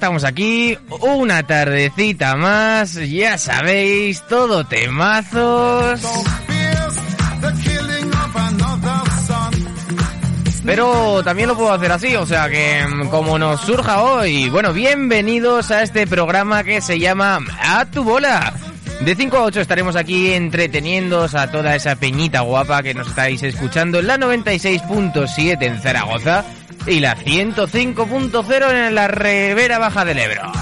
Estamos aquí, una tardecita más, ya sabéis, todo temazos. Pero también lo puedo hacer así, o sea que mm, como nos surja hoy, bueno, bienvenidos a este programa que se llama A tu bola. De 5 a 8 estaremos aquí entreteniéndoos a toda esa peñita guapa que nos estáis escuchando en la 96.7 en Zaragoza y la 105.0 en la Ribera Baja del Ebro.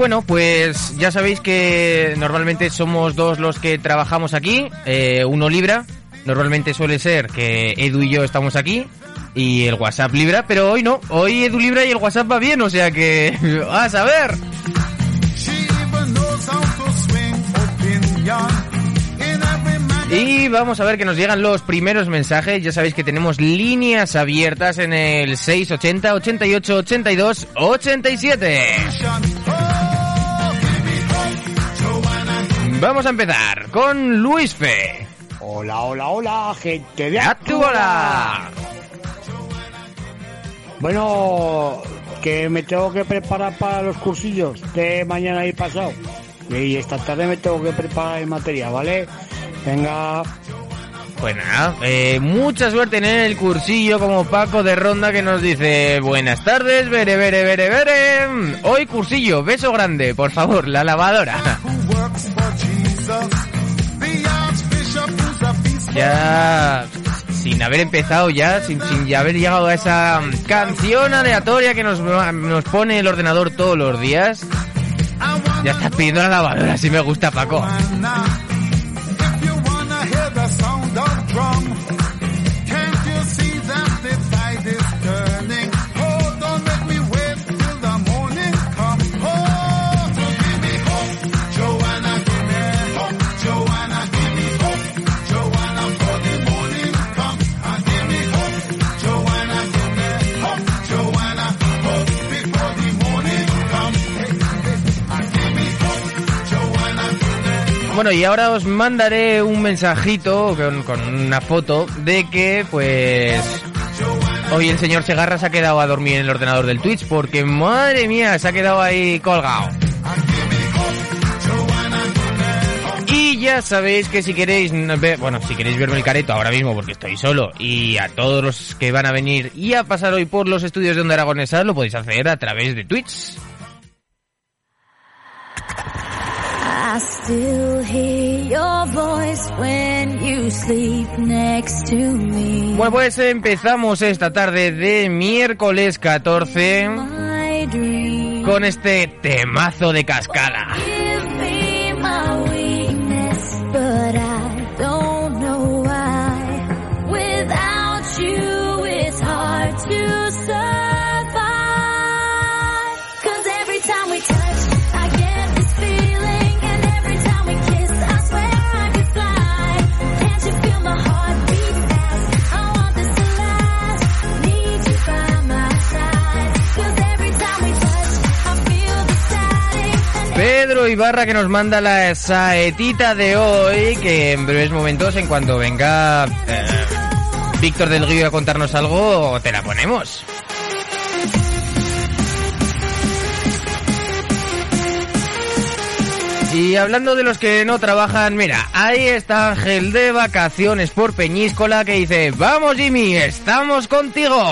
Bueno, pues ya sabéis que normalmente somos dos los que trabajamos aquí, eh, uno libra, normalmente suele ser que Edu y yo estamos aquí y el WhatsApp libra, pero hoy no, hoy Edu libra y el WhatsApp va bien, o sea que a saber. Y vamos a ver que nos llegan los primeros mensajes. Ya sabéis que tenemos líneas abiertas en el 680 88 82 87. Vamos a empezar con Luis Fe. Hola, hola, hola, gente de Actuala. Bueno, que me tengo que preparar para los cursillos de mañana y pasado. Y esta tarde me tengo que preparar el material, ¿vale? Venga. Pues nada, eh, mucha suerte en el cursillo como Paco de Ronda que nos dice Buenas tardes, vere, vere, vere, vere Hoy cursillo, beso grande, por favor, la lavadora Ya sin haber empezado ya, sin, sin haber llegado a esa canción aleatoria que nos, nos pone el ordenador todos los días Ya estás pidiendo la lavadora, si me gusta Paco Bueno, y ahora os mandaré un mensajito con, una foto de que, pues, hoy el señor Segarra se ha quedado a dormir en el ordenador del Twitch porque, madre mía, se ha quedado ahí colgado. Y ya sabéis que si queréis bueno, si queréis verme el careto ahora mismo porque estoy solo y a todos los que van a venir y a pasar hoy por los estudios de Onda Aragonesa lo podéis hacer a través de Twitch. Bueno, pues empezamos esta tarde de miércoles 14 con este temazo de cascada. Pedro Ibarra que nos manda la saetita de hoy, que en breves momentos, en cuanto venga eh, Víctor del Guío a contarnos algo, te la ponemos. Y hablando de los que no trabajan, mira, ahí está Ángel de vacaciones por Peñíscola que dice, vamos Jimmy, estamos contigo.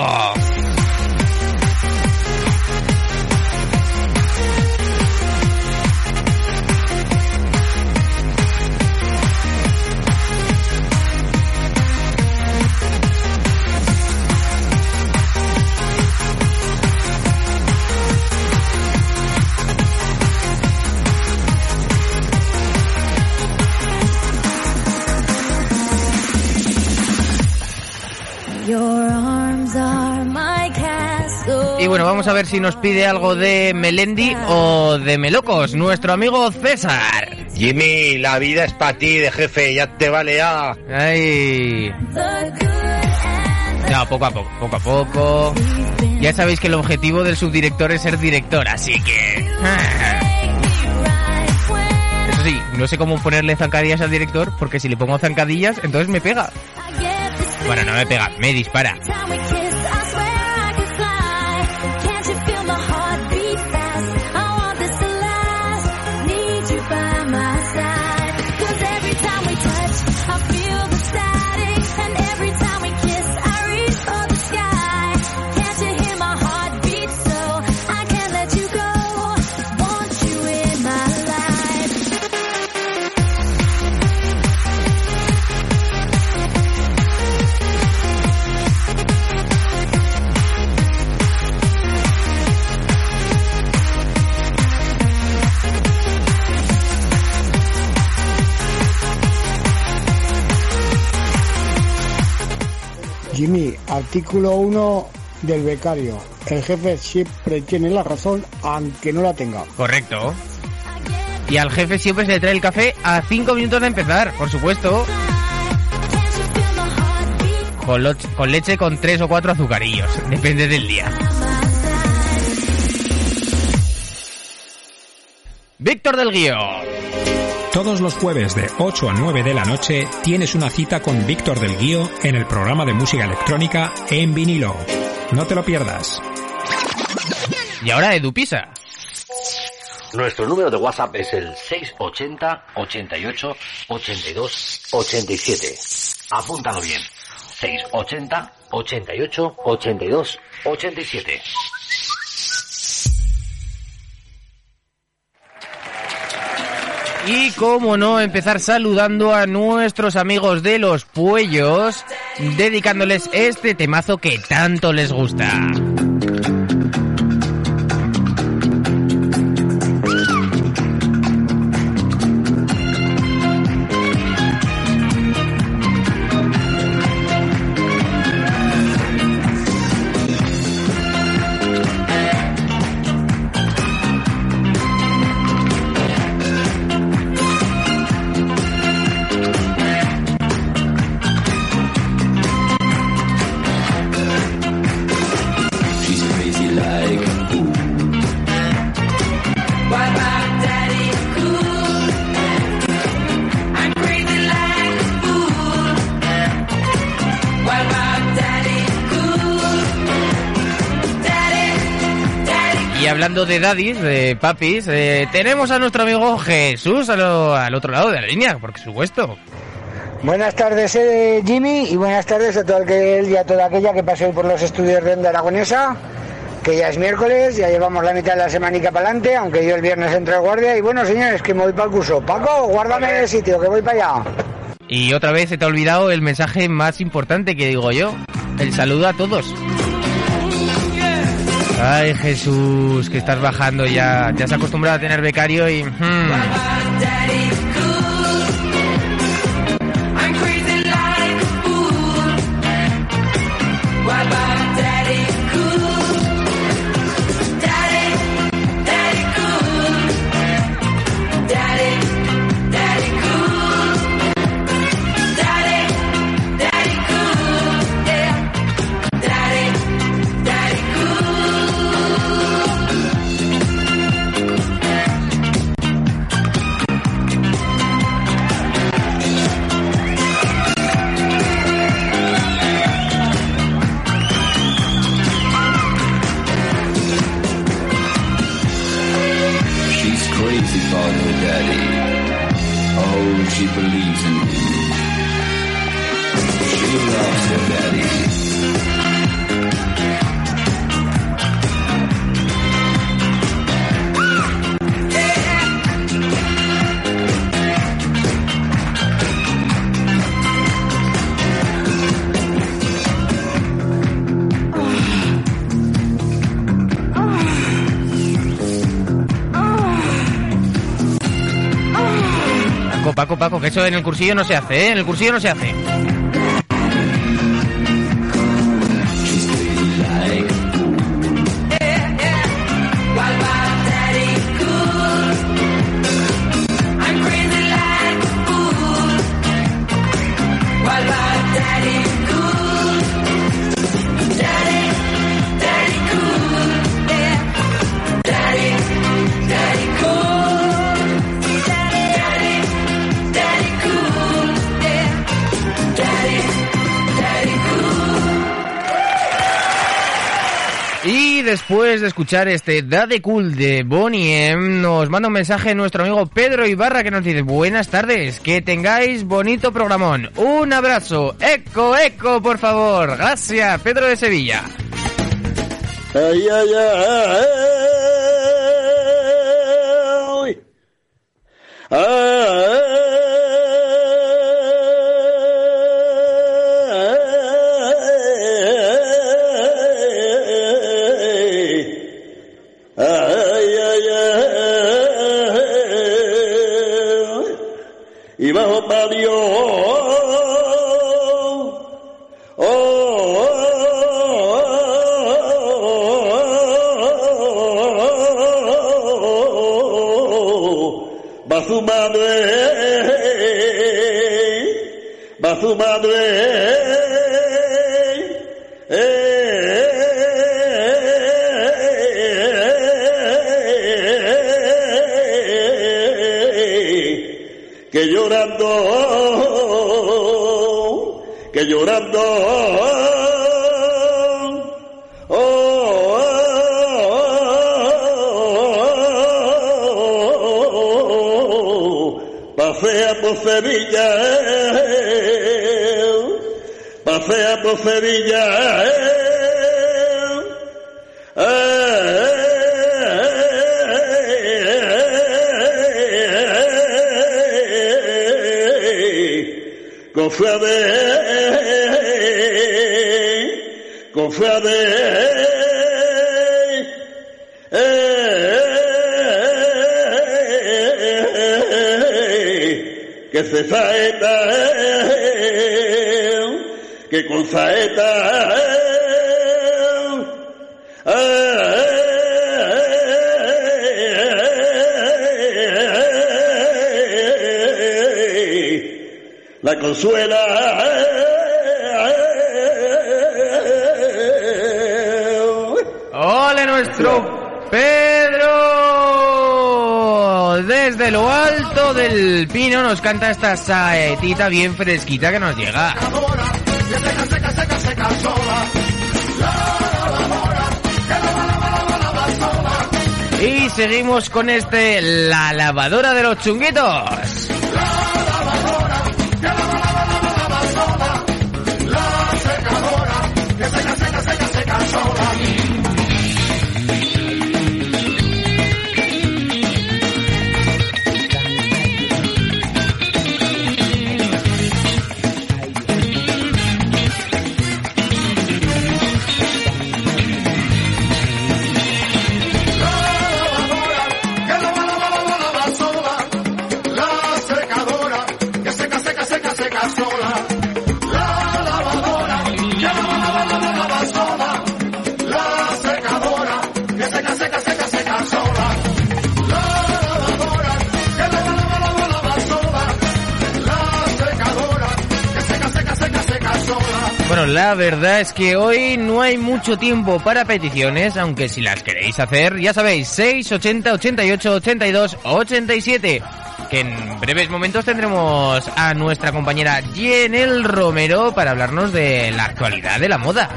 Bueno, vamos a ver si nos pide algo de Melendi o de Melocos, nuestro amigo César. Jimmy, la vida es para ti de jefe, ya te vale ya. Ay. No, poco a poco, poco a poco. Ya sabéis que el objetivo del subdirector es ser director, así que... Eso sí, no sé cómo ponerle zancadillas al director, porque si le pongo zancadillas, entonces me pega. Bueno, no me pega, me dispara. Jimmy, artículo 1 del becario. El jefe siempre tiene la razón, aunque no la tenga. Correcto. Y al jefe siempre se le trae el café a 5 minutos de empezar, por supuesto. Con, leche con 3 o 4 azucarillos, depende del día. Víctor del Guío. Todos los jueves de 8 a 9 de la noche tienes una cita con Víctor del Guío en el programa de música electrónica en vinilo. No te lo pierdas. Y ahora Edu Pisa. Nuestro número de WhatsApp es el 680 88 82 87. Apúntalo bien. 680 88 82 87. Y cómo no empezar saludando a nuestros amigos de los Puellos, dedicándoles este temazo que tanto les gusta. De daddies, de papis, eh, tenemos a nuestro amigo Jesús al otro lado de la línea, por supuesto. Buenas tardes, eh, Jimmy, y buenas tardes a todo aquel y a toda aquella que hoy por los estudios de Onda Aragonesa, que ya es miércoles, ya llevamos la mitad de la semanica para adelante, aunque yo el viernes entro de guardia, y bueno, señores, que me voy para el curso. Paco, guárdame el sitio, que voy para allá. Y otra vez se te ha olvidado el mensaje más importante que digo yo, el saludo a todos. Ay Jesús, que estás bajando ya, te has acostumbrado a tener becario y... hmm, Paco, que eso en el cursillo no se hace, ¿eh? En el cursillo no se hace. Después de escuchar este Dade Cool de Bonnie nos manda un mensaje nuestro amigo Pedro Ibarra que nos dice Buenas tardes, que tengáis bonito programón. Un abrazo. Eco, eco, por favor. Gracias, Pedro de Sevilla. Ay. Ay, su madre, va su madre. Que llorando, que llorando. Pasea por Sevilla, pasea por Sevilla. Confíame, se saeta, que con saeta. La consuela. Desde lo alto del pino nos canta esta saetita bien fresquita que nos llega. Y seguimos con este La lavadora de los chunguitos. La verdad es que hoy no hay mucho tiempo para peticiones, aunque si las queréis hacer, ya sabéis, 680 88 82 87. Que en breves momentos tendremos a nuestra compañera Jenel Romero para hablarnos de la actualidad de la moda.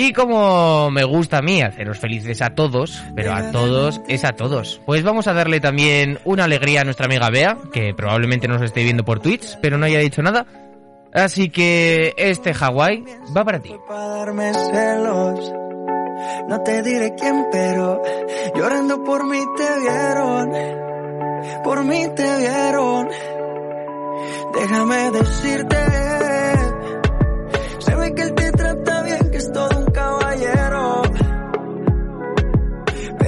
Y como me gusta a mí haceros felices a todos, pero a todos es a todos, pues vamos a darle también una alegría a nuestra amiga Bea, que probablemente nos esté viendo por Twitch, pero no haya dicho nada. Así que este Hawái va para ti. No te diré quién, pero llorando por mí te vieron. Por mí te vieron. Déjame decirte.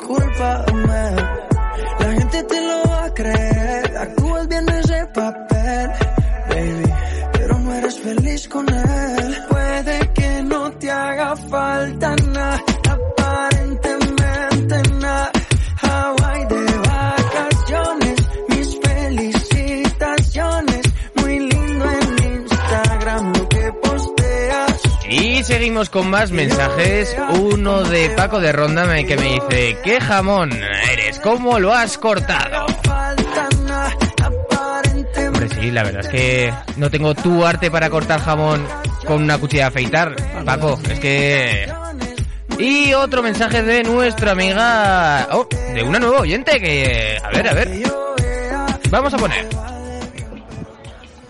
entonces mensajes. Uno de Paco de Ronda que me dice, ¿qué jamón eres? ¿Cómo lo has cortado? Hombre, sí, la verdad es que no tengo tu arte para cortar jamón con una cuchilla de afeitar, Paco. Es que... Y otro mensaje de nuestra amiga... Oh, de una nueva oyente que... A ver, a ver. Vamos a poner.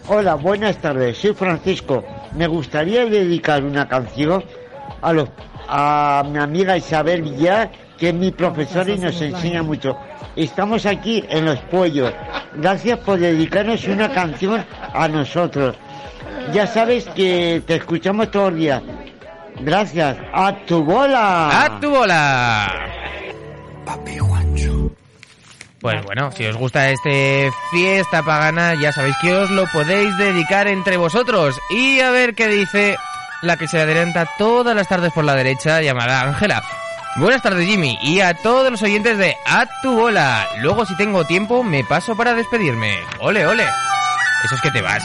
Hola, buenas tardes. Soy Francisco. Me gustaría dedicar una canción a los a mi amiga Isabel Villar, que es mi profesora y nos enseña mucho. Estamos aquí en Los Pollos. Gracias por dedicarnos una canción a nosotros. Ya sabes que te escuchamos todos los días. Gracias. ¡A tu bola! ¡A tu bola! Pues bueno, si os gusta este fiesta pagana, ya sabéis que os lo podéis dedicar entre vosotros. Y a ver qué dice la que se adelanta todas las tardes por la derecha, llamada Ángela. Buenas tardes, Jimmy, y a todos los oyentes de A tu bola. Luego, si tengo tiempo, me paso para despedirme. Ole, ole. Eso es que te vas.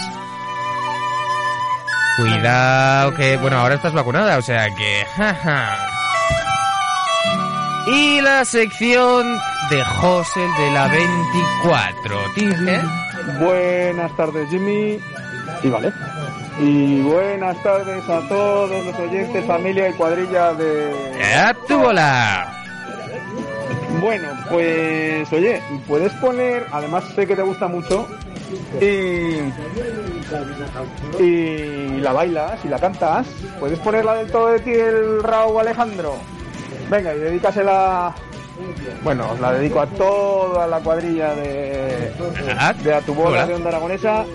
Cuidado que, bueno, ahora estás vacunada, o sea que... Y la sección de José de la 24. ¿Tiene? Buenas tardes, Jimmy. Y vale. Y buenas tardes a todos los oyentes, familia y cuadrilla de... ¡A tu bola! Bueno, pues oye, puedes poner, además sé que te gusta mucho, y, y la bailas y la cantas, puedes ponerla del todo de ti el Raúl Alejandro. Venga, y dedícasela, bueno, os la dedico a toda la cuadrilla de, de a tu bola de Onda Aragonesa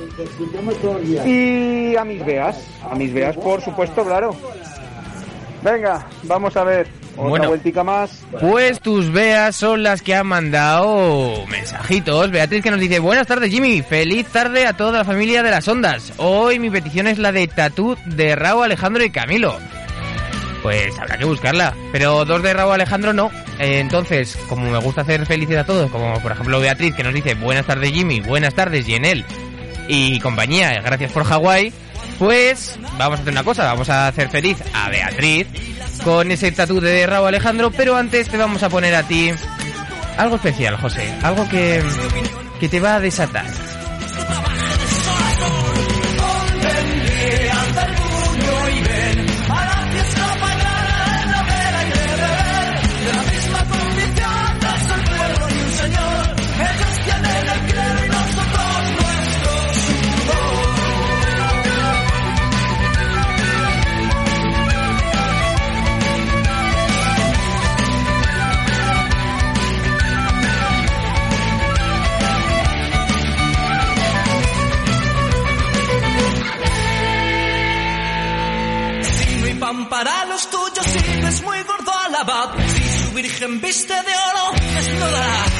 y a mis veas, a mis veas por supuesto, claro. Venga, vamos a ver, otra Bueno. vueltica más. Pues tus veas son las que han mandado mensajitos. Beatriz que nos dice, buenas tardes Jimmy, feliz tarde a toda la familia de las ondas. Hoy mi petición es la de Tatú de Raúl Alejandro y Camilo. Pues habrá que buscarla. Pero dos de Raúl Alejandro no. Entonces, como me gusta hacer felices a todos, como por ejemplo Beatriz que nos dice buenas tardes Jimmy, buenas tardes Yenel y compañía, gracias por Hawái, pues vamos a hacer una cosa, vamos a hacer feliz a Beatriz con ese tatu de Raúl Alejandro, pero antes te vamos a poner a ti algo especial, José, algo que, que te va a desatar. Abad, si su virgen viste de oro, desnudará.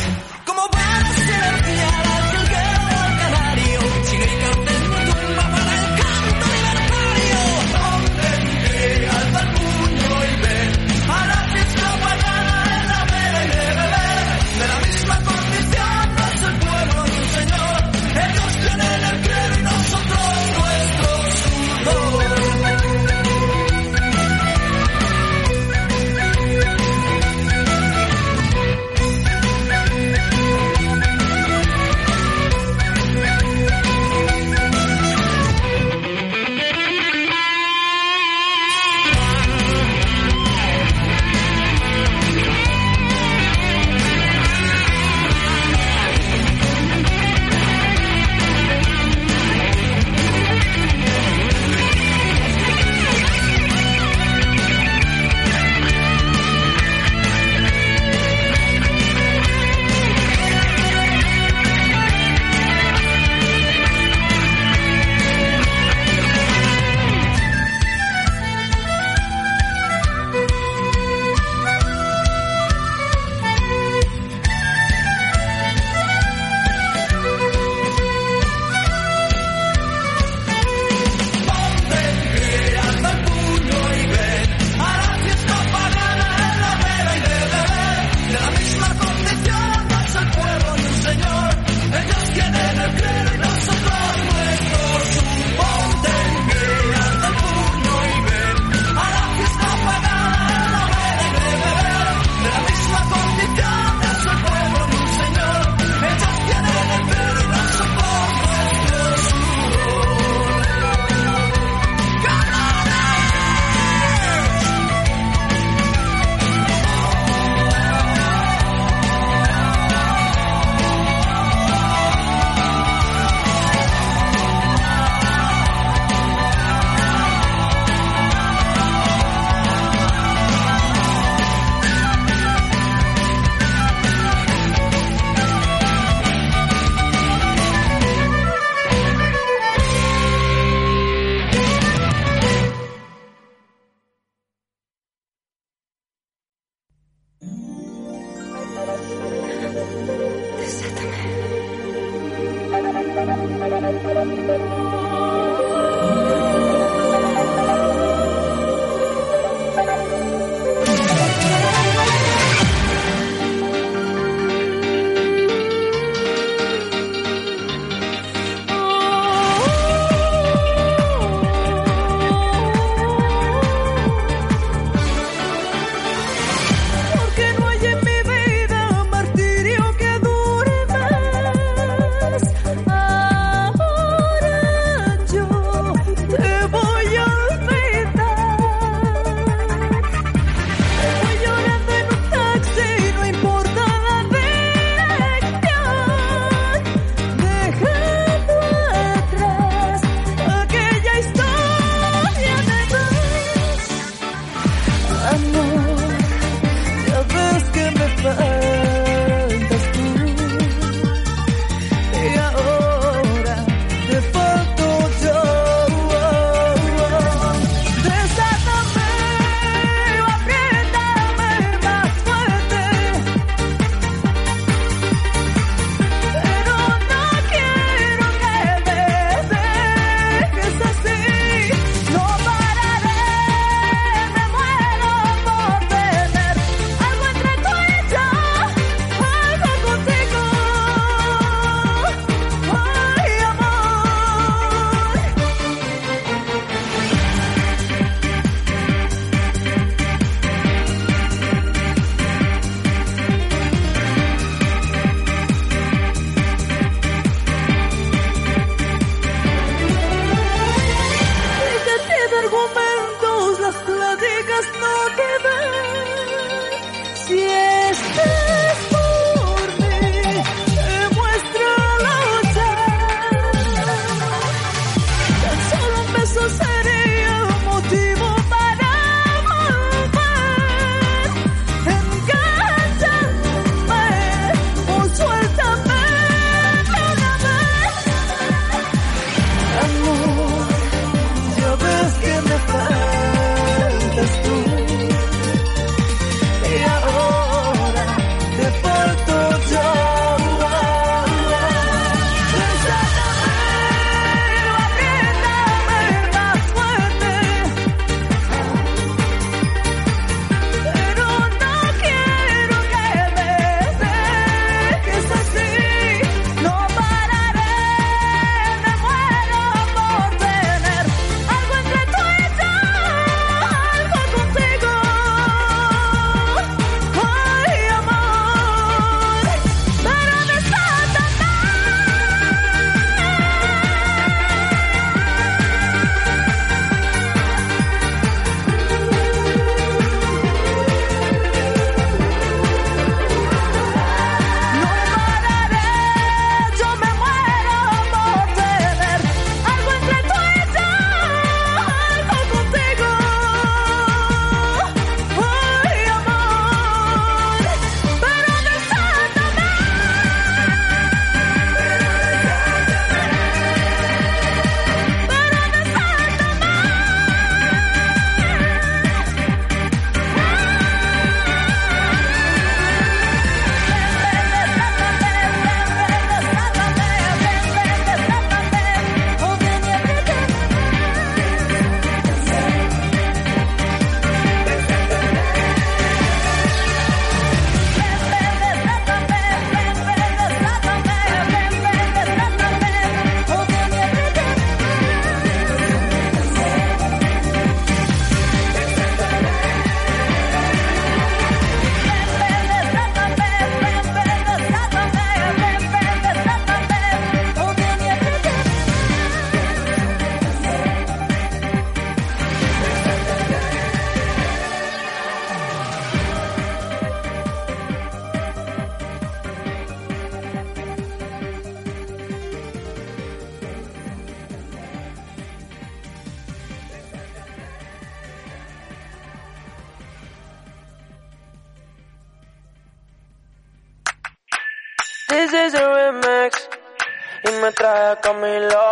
Camilo.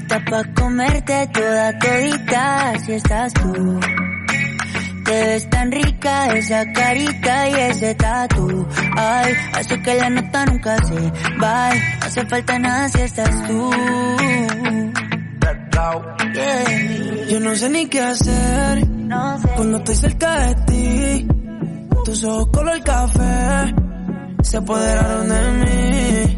Está pa' comerte toda todita si estás tú. Te ves tan rica esa carita y ese tatu. Ay, hace que la nota nunca se va. No hace falta nada si estás tú. Yeah. Yo no sé ni qué hacer cuando estoy cerca de ti. Tus ojos color café se apoderaron de mí.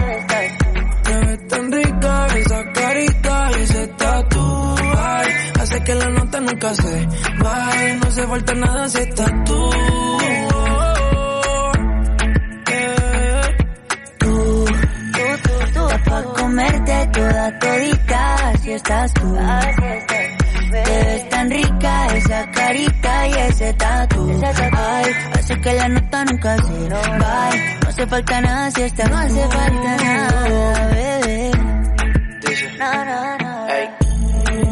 Nunca se. No hace falta nada si estás tú. Tú, tú, tú, pa' comerte toda todita, si estás tú. Te ves tan rica esa carita y ese tatu. Ay, hace que la nota nunca se va. No hace falta nada si estás No hace falta nada, bebé. No, no, no.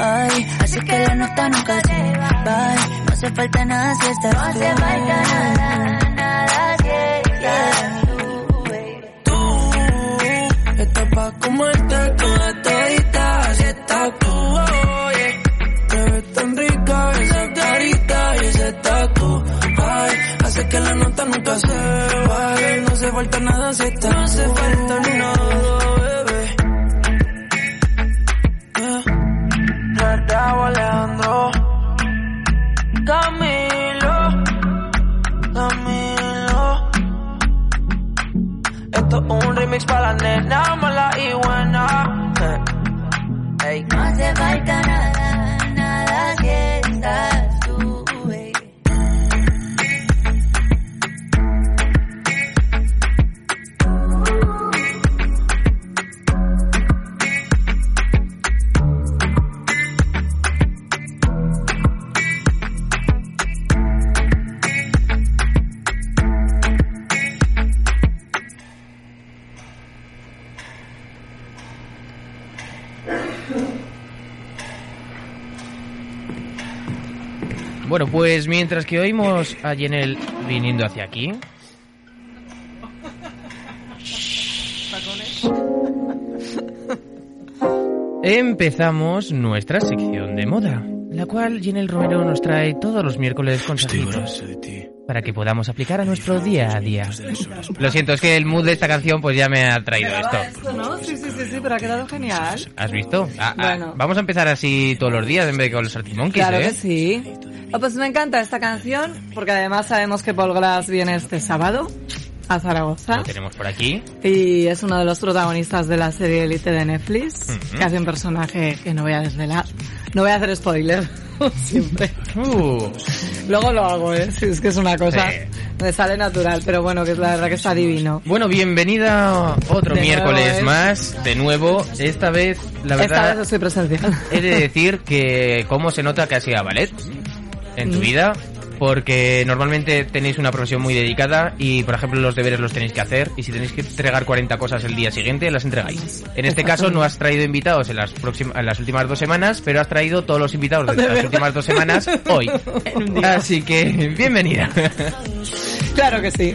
Ay, hace que la nota nunca se va. No hace falta nada si estás No hace falta nada, nada si estás Tú estás pa' comerte toda todita, así estás tú. oye. Te ves tan rica esa carita y ese tatu. Ay, hace que la nota nunca se vaya. No hace falta nada si estás No hace falta nada, es un remix para la nena mala y buena Ey. No hace falta nada, Bueno, pues mientras que oímos a Jenel viniendo hacia aquí, empezamos nuestra sección de moda, la cual Jenel Romero nos trae todos los miércoles consejitos para que podamos aplicar a nuestro día a día. Lo siento, es que el mood de esta canción pues ya me ha traído esto. Esto, ¿no? Sí, sí, sí, sí, pero ha quedado genial. ¿Has visto? Ah, ah, Bueno. vamos a empezar así todos los días en vez de con los artimonkeys, Claro ¿eh? que sí. Oh, pues me encanta esta canción porque además sabemos que Paul Glass viene este sábado a Zaragoza Lo tenemos por aquí. y es uno de los protagonistas de la serie Elite de Netflix Ujú. que hace un personaje que no voy a desvelar. No voy a hacer spoiler, siempre. Uh. Luego lo hago, ¿eh? Si es que es una cosa, Sí. me sale natural, pero bueno, que la verdad que está divino. Bueno, bienvenida otro De miércoles nuevo, ¿eh? más, de nuevo. Esta vez, la Esta verdad, vez estoy presencial. he de decir que cómo se nota que has ido a ballet en tu Mm. vida. porque normalmente tenéis una profesión muy dedicada y, por ejemplo, los deberes los tenéis que hacer y si tenéis que entregar 40 cosas el día siguiente, las entregáis. En este caso no has traído invitados en las, próximas, en las últimas dos semanas, pero has traído todos los invitados de las últimas dos semanas hoy. Así que, bienvenida. Claro que sí.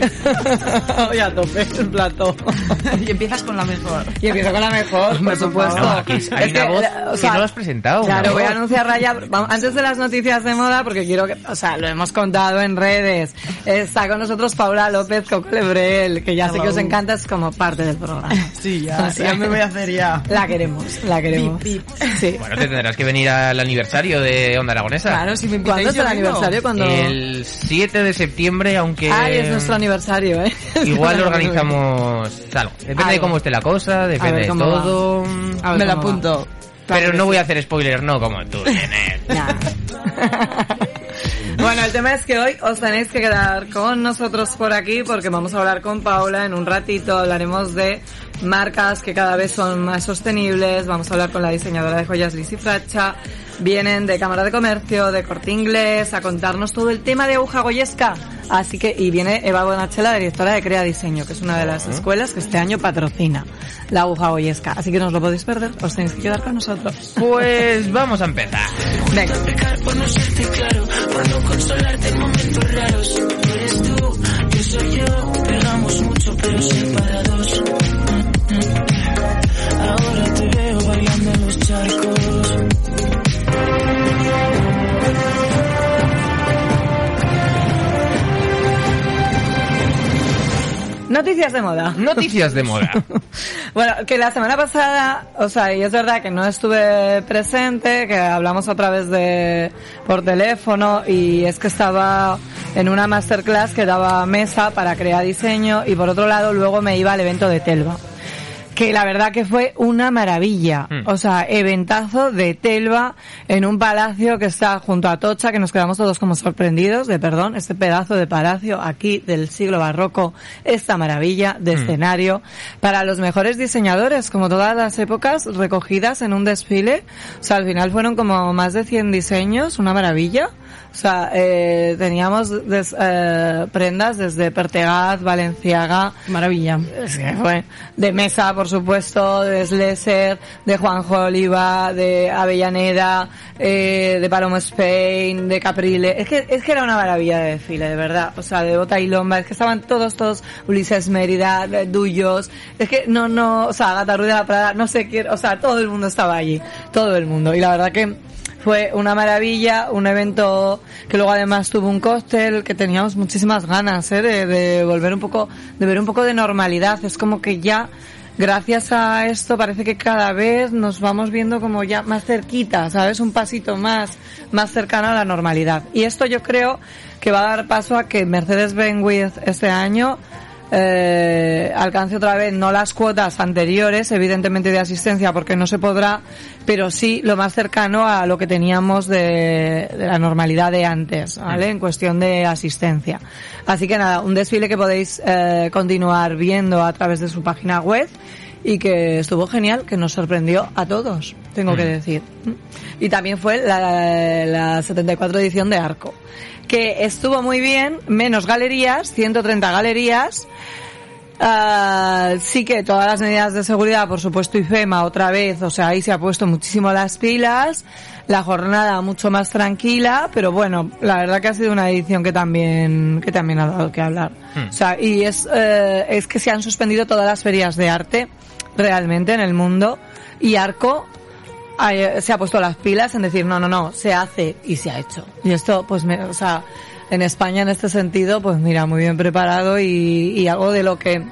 Hoy a tope el plato. y empiezas con la mejor. Y empiezo con la mejor, por supuesto. No, aquí hay Es una que, voz o que sea, no lo has presentado. Claro, voy a voz. anunciar Raya vamos, antes de las noticias de moda porque quiero que, o sea, lo hemos contado en redes. Está con nosotros Paula López Coco Lebrel, que ya sé que os encanta, es como parte del programa. Sí, ya, ya me voy a hacer ya. La queremos, la queremos. Sí. Bueno, te tendrás que venir al aniversario de Onda Aragonesa. Claro, si me ¿Cuándo invitáis es el aniversario? Cuando... El 7 de septiembre, aunque... Ay, es nuestro aniversario, ¿eh? Igual organizamos algo. Depende de cómo esté la cosa, depende de todo. A ver Me lo va. apunto. Pero no voy a hacer spoiler, no como tú. Bueno, el tema es que hoy os tenéis que quedar con nosotros por aquí porque vamos a hablar con Paula en un ratito. Hablaremos de marcas que cada vez son más sostenibles. Vamos a hablar con la diseñadora de joyas Lizzy Fracha. Vienen de Cámara de Comercio, de Corte Inglés, a contarnos todo el tema de aguja goyesca. Así que, y viene Eva Bonachela, directora de Crea Diseño, que es una de las escuelas que este año patrocina la aguja goyesca. Así que no os lo podéis perder, os tenéis que quedar con nosotros. Pues vamos a empezar. Venga. Eres tú, yo soy yo. Pegamos mucho, pero separados. Ahora te veo bailando en los charcos. Noticias de moda. Noticias de moda. Bueno, que la semana pasada, o sea, y es verdad que no estuve presente, que hablamos otra vez de por teléfono y es que estaba en una masterclass que daba mesa para crear diseño y por otro lado luego me iba al evento de Telva. Que la verdad que fue una maravilla. Hmm. O sea, eventazo de Telva en un palacio que está junto a Tocha, que nos quedamos todos como sorprendidos de, perdón, este pedazo de palacio aquí del siglo barroco, esta maravilla de Hmm. escenario para los mejores diseñadores, como todas las épocas, recogidas en un desfile. O sea, al final fueron como más de 100 diseños, una maravilla. O sea, eh, teníamos des- eh, prendas desde Pertegaz, Valenciaga, Maravilla. es que fue de Mesa, por supuesto, de Slesser, de Juanjo Oliva, de Avellaneda, eh, de Palomo Spain, de Caprile. Es que, es que era una maravilla de desfile, de verdad. O sea, de Bota y Lomba. Es que estaban todos, todos, Ulises Mérida, Duyos. Es que no, no, o sea, Agatha Ruiz de la Prada, no sé quién, o sea, todo el mundo estaba allí. Todo el mundo. Y la verdad que fue una maravilla, un evento que luego además tuvo un cóctel que teníamos muchísimas ganas ¿eh? de, de volver un poco, de ver un poco de normalidad. Es como que ya, gracias a esto, parece que cada vez nos vamos viendo como ya más cerquita, ¿sabes? Un pasito más, más cercano a la normalidad. Y esto yo creo que va a dar paso a que Mercedes-Benz este año eh, alcance otra vez no las cuotas anteriores, evidentemente de asistencia, porque no se podrá, pero sí lo más cercano a lo que teníamos de, de la normalidad de antes, ¿vale? En cuestión de asistencia. Así que nada, un desfile que podéis eh, continuar viendo a través de su página web y que estuvo genial, que nos sorprendió a todos, tengo que decir. Y también fue la, la 74 edición de Arco, que estuvo muy bien, menos galerías, 130 galerías. Ah, sí que todas las medidas de seguridad, por supuesto, IFEMA otra vez, o sea, ahí se ha puesto muchísimo las pilas, la jornada mucho más tranquila, pero bueno, la verdad que ha sido una edición que también, que también ha dado que hablar. Hmm. O sea, y es, eh, es que se han suspendido todas las ferias de arte, realmente, en el mundo, y Arco se ha puesto las pilas en decir, no, no, no, se hace y se ha hecho. Y esto, pues, me, o sea, en España en este sentido, pues mira, muy bien preparado y, y algo de lo que,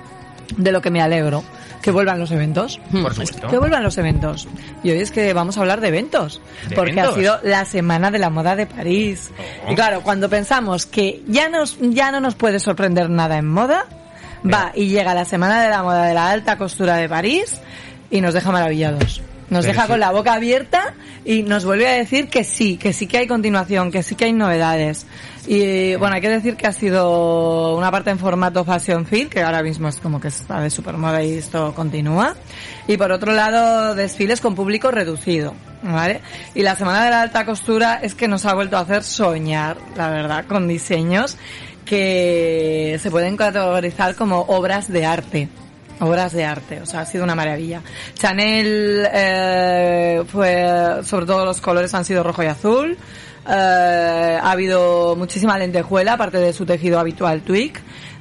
de lo que me alegro. Que vuelvan los eventos. Por supuesto. Que vuelvan los eventos. Y hoy es que vamos a hablar de eventos. ¿De porque eventos? ha sido la semana de la moda de París. Oh. Y claro, cuando pensamos que ya nos, ya no nos puede sorprender nada en moda, va y llega la semana de la moda de la alta costura de París y nos deja maravillados. Nos Pero deja sí. con la boca abierta y nos vuelve a decir que sí, que sí que hay continuación, que sí que hay novedades. Y bueno, hay que decir que ha sido una parte en formato Fashion Film, que ahora mismo es como que está de supermoda y esto continúa. Y por otro lado, desfiles con público reducido, ¿vale? Y la Semana de la Alta Costura es que nos ha vuelto a hacer soñar, la verdad, con diseños que se pueden categorizar como obras de arte. Obras de arte, o sea, ha sido una maravilla. Chanel eh, fue, sobre todo los colores han sido rojo y azul. Eh, ha habido muchísima lentejuela, aparte de su tejido habitual twig.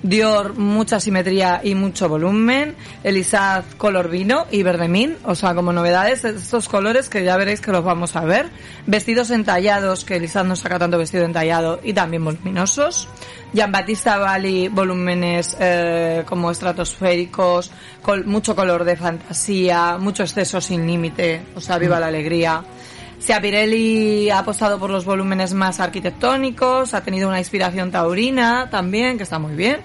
Dior, mucha simetría y mucho volumen. Elisaz, color vino y verdemín. O sea, como novedades, estos colores que ya veréis que los vamos a ver. Vestidos entallados, que Elisaz no saca tanto vestido entallado y también voluminosos. Jean Batista Bali, volúmenes eh, como estratosféricos, con mucho color de fantasía, mucho exceso sin límite. O sea, viva la alegría. Ciapirelli ha apostado por los volúmenes más arquitectónicos, ha tenido una inspiración taurina también, que está muy bien.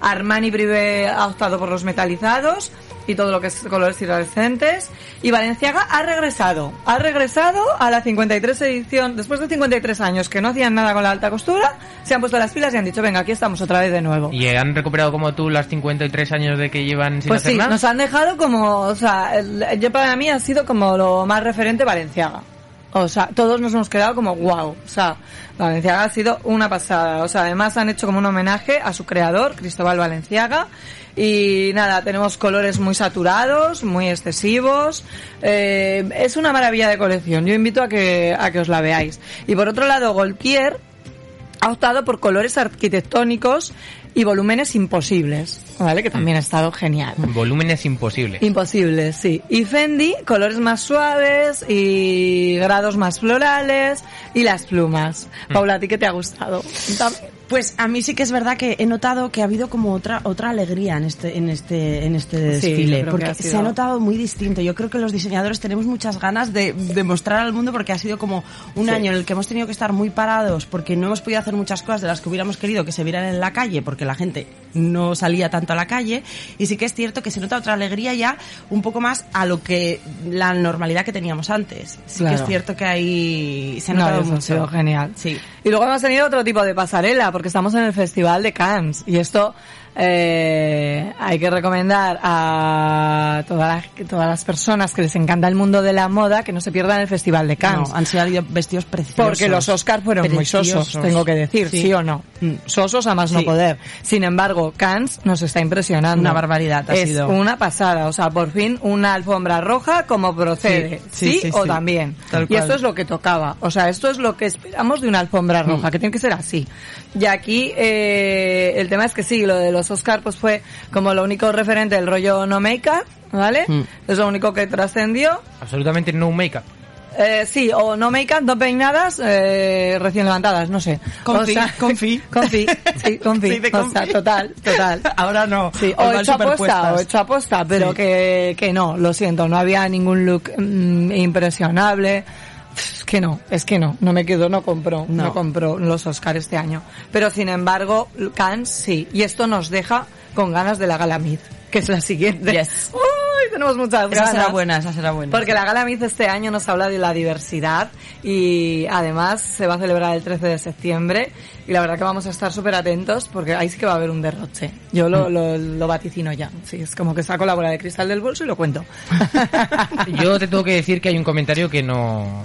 Armani Privé ha optado por los metalizados y todo lo que es colores iridescentes. Y Valenciaga ha regresado, ha regresado a la 53 edición, después de 53 años que no hacían nada con la alta costura, se han puesto las pilas y han dicho, venga, aquí estamos otra vez de nuevo. ¿Y han recuperado como tú las 53 años de que llevan sin Pues hacer sí, nada? nos han dejado como, o sea, el- yo para mí ha sido como lo más referente Valenciaga. O sea, todos nos hemos quedado como wow. O sea, Valenciaga ha sido una pasada. O sea, además han hecho como un homenaje a su creador, Cristóbal Valenciaga. Y nada, tenemos colores muy saturados, muy excesivos. Eh, es una maravilla de colección. Yo invito a que, a que os la veáis. Y por otro lado, Golpier ha optado por colores arquitectónicos y volúmenes imposibles, ¿vale? Que también ha estado genial. Volúmenes imposibles. Imposibles, sí. Y Fendi, colores más suaves y grados más florales y las plumas. Mm. Paula, ¿a ti qué te ha gustado? Pues a mí sí que es verdad que he notado que ha habido como otra otra alegría en este en este en este desfile que porque ha se ha notado muy distinto. Yo creo que los diseñadores tenemos muchas ganas de demostrar al mundo porque ha sido como un Sí. año en el que hemos tenido que estar muy parados porque no hemos podido hacer muchas cosas de las que hubiéramos querido que se vieran en la calle porque la gente no salía tanto a la calle y sí que es cierto que se nota otra alegría ya un poco más a lo que la normalidad que teníamos antes. Sí que Claro. es cierto que hay se ha No, notado ha mucho. sido genial. Sí. Y luego hemos tenido otro tipo de pasarela, porque estamos en el Festival de Cannes. Y esto eh, hay que recomendar a todas las, todas las personas que les encanta el mundo de la moda que no se pierdan el Festival de Cannes. No, han salido vestidos preciosos. Porque los Oscars fueron muy sosos, tengo que decir, sí, o no. Sosos a más no poder. Sin embargo, Cannes nos está impresionando. Una barbaridad ha es sido. una pasada. O sea, por fin una alfombra roja como procede. Sí, o también. Tal y cual. esto es lo que tocaba. O sea, esto es lo que esperamos de una alfombra roja, Mm. que tiene que ser así. Y aquí eh, el tema es que sí, lo de los Oscars pues fue como lo único referente del rollo no make-up, ¿vale? Mm. Es lo único que trascendió. Absolutamente no make-up. Eh, sí, o no make-up, no peinadas, eh, recién levantadas, no sé. Confi, O sea, confi. confi, sí, confi. Sí, de O sea, total, total. Ahora no. Sí, o hecho aposta, o hecho aposta, pero Sí. que, que no, lo siento, no había ningún look mm, impresionable. Es que no, es que no, no me quedo, no compró, no, No. compró los Oscars este año. Pero sin embargo, Cannes sí, y esto nos deja con ganas de la Gala Myth, que es la siguiente. Yes. Tenemos muchas Esa ganas. será buena, esa será buena. Porque la Gala Myth este año nos habla de la diversidad y además se va a celebrar el 13 de septiembre y la verdad que vamos a estar súper atentos porque ahí sí que va a haber un derroche. Yo lo, lo, lo vaticino ya. Sí, es como que saco la bola de cristal del bolso y lo cuento. Yo te tengo que decir que hay un comentario que no,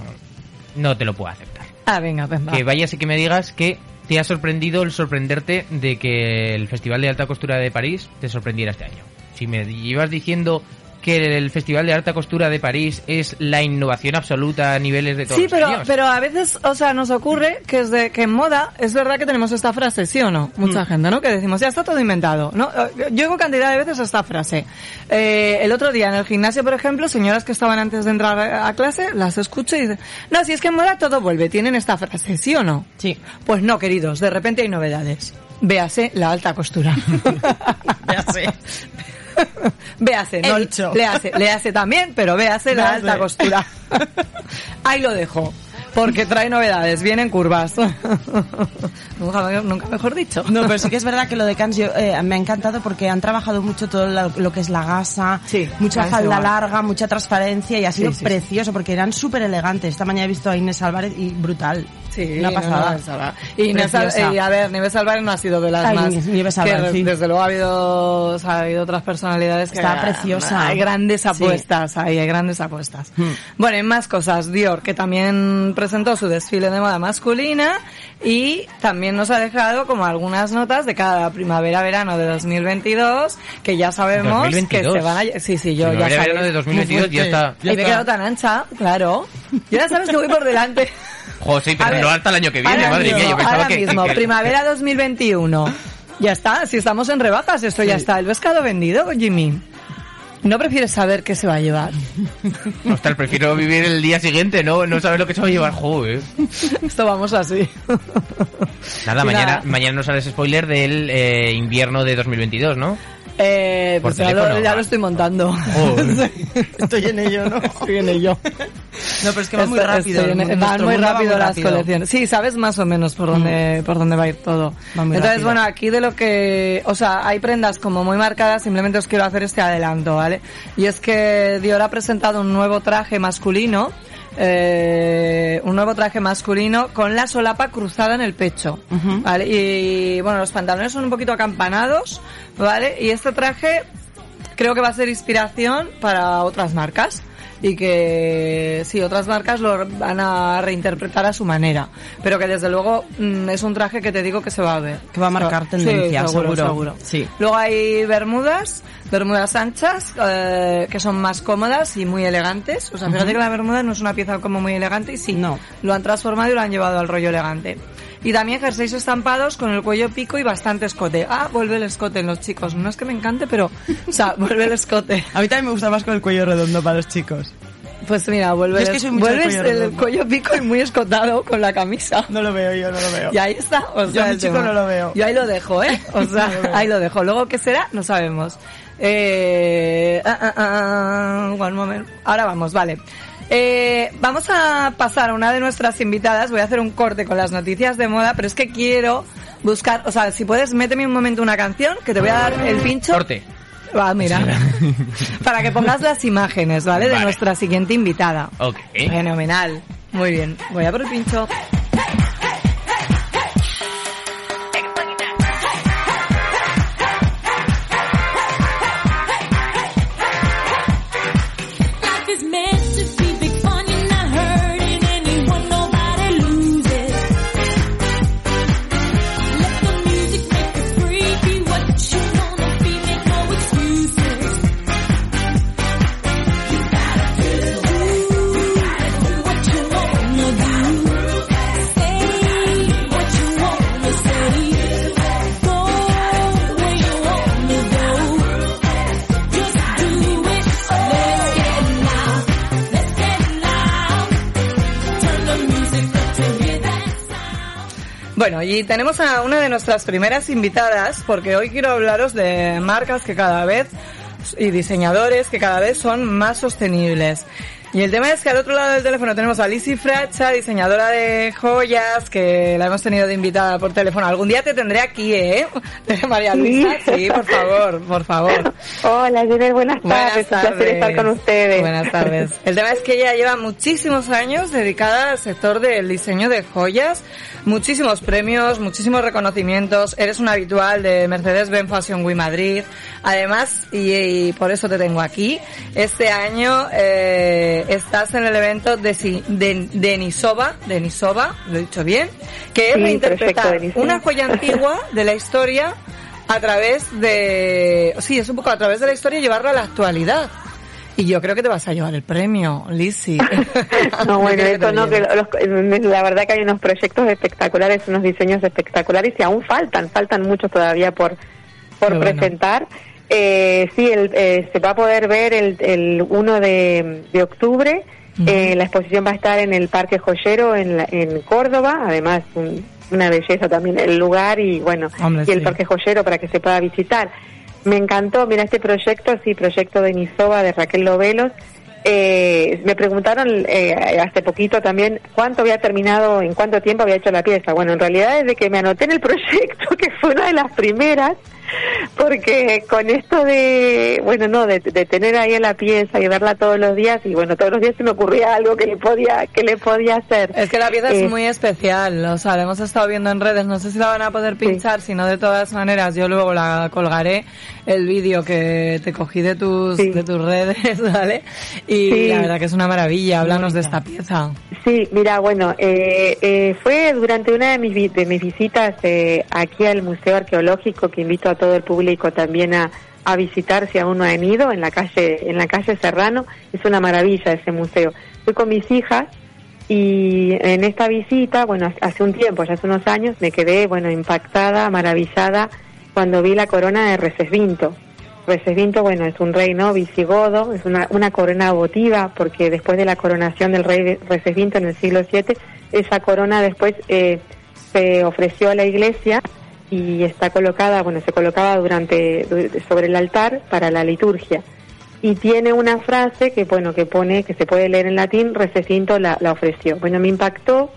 no te lo puedo aceptar. Ah, venga, pues va. Que vayas y que me digas que te ha sorprendido el sorprenderte de que el Festival de Alta Costura de París te sorprendiera este año. Si me llevas diciendo que el Festival de Alta Costura de París es la innovación absoluta a niveles de todos Sí, los pero, años. pero a veces, o sea, nos ocurre que es de que en moda es verdad que tenemos esta frase, ¿sí o no? Mucha Mm. gente, ¿no? Que decimos, ya está todo inventado, ¿no? Eh, Yo digo cantidad de veces esta frase. Eh, el otro día en el gimnasio, por ejemplo, señoras que estaban antes de entrar a clase, las escucho y dicen, no, si es que en moda todo vuelve, tienen esta frase, ¿sí o no? Sí. Pues no, queridos, de repente hay novedades. Véase la alta costura. Véase. Véase, no, dicho. léase, léase también, pero véase la alta costura. Ahí lo dejo. Porque trae novedades, vienen curvas. nunca, nunca mejor dicho. No, pero sí que es verdad que lo de Cans yo, eh, me ha encantado porque han trabajado mucho todo lo, lo que es la gasa, mucha Cans falda larga, mucha transparencia y ha sido Sí, sí, sí. precioso porque eran súper elegantes. Esta mañana he visto a Inés Álvarez y brutal. Sí, una no, pasada. no. Y, Inés y, a ver, Nieves Álvarez no ha sido de las Ay, más. Nieves que Álvarez, sí. Desde luego ha habido, o sea, ha habido otras personalidades que. Está preciosa. Hay grandes Sí. apuestas, ahí hay grandes apuestas. Hmm. Bueno, y más cosas. Dior, que también presentó su desfile de moda masculina y también nos ha dejado como algunas notas de cada primavera-verano de 2022, que ya sabemos 2022. que se van a... Sí, sí, yo ya Primavera-verano sabéis. de 2022 ya está. Y me he quedado tan ancha, claro. Y ahora sabes que voy por delante. Joder, pero no hasta el año que viene, madre mismo, mía. Yo pensaba ahora que. mismo, que- primavera 2021. Ya está, si estamos en rebajas, esto ya está. El pescado vendido, Jimmy. ¿No prefieres saber qué se va a llevar? Ostras, prefiero vivir el día siguiente, no, no saber lo que se va a llevar. Joder. Esto vamos así. Nada, mañana, mañana nos sales spoiler del eh, invierno de 2022, ¿no? Eh, Por pues ya lo, ya lo estoy montando. Joder. Estoy en ello, ¿no? Estoy en ello. No, pero es que va muy rápido. en- van muy va rápido muy las rápido. colecciones. Sí, sabes más o menos por dónde, por dónde va a ir todo. Va muy Entonces, rápido. bueno, aquí de lo que, o sea, hay prendas como muy marcadas, simplemente os quiero hacer este adelanto, ¿vale? Y es que Dior ha presentado un nuevo traje masculino, eh, un nuevo traje masculino con la solapa cruzada en el pecho, ¿vale? Y bueno, los pantalones son un poquito acampanados, ¿vale? Y este traje creo que va a ser inspiración para otras marcas y que sí, otras marcas lo van a reinterpretar a su manera, pero que desde luego mm, es un traje que te digo que se va a ver. Que va a marcar Sí, tendencia, seguro. seguro. Sí. Luego hay bermudas, bermudas anchas, eh, que son más cómodas y muy elegantes. O sea, fíjate que la bermuda no es una pieza como muy elegante y sí, no. lo han transformado y lo han llevado al rollo elegante. Y también jerseys estampados con el cuello pico y bastante escote. Ah, vuelve el escote en los chicos. No es que me encante, pero, o sea, vuelve el escote. A mí también me gusta más con el cuello redondo para los chicos. Pues mira, vuelve, Yo es el- que soy mucho del vuelves cuello el cuello pico y muy escotado con la camisa. No lo veo, yo no lo veo. Y ahí está. O Yo sea, mi el chico no lo veo. Yo ahí lo dejo, ¿eh? O sea, No lo veo. ahí lo dejo. Luego, ¿qué será? No sabemos. Eh, ah, ah, ah, one moment. Ahora vamos, vale. Eh, vamos a pasar a una de nuestras invitadas. Voy a hacer un corte con las noticias de moda, pero es que quiero buscar, o sea, si puedes, méteme un momento una canción que te voy a dar el pincho. Corte. Va, mira. Para que pongas las imágenes, ¿vale? De Vale. nuestra siguiente invitada. Ok. Fenomenal. Muy bien. Voy a por el pincho. Bueno, y tenemos a una de nuestras primeras invitadas, porque hoy quiero hablaros de marcas que cada vez, y diseñadores que cada vez son más sostenibles. Y el tema es que al otro lado del teléfono tenemos a Lizzy Fracha, diseñadora de joyas, que la hemos tenido de invitada por teléfono. Algún día te tendré aquí, ¿eh? María Luisa, sí, por favor, por favor. Hola, Jenner, buenas Buenas tardes. Un placer estar con ustedes. Buenas tardes. El tema es que ella lleva muchísimos años dedicada al sector del diseño de joyas, muchísimos premios, muchísimos reconocimientos. Eres un habitual de Mercedes-Benz Fashion Week Madrid. Además, y, y por eso te tengo aquí, este año eh, estás en el evento de, de, de Nisova, de Nisova, lo he dicho bien, que es Sí, reinterpretar perfecto, Denisova. una joya antigua de la historia a través de, sí, es un poco a través de la historia llevarlo a la actualidad. Y yo creo que te vas a llevar el premio, Lizzy. No, bueno, eso no, que los- la verdad que hay unos proyectos espectaculares, unos diseños espectaculares y aún faltan, faltan muchos todavía por, por bueno. Eh, sí, el, eh, se va a poder ver el, el 1 de, de octubre. Eh, la exposición va a estar en el Parque Joyero en, la- en Córdoba, además un- una belleza también el lugar y bueno, Hombre, y el sí. Parque Joyero para que se pueda visitar. Me encantó, mira este proyecto, sí, proyecto de Nisova de Raquel Lovelos, eh, me preguntaron eh, hace poquito también cuánto había terminado, en cuánto tiempo había hecho la pieza. Bueno, en realidad desde que me anoté en el proyecto, que fue una de las primeras, porque con esto de, bueno, no, de, de tener ahí en la pieza y verla todos los días, y bueno, todos los días se me ocurría algo que le podía, que le podía hacer. Es que la pieza Eh, es muy especial, o sea, la hemos estado viendo en redes, no sé si la van a poder pinchar, si no de todas maneras yo luego la colgaré el vídeo que te cogí de tus de tus redes, ¿vale? Y Sí. la verdad que es una maravilla, háblanos de esta pieza. Sí, mira, bueno, eh, eh, fue durante una de mis, vi- de mis visitas eh, aquí al Museo Arqueológico que invito a todo el público también a, a visitar si aún no han ido en la calle en la calle Serrano. Es una maravilla ese museo. Fui con mis hijas y en esta visita, bueno, hace un tiempo, ya hace unos años, me quedé, bueno, impactada, maravillada cuando vi la corona de Recesvinto. Recesvinto, bueno, es un rey no visigodo, es una, una corona votiva, porque después de la coronación del rey Recesvinto en el siglo VII, esa corona después eh, se ofreció a la iglesia y está colocada, bueno, se colocaba durante du- sobre el altar para la liturgia. Y tiene una frase que, bueno, que pone, que se puede leer en latín, Recesvinto la, la ofreció. Bueno, me impactó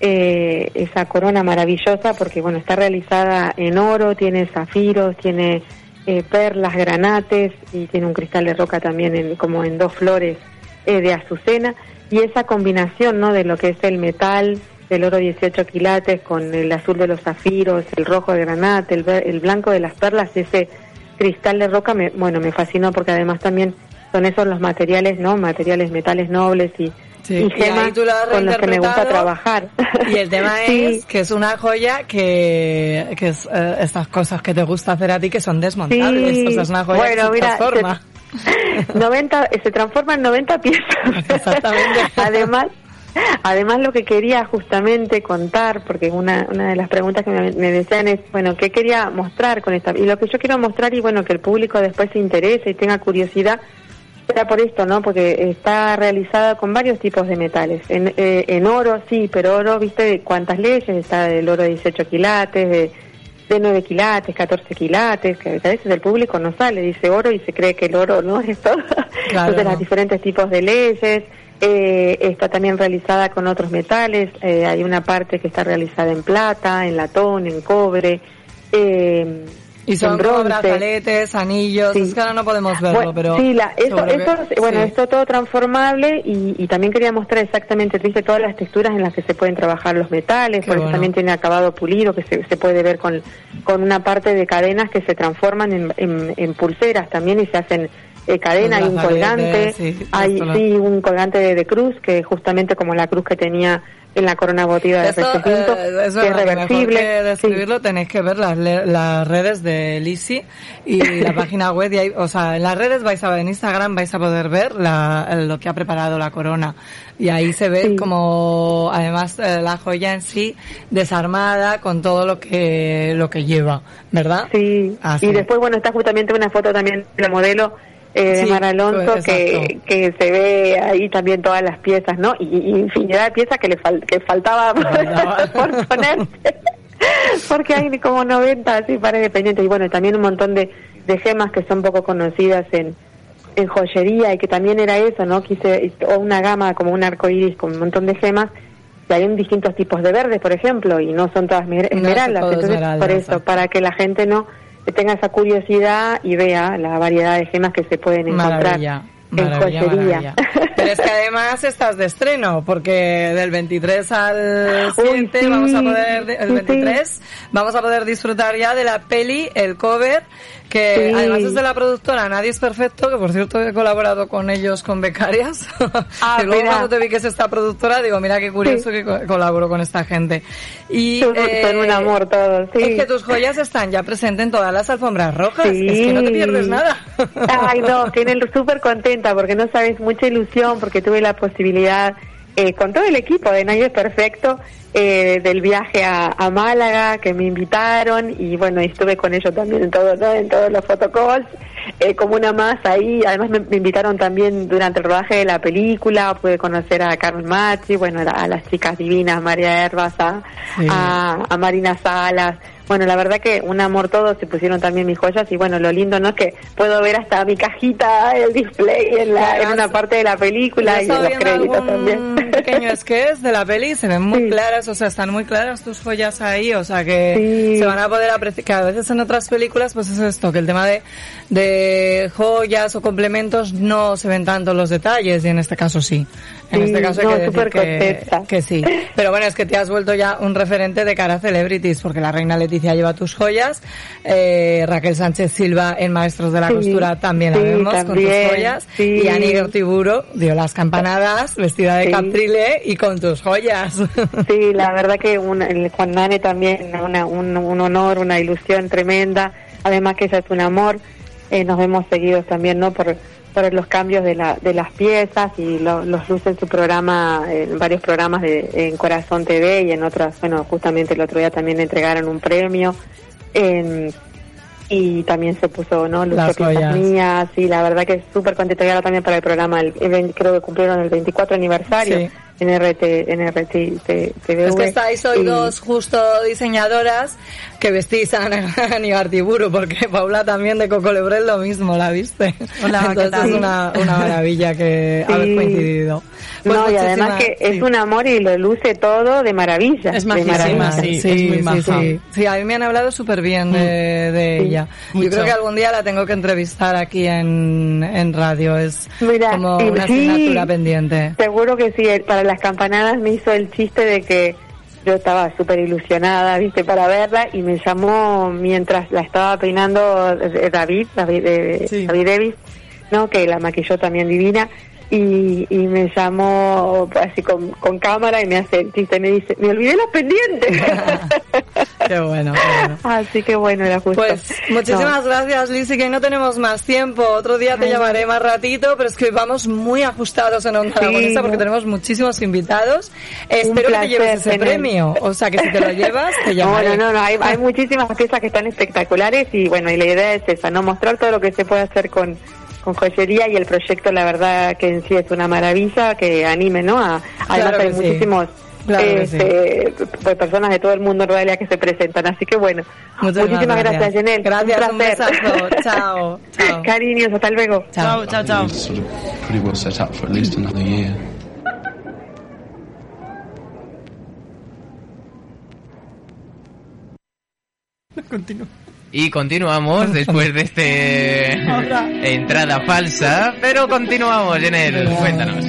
eh, esa corona maravillosa porque bueno está realizada en oro, tiene zafiros, tiene eh, perlas, granates y tiene un cristal de roca también en, como en dos flores eh, de azucena y esa combinación no de lo que es el metal del oro 18 quilates con el azul de los zafiros, el rojo de granate, el, el blanco de las perlas, ese cristal de roca me, bueno me fascinó porque además también son esos los materiales no materiales metales nobles y, Sí, y gemas ahí tú lo has con los que me gusta trabajar Y el tema Sí. es que es una joya que, que es eh, estas cosas que te gusta hacer a ti que son desmontables. Sí. O sea, es una joya Bueno, que se mira, transforma. 90, se transforma en 90 piezas. además, además lo que quería justamente contar, porque una, una de las preguntas que me, me decían es, bueno, ¿qué quería mostrar con esta? Y lo que yo quiero mostrar y bueno, que el público después se interese y tenga curiosidad, era por esto, ¿no? Porque está realizada con varios tipos de metales. En, eh, en oro, sí, pero oro, ¿viste cuántas leyes? Está el oro de 18 quilates, de, de 9 quilates, 14 quilates, que a veces el público no sale, dice oro y se cree que el oro no es todo. Entonces, los diferentes tipos de leyes. Eh, está también realizada con otros metales. eh, hay una parte que está realizada en plata, en latón, en cobre. Eh, Y son como brazaletes, anillos, es que ahora no podemos verlo, Bueno, pero... sí, la, eso, que- eso, bueno, sí. esto todo transformable y, y también quería mostrar exactamente, viste, todas las texturas en las que se pueden trabajar los metales, Qué bueno. también tiene acabado pulido que se, se puede ver con, con una parte de cadenas que se transforman en, en, en pulseras también y se hacen eh, cadena, hay un colgante, sí, hay sí un colgante de, de cruz que justamente como la cruz que tenía en la corona votiva de Recesvinto, eh, es que es reversible. que describirlo tenéis que ver las, le- las redes de Lisi y la página web. Y ahí, o sea, en las redes vais a ver, en Instagram vais a poder ver la- lo que ha preparado la corona. Y ahí se ve como, además, eh, la joya en sí desarmada con todo lo que, lo que lleva, ¿verdad? Sí. Así. Y después, bueno, está justamente una foto también de la modelo eh, de Sí, Mara Alonso pues, que, que se ve ahí también todas las piezas, ¿no? Y, y infinidad de piezas que le fal- que faltaba por poner. Porque hay como 90 así pares de pendientes. Y bueno, también un montón de, de gemas que son poco conocidas en, en joyería y que también era eso, ¿no? Quise, o una gama como un arco iris con un montón de gemas. Y hay distintos tipos de verdes, por ejemplo, y no son todas No esmeraldas. Entonces, esmeraldas, por eso, para que la gente no tenga esa curiosidad y vea la variedad de gemas que se pueden encontrar Maravilla, en maravilla, joyería. maravilla. Pero es que además estás de estreno, porque del 23 al 7 sí, vamos a poder, el sí, 23 vamos a poder disfrutar ya de la peli, el cover, que Sí. además es de la productora Nadie es Perfecto, que por cierto he colaborado con ellos con becarias. Ah, y luego mira. cuando te vi que es esta productora, digo, mira qué curioso que co- colaboro con esta gente. Y, Son- son un amor todos, sí. Es que tus joyas están ya presentes en todas las alfombras rojas, es que no te pierdes nada. Ay, no, que en el súper contenta porque no sabes, mucha ilusión porque tuve la posibilidad eh, con todo el equipo de Nadie es Perfecto eh, del viaje a, a Málaga que me invitaron y bueno, estuve con ellos también en todo, ¿no? en todos los photocalls eh, como una más ahí, además me, me invitaron también durante el rodaje de la película, pude conocer a Carmen Machi, bueno, a, a las chicas divinas, María Herbas, a, Sí. a, a Marina Salas, bueno, la verdad que un amor todo, se pusieron también mis joyas y bueno, lo lindo no es que puedo ver hasta mi cajita, el display en, la, en una parte de la película y en los créditos algún también. pequeño sketch de la peli, se ven muy claras, o sea, están muy claras tus joyas ahí, o sea que Sí. se van a poder apreciar, que a veces en otras películas pues es esto, que el tema de, de joyas o complementos no se ven tanto los detalles y en este caso sí. En Sí, este caso hay no, que decir que, que sí. Pero bueno, es que te has vuelto ya un referente de cara a celebrities, porque la reina Leticia lleva tus joyas, eh, Raquel Sánchez Silva en Maestros de la Sí, Costura también la sí, vemos con tus también, joyas, sí. y Ani Ortiburo dio las campanadas vestida de Sí. caprile y con tus joyas. Sí, la verdad que un, el Juan Nane también, una, un, un honor, una ilusión tremenda. Además que ella es un amor. Eh, nos vemos seguidos también, ¿no? Por, por los cambios de, la, de las piezas y lo- los luce en su programa, en varios programas de, en Corazón TV y en otras, bueno, justamente el otro día también le entregaron un premio. En- y también se puso, ¿no? Lucho Las Piezas. Mías, y la verdad que súper contenta también para el programa, el, el 20 creo que cumplieron el 24 aniversario Sí. En RT, en RT TV. Es que estáis hoy y- dos justo diseñadoras que vestís a Ani Artiburu, porque Paula también de Coco Lebrel lo mismo, ¿la viste? Hola, ¿qué Entonces tal? es una, una maravilla que Sí. haber coincidido. Pues no, y además que es un amor y lo luce todo de maravilla. Es de majísima, maravilla. sí. Sí, es muy sí, maja. sí. Sí, a mí me han hablado súper bien de, de Sí, ella. Yo mucho. creo que algún día la tengo que entrevistar aquí en, en radio. Es Mira, como una sí. asignatura pendiente. Seguro que sí, él, para las campanadas me hizo el chiste de que yo estaba súper ilusionada, viste, para verla y me llamó mientras la estaba peinando eh, David, David, eh, David Davis, ¿no? Que la maquilló también divina. Y, y me llamó así con, con cámara y me hace el chiste y me dice, me olvidé los pendientes. Qué bueno, qué bueno. Así que bueno, era justo. Pues muchísimas gracias, Lizzy, que no tenemos más tiempo. Otro día te Ay, llamaré más ratito, pero es que vamos muy ajustados en Onda Sí, Aragonesa porque no. tenemos muchísimos invitados. Un Espero que te placer lleves ese tener- premio. O sea, que si te lo llevas, te No, llamaré. no, no, no, hay, hay muchísimas piezas que están espectaculares y bueno, y la idea es esa, no mostrar todo lo que se puede hacer con, con joyería y el proyecto la verdad que en sí es una maravilla, que anime, ¿no? A, además Claro hay que sí. muchísimos Claro este, pues, personas de todo el mundo en realidad que se presentan, así que bueno, Muchísimas muchísimas gracias, gracias. Jenel, Gracias, un placer. besazo. Chao, chao. Cariños, hasta luego. Chao, chao, chao. Sort Y continuamos después de este entrada falsa, pero continuamos, Jenel, cuéntanos.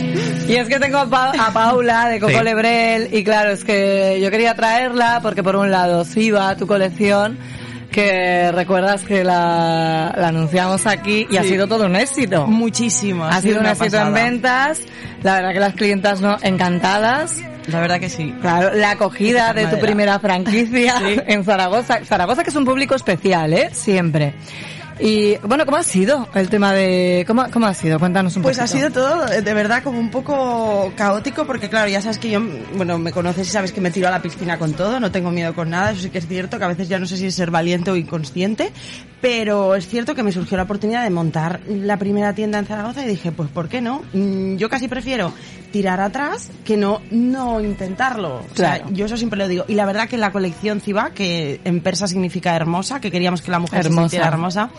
Y es que tengo a, Pa- a Paula de Coco Sí. Lebrel y claro, es que yo quería traerla porque por un lado Ciba, tu colección, que recuerdas que la, la anunciamos aquí y ha sido todo un éxito. Muchísimo. Ha sido un éxito en ventas, la verdad que las clientas no encantadas. La verdad que sí. Claro, la acogida de tu Madera. primera franquicia en Zaragoza. Zaragoza que es un público especial, ¿eh? Siempre. Y bueno, ¿cómo ha sido el tema de... ¿Cómo, cómo ha sido? Cuéntanos un Pues poquito. ha sido todo eh, de verdad como un poco caótico porque claro, ya sabes que yo, bueno, me conoces y sabes que me tiro a la piscina con todo, no tengo miedo con nada, eso sí que es cierto, que a veces ya no sé si es ser valiente o inconsciente, pero es cierto que me surgió la oportunidad de montar la primera tienda en Zaragoza y dije, pues ¿por qué no? Mm, Yo casi prefiero tirar atrás que no no intentarlo. O sea, Claro. yo eso siempre lo digo. Y la verdad que la colección Ciba, que en persa significa hermosa, que queríamos que la mujer se Hermosa. sintiera hermosa,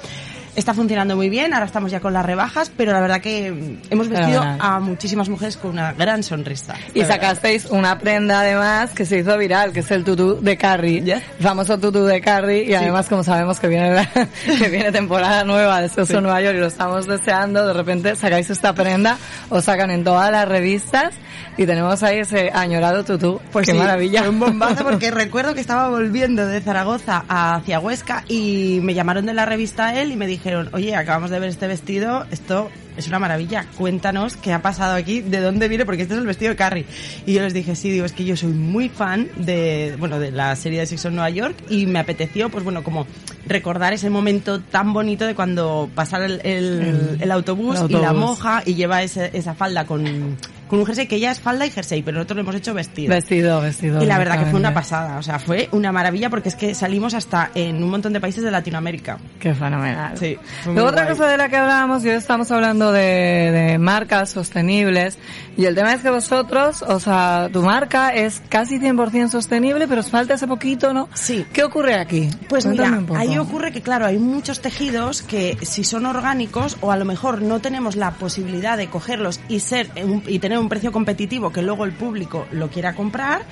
Está funcionando muy bien, ahora estamos ya con las rebajas, pero la verdad que hemos vestido a muchísimas mujeres con una gran sonrisa. Y sacasteis una prenda además que se hizo viral, que es el tutú de Carrie. El famoso tutú de Carrie y además como sabemos que viene la- que viene temporada nueva de Soso Sí. Nueva York y lo estamos deseando, de repente sacáis esta prenda, os sacan en todas las revistas y tenemos ahí ese añorado tutú. Pues Qué sí, maravilla. fue un bombazo porque recuerdo que estaba volviendo de Zaragoza hacia Huesca y me llamaron de la revista él y me dijeron, oye, acabamos de ver este vestido, esto es una maravilla, cuéntanos qué ha pasado aquí, de dónde viene, porque este es el vestido de Carrie. Y yo les dije, sí, digo, es que yo soy muy fan de, bueno, de la serie de Sexo en Nueva York y me apeteció, pues bueno, como recordar ese momento tan bonito de cuando pasa el, el- El- el autobús, y la moja y lleva ese- esa falda con con un jersey que ya es falda y jersey, pero nosotros lo hemos hecho vestido. Vestido, vestido. Y la verdad que fue una pasada, o sea, fue una maravilla porque es que salimos hasta en un montón de países de Latinoamérica. Qué fenomenal. Sí. Luego otra guay. cosa de la que hablábamos, y hoy estamos hablando de, de marcas sostenibles, y el tema es que vosotros, o sea, tu marca es casi 100% sostenible, pero os falta ese poquito, ¿no? Sí. ¿Qué ocurre aquí? Pues Cuéntame mira, un poco. ahí ocurre que claro, hay muchos tejidos que si son orgánicos o a lo mejor no tenemos la posibilidad de cogerlos y ser y tener un precio competitivo que luego el público lo quiera comprar,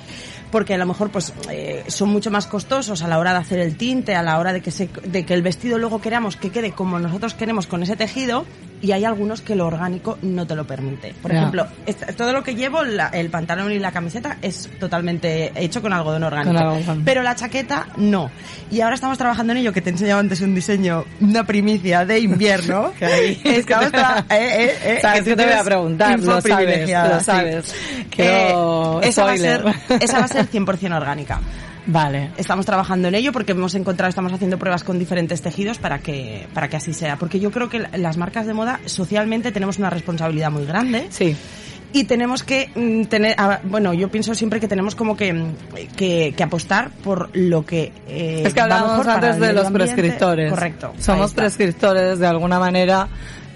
porque a lo mejor pues eh, son mucho más costosos a la hora de hacer el tinte, a la hora de que se, de que el vestido luego queramos que quede como nosotros queremos con ese tejido y hay algunos que lo orgánico no te lo permite. Por Ya. ejemplo, todo lo que llevo, la- el pantalón y la camiseta es totalmente hecho con algodón orgánico. Con. Pero la chaqueta no. Y ahora estamos trabajando en ello, que te he enseñado antes un diseño, una primicia de invierno. Estamos tra- eh, eh, eh, Sabes que te voy a preguntar, lo sabes, lo sí. sabes. Quiero Eh, esa, va a ser, esa va a ser 100% orgánica. Vale. Estamos trabajando en ello porque hemos encontrado, estamos haciendo pruebas con diferentes tejidos para que, para que así sea. Porque yo creo que la- las marcas de moda socialmente tenemos una responsabilidad muy grande. Sí. Y tenemos que mm, tener, ah, bueno, yo pienso siempre que tenemos como que, que, que apostar por lo que eh, Es que hablábamos antes de los ambiente. prescriptores. Correcto. Somos prescriptores de alguna manera.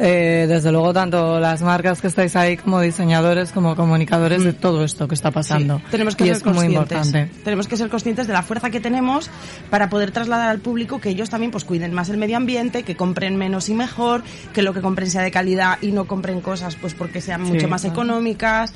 Eh, desde luego, tanto las marcas que estáis ahí como diseñadores, como comunicadores de todo esto que está pasando. Sí, tenemos que y ser es muy conscientes. importante. Tenemos que ser conscientes de la fuerza que tenemos para poder trasladar al público que ellos también pues cuiden más el medio ambiente, que compren menos y mejor, que lo que compren sea de calidad y no compren cosas pues porque sean Sí, mucho más claro. económicas.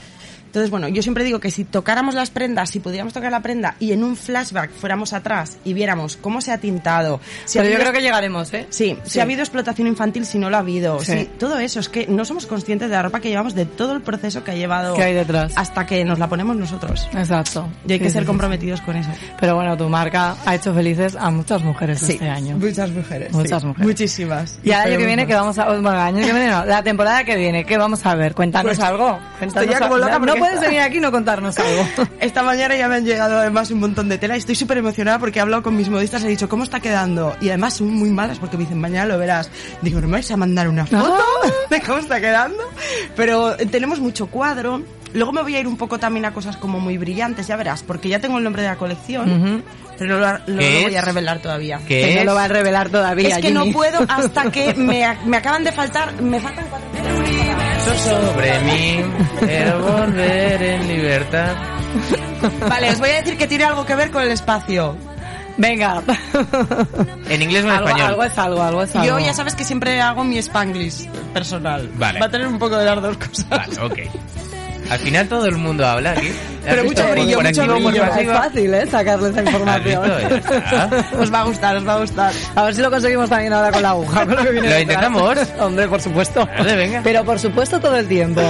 Entonces, bueno, yo siempre digo que si tocáramos las prendas, si pudiéramos tocar la prenda y en un flashback fuéramos atrás y viéramos cómo se ha tintado. Si ha Pero yo creo que llegaremos, ¿eh? Sí, si ha habido explotación infantil, si no lo ha habido. Sí. Todo eso. Es que no somos conscientes de la ropa que llevamos, de todo el proceso que ha llevado Que hay detrás. hasta que nos la ponemos nosotros. Exacto. Y hay que sí, ser comprometidos con eso. Pero bueno, tu marca ha hecho felices a muchas mujeres este año. muchas mujeres. Muchas mujeres. Muchísimas. Y el año que viene, que vamos a. Bueno, año que viene no. La temporada que viene, ¿qué vamos a ver? Cuéntanos Pues, algo. estoy ya como loca No porque- puedes venir aquí y no contarnos algo. Esta mañana ya me han llegado además un montón de tela y estoy súper emocionada porque he hablado con mis modistas y he dicho, ¿cómo está quedando? Y además son muy malas porque me dicen, mañana lo verás. Digo, ¿no me vais a mandar una foto de cómo está quedando? Pero eh, tenemos mucho cuadro. Luego me voy a ir un poco también a cosas como muy brillantes, ya verás, porque ya tengo el nombre de la colección, Ujú. pero no lo, no lo ¿Qué voy a revelar todavía. ¿Qué Que no es? lo va a revelar todavía. Es que Jimmy. no puedo hasta que me, me acaban de faltar, me faltan cuatro sobre mí, quiero volver en libertad. Vale, os voy a decir que tiene algo que ver con el espacio. Venga. ¿En inglés o en algo, español? algo es algo, algo es algo. Yo ya sabes que siempre hago mi spanglish personal. Vale. Va a tener un poco de las dos cosas. Vale, ok. Al final todo el mundo habla aquí. Pero ¿Has mucho brillo, mucho brillo. Es fácil, ¿eh? Sacarle esa ¿Has información. Os va a gustar, os va a gustar. A ver si lo conseguimos también ahora con la aguja. con lo que viene ¿Lo detrás. intentamos? Hombre, por supuesto. Vale, venga. Pero por supuesto todo el tiempo.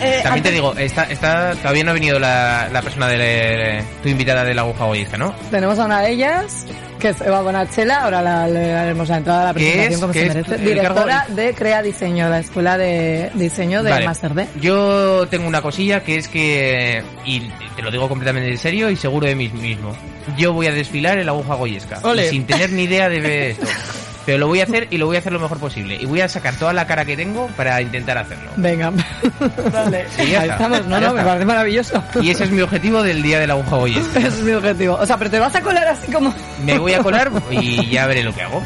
Eh, También te digo, está, está, todavía no ha venido la, la persona de tu invitada de la aguja goyesca, ¿no? Tenemos a una de ellas, que es Eva Bonachela, ahora la- le daremos la entrada a la ¿Qué presentación es? como ¿Qué se es? merece. El Directora de Crea Diseño, la escuela de diseño de Vale. Master D. Yo tengo una cosilla que es que, y te lo digo completamente en serio y seguro de mí mismo, yo voy a desfilar en la aguja goyesca, Ole. y sin tener ni idea de ver esto. Pero lo voy a hacer y lo voy a hacer lo mejor posible. Y voy a sacar toda la cara que tengo para intentar hacerlo. Venga. Dale. Y ya Ahí está. estamos, no, Ya no, me parece maravilloso. Y ese es mi objetivo del día de la aguja goyesca. Ese es mi objetivo. O sea, pero te vas a colar así como... Me voy a colar y ya veré lo que hago.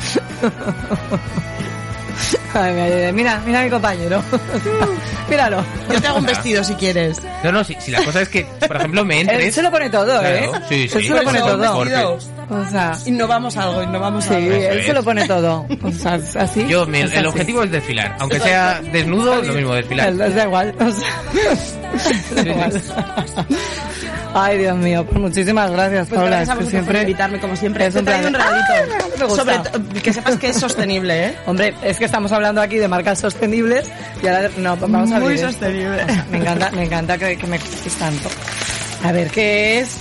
Ay, mira, mira, mira a mi compañero. Míralo. Yo te hago un vestido si quieres. No, no, si, si la cosa es que, por ejemplo, me entres... Él se lo pone todo, ¿eh? Claro, sí, sí. Él se lo pone todo. vestido. O sea, Innovamos algo, innovamos sí, algo. Eso él es. se lo pone todo. O sea, así. Yo, el así. objetivo es desfilar. Aunque sea desnudo, lo mismo, desfilar. Da igual. o sea, da igual. Ay, Dios mío, pues muchísimas gracias, Pues Paula. gracias a que vosotros por siempre invitarme como siempre. Es un traído un regalito. Ah, me gusta. Sobre que sepas que es sostenible, ¿eh? Hombre, es que estamos hablando aquí de marcas sostenibles y ahora no, vamos a ver. Muy sostenible. O sea, me encanta, me encanta que, que me gustes tanto. A ver qué es.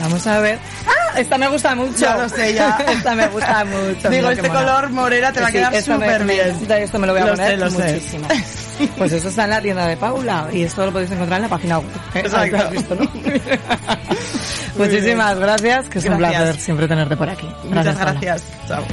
Vamos a ver. ¡Ah! Esta me gusta mucho. Ya lo sé, ya. Esta me gusta mucho. Digo, este color morena te va a quedar súper bien. Esto me lo voy a poner muchísimo. Pues eso está en la tienda de Paula y esto lo podéis encontrar en la página web. Exacto. Has visto, ¿no? Muchísimas gracias, que es un placer siempre tenerte por aquí. Muchas Paula. gracias. Chao.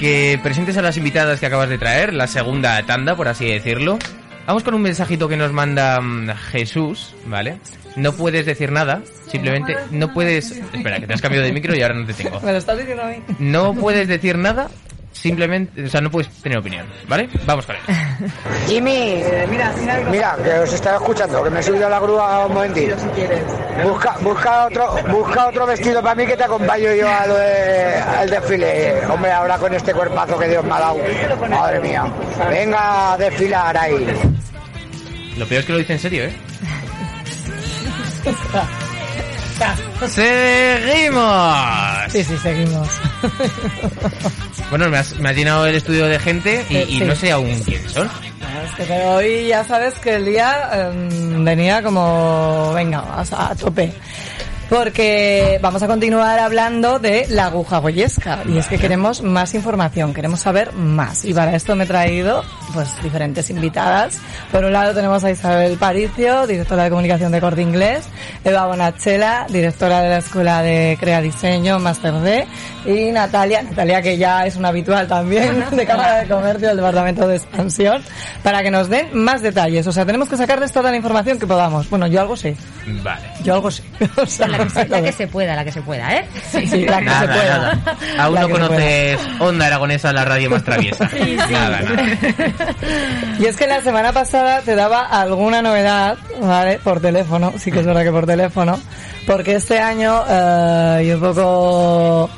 que presentes a las invitadas que acabas de traer, la segunda tanda, por así decirlo. Vamos con un mensajito que nos manda mm, Jesús, ¿vale? No puedes decir nada, simplemente no puedes... Espera, que te has cambiado de micro y ahora no te tengo. Me lo estás diciendo a mí. No puedes decir nada, simplemente... O sea, no puedes tener opinión, ¿vale? Vamos con él. Jimmy, eh, mira, mira, que os estaba escuchando, que me he subido a la grúa un momentito. Si quieres. Busca, busca otro, busca otro vestido para mí que te acompaño yo a lo de- al desfile. Hombre, ahora con este cuerpazo que Dios me ha dado. Madre mía. Venga a desfilar ahí. Lo peor es que lo dice en serio, ¿eh? ¡Seguimos! Sí, sí, seguimos. Bueno, me has, me has llenado el estudio de gente y, Eh, y sí. no sé aún quiénes son. Pero hoy ya sabes que el día em, venía como, venga, a, a tope. Porque vamos a continuar hablando de la aguja goyesca. Y es que queremos más información, queremos saber más. Y para esto me he traído, pues, diferentes invitadas. Por un lado tenemos a Isabel Paricio, directora de comunicación de Corte Inglés. Eva Bonachela, directora de la Escuela de Crea Diseño, Master D. Y Natalia, Natalia que ya es una habitual también de Cámara de Comercio del Departamento de Expansión, para que nos den más detalles. O sea, tenemos que sacarles toda la información que podamos. Bueno, yo algo sé. Vale. Yo algo sé. O sea, La que, se, la que se pueda, la que se pueda, ¿eh? Sí, sí, la que Nada, se pueda. nada. Aún La no conoces Onda Aragonesa, la radio más traviesa. Sí, sí. Nada, nada. Y es que la semana pasada te daba alguna novedad, ¿vale? Por teléfono, sí que es verdad que por teléfono, porque este año, eh, y un poco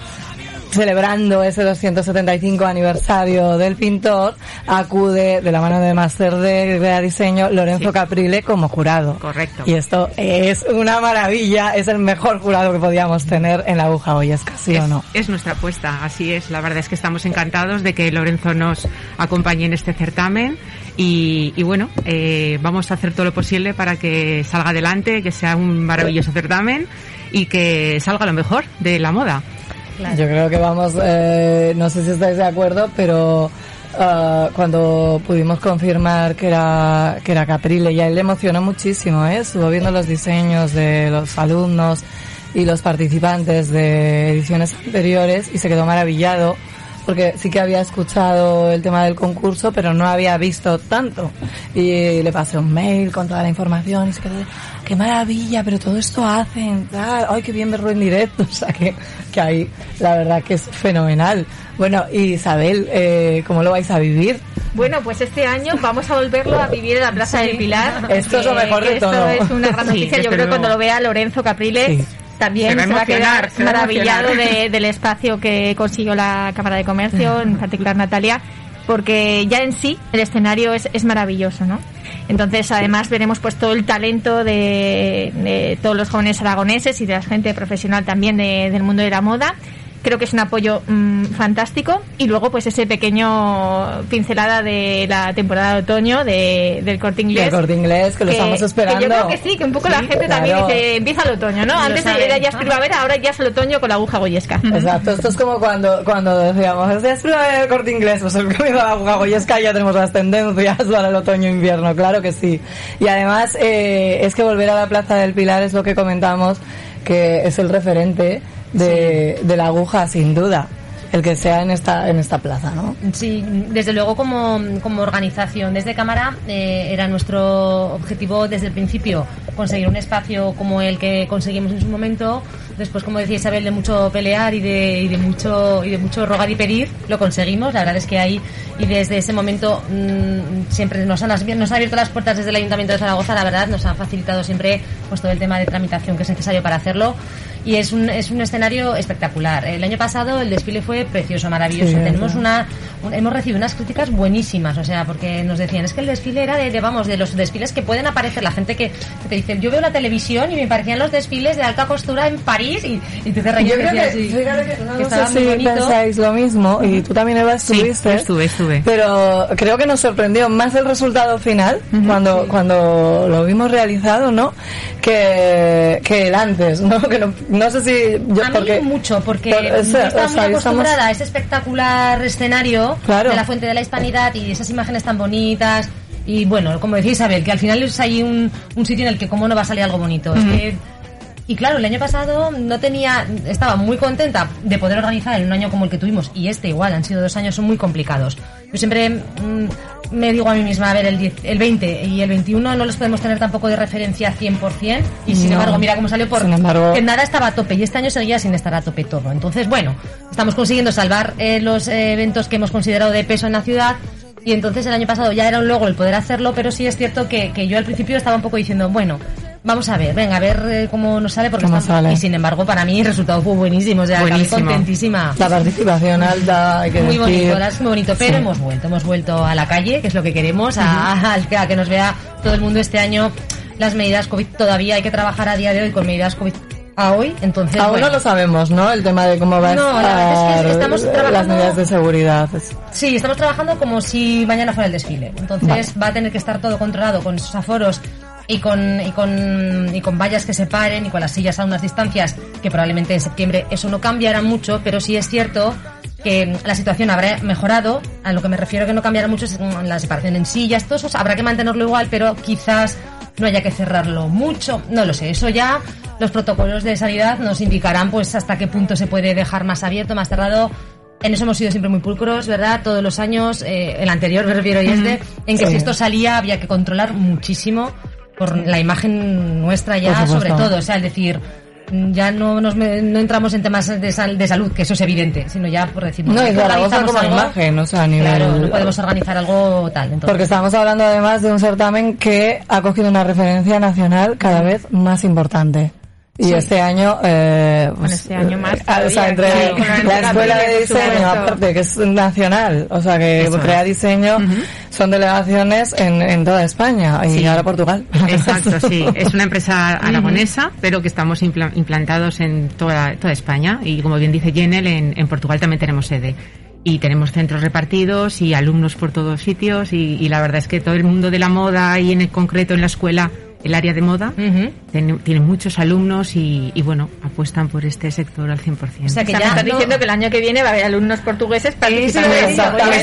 celebrando ese 275 aniversario del pintor, acude de la mano de Master de Diseño Lorenzo Caprile como jurado. Correcto. Y esto es una maravilla, es el mejor jurado que podíamos tener en la aguja hoy, ¿es casi o no? Es nuestra apuesta, así es. La verdad es que estamos encantados de que Lorenzo nos acompañe en este certamen y, y bueno, eh, vamos a hacer todo lo posible para que salga adelante, que sea un maravilloso certamen y que salga lo mejor de la moda. Yo creo que vamos, eh, no sé si estáis de acuerdo, pero ah, cuando pudimos confirmar que era, que era Caprile, y a él le emocionó muchísimo, ¿eh? Estuvo viendo los diseños de los alumnos y los participantes de ediciones anteriores y se quedó maravillado porque sí que había escuchado el tema del concurso, pero no había visto tanto. Y le pasé un mail con toda la información y se quedó, qué maravilla, pero todo esto hacen, tal, ay, qué bien verlo en directo. O sea, que, que ahí la verdad que es fenomenal. Bueno, y Isabel, eh, ¿cómo lo vais a vivir? Bueno, pues este año vamos a volverlo a vivir en la Plaza del Pilar. Esto es lo mejor de que esto todo. es una gran Sí, noticia. desde Yo creo que luego. cuando lo vea Lorenzo Caprile Sí. también Se va a se va a quedar maravillado de- del espacio que consiguió la Cámara de Comercio, en particular Natalia, porque ya en sí el escenario es, es maravilloso, ¿no? Entonces, además, veremos pues todo el talento de, de todos los jóvenes aragoneses y de la gente profesional también de- del mundo de la moda. Creo que es un apoyo mm, fantástico. Y luego, pues ese pequeño pincelada de la temporada de otoño de, del corte inglés. Del Corte Inglés, que lo estamos esperando. yo creo que sí, que un poco la gente claro. también dice, empieza el otoño, ¿no? Lo Antes saben. era ya es primavera, ahora ya es el otoño con la aguja goyesca. Exacto, esto es como cuando, cuando decíamos, es primavera el corte inglés, pues el comienzo de la aguja goyesca ya tenemos las tendencias para el otoño-invierno, claro que sí. Y además, eh, es que volver a la Plaza del Pilar es lo que comentamos, que es el referente de, de la aguja, sin duda, el que sea en esta, en esta plaza, ¿no? Sí, desde luego como, como organización desde Cámara eh, era nuestro objetivo desde el principio conseguir un espacio como el que conseguimos en su momento. Después, como decía Isabel, de mucho pelear y de, y de mucho y de mucho rogar y pedir, lo conseguimos. La verdad es que ahí y desde ese momento mm, siempre nos han, nos han abierto las puertas desde el Ayuntamiento de Zaragoza. La verdad, nos han facilitado siempre pues todo el tema de tramitación que es necesario para hacerlo. Y es un, es un escenario espectacular. El año pasado el desfile fue precioso, maravilloso. Sí, Tenemos una un- hemos recibido unas críticas buenísimas, o sea, porque nos decían, es que el desfile era de, de, vamos, de los desfiles que pueden aparecer, la gente que, que te dice, yo veo la televisión y me parecían los desfiles de alta costura en París y, y tú te reías Yo creo que, sí, fíjate que no, que no sé si bonito. pensáis lo mismo, y tú también Eva estuviste. estuve, estuve. Pero creo que nos sorprendió más el resultado final, cuando, cuando lo vimos realizado, ¿no? Que, que el antes, ¿no? Que no, no sé si yo, a mí porque, mucho, porque por- estaba o sea, muy estamos- acostumbrada a ese espectacular escenario Claro. de la Fuente de la Hispanidad y esas imágenes tan bonitas. Y bueno, como decía Isabel, que al final es ahí un, un sitio en el que cómo no va a salir algo bonito. Es que y claro, el año pasado no tenía, estaba muy contenta de poder organizar en un año como el que tuvimos y este igual, han sido dos años muy complicados. Yo siempre mm, me digo a mí misma, a ver, el, 10 el 20 y el 21 no los podemos tener tampoco de referencia 100%, y sin No. embargo, mira cómo salió, por embargo- que nada estaba a tope, y este año seguía sin estar a tope todo. Entonces, bueno, estamos consiguiendo salvar eh, los eh, eventos que hemos considerado de peso en la ciudad, y entonces el año pasado ya era un logro el poder hacerlo, pero sí es cierto que, que yo al principio estaba un poco diciendo, bueno, vamos a ver, venga, a ver eh, cómo nos sale, porque estamos- sale. y sin embargo, para mí el resultado fue buenísimo, o sea, Buenísimo. contentísima. La participación alta, hay que Muy decir. bonito, la es muy bonito, pero Sí. hemos vuelto, hemos vuelto a la calle, que es lo que queremos, a, a- a que nos vea todo el mundo este año. Las medidas COVID todavía hay que trabajar a día de hoy con medidas COVID a hoy, entonces Aún bueno. no lo sabemos, ¿no? El tema de cómo va a No, la verdad es que estamos las trabajando- medidas de seguridad. Sí, estamos trabajando como si mañana fuera el desfile. Entonces va a tener que estar todo controlado con esos aforos y con, y con, y con vallas que separen y con las sillas a unas distancias que probablemente en septiembre eso no cambiará mucho, pero sí es cierto que la situación habrá mejorado. A lo que me refiero que no cambiará mucho es la separación en sillas, todo eso habrá que mantenerlo igual, pero quizás no haya que cerrarlo mucho. No lo sé, eso ya los protocolos de sanidad nos indicarán pues hasta qué punto se puede dejar más abierto, más cerrado. En eso hemos sido siempre muy pulcros, ¿verdad? Todos los años, eh, el anterior me refiero y este, en que Sí. si esto salía había que controlar muchísimo por la imagen nuestra ya, sobre todo. O sea, es decir, ya no nos no entramos en temas de, sal- de salud, que eso es evidente, sino ya por decir, No, que Zaragoza organizamos como imagen, o sea, a nivel... Claro, no podemos organizar algo tal. Entonces, Porque estamos hablando además de un certamen que ha cogido una referencia nacional cada vez más importante. Y Sí. este año, eh, pues, este año más eh, o sea, entre claro, la la escuela de diseño, aparte que es nacional, o sea, que Eso crea es. diseño, son delegaciones en, en toda España y ahora Portugal. Exacto, sí. Es una empresa aragonesa, pero que estamos impla- implantados en toda, toda España. Y como bien dice Jenel, en, en Portugal también tenemos sede. Y tenemos centros repartidos y alumnos por todos sitios. Y, y la verdad es que todo el mundo de la moda y en el concreto en la escuela, el área de moda, tiene, tiene muchos alumnos y, y, bueno, apuestan por este sector al 100%. O sea, que ya estás diciendo que el año que viene va a haber alumnos portugueses esto. Pues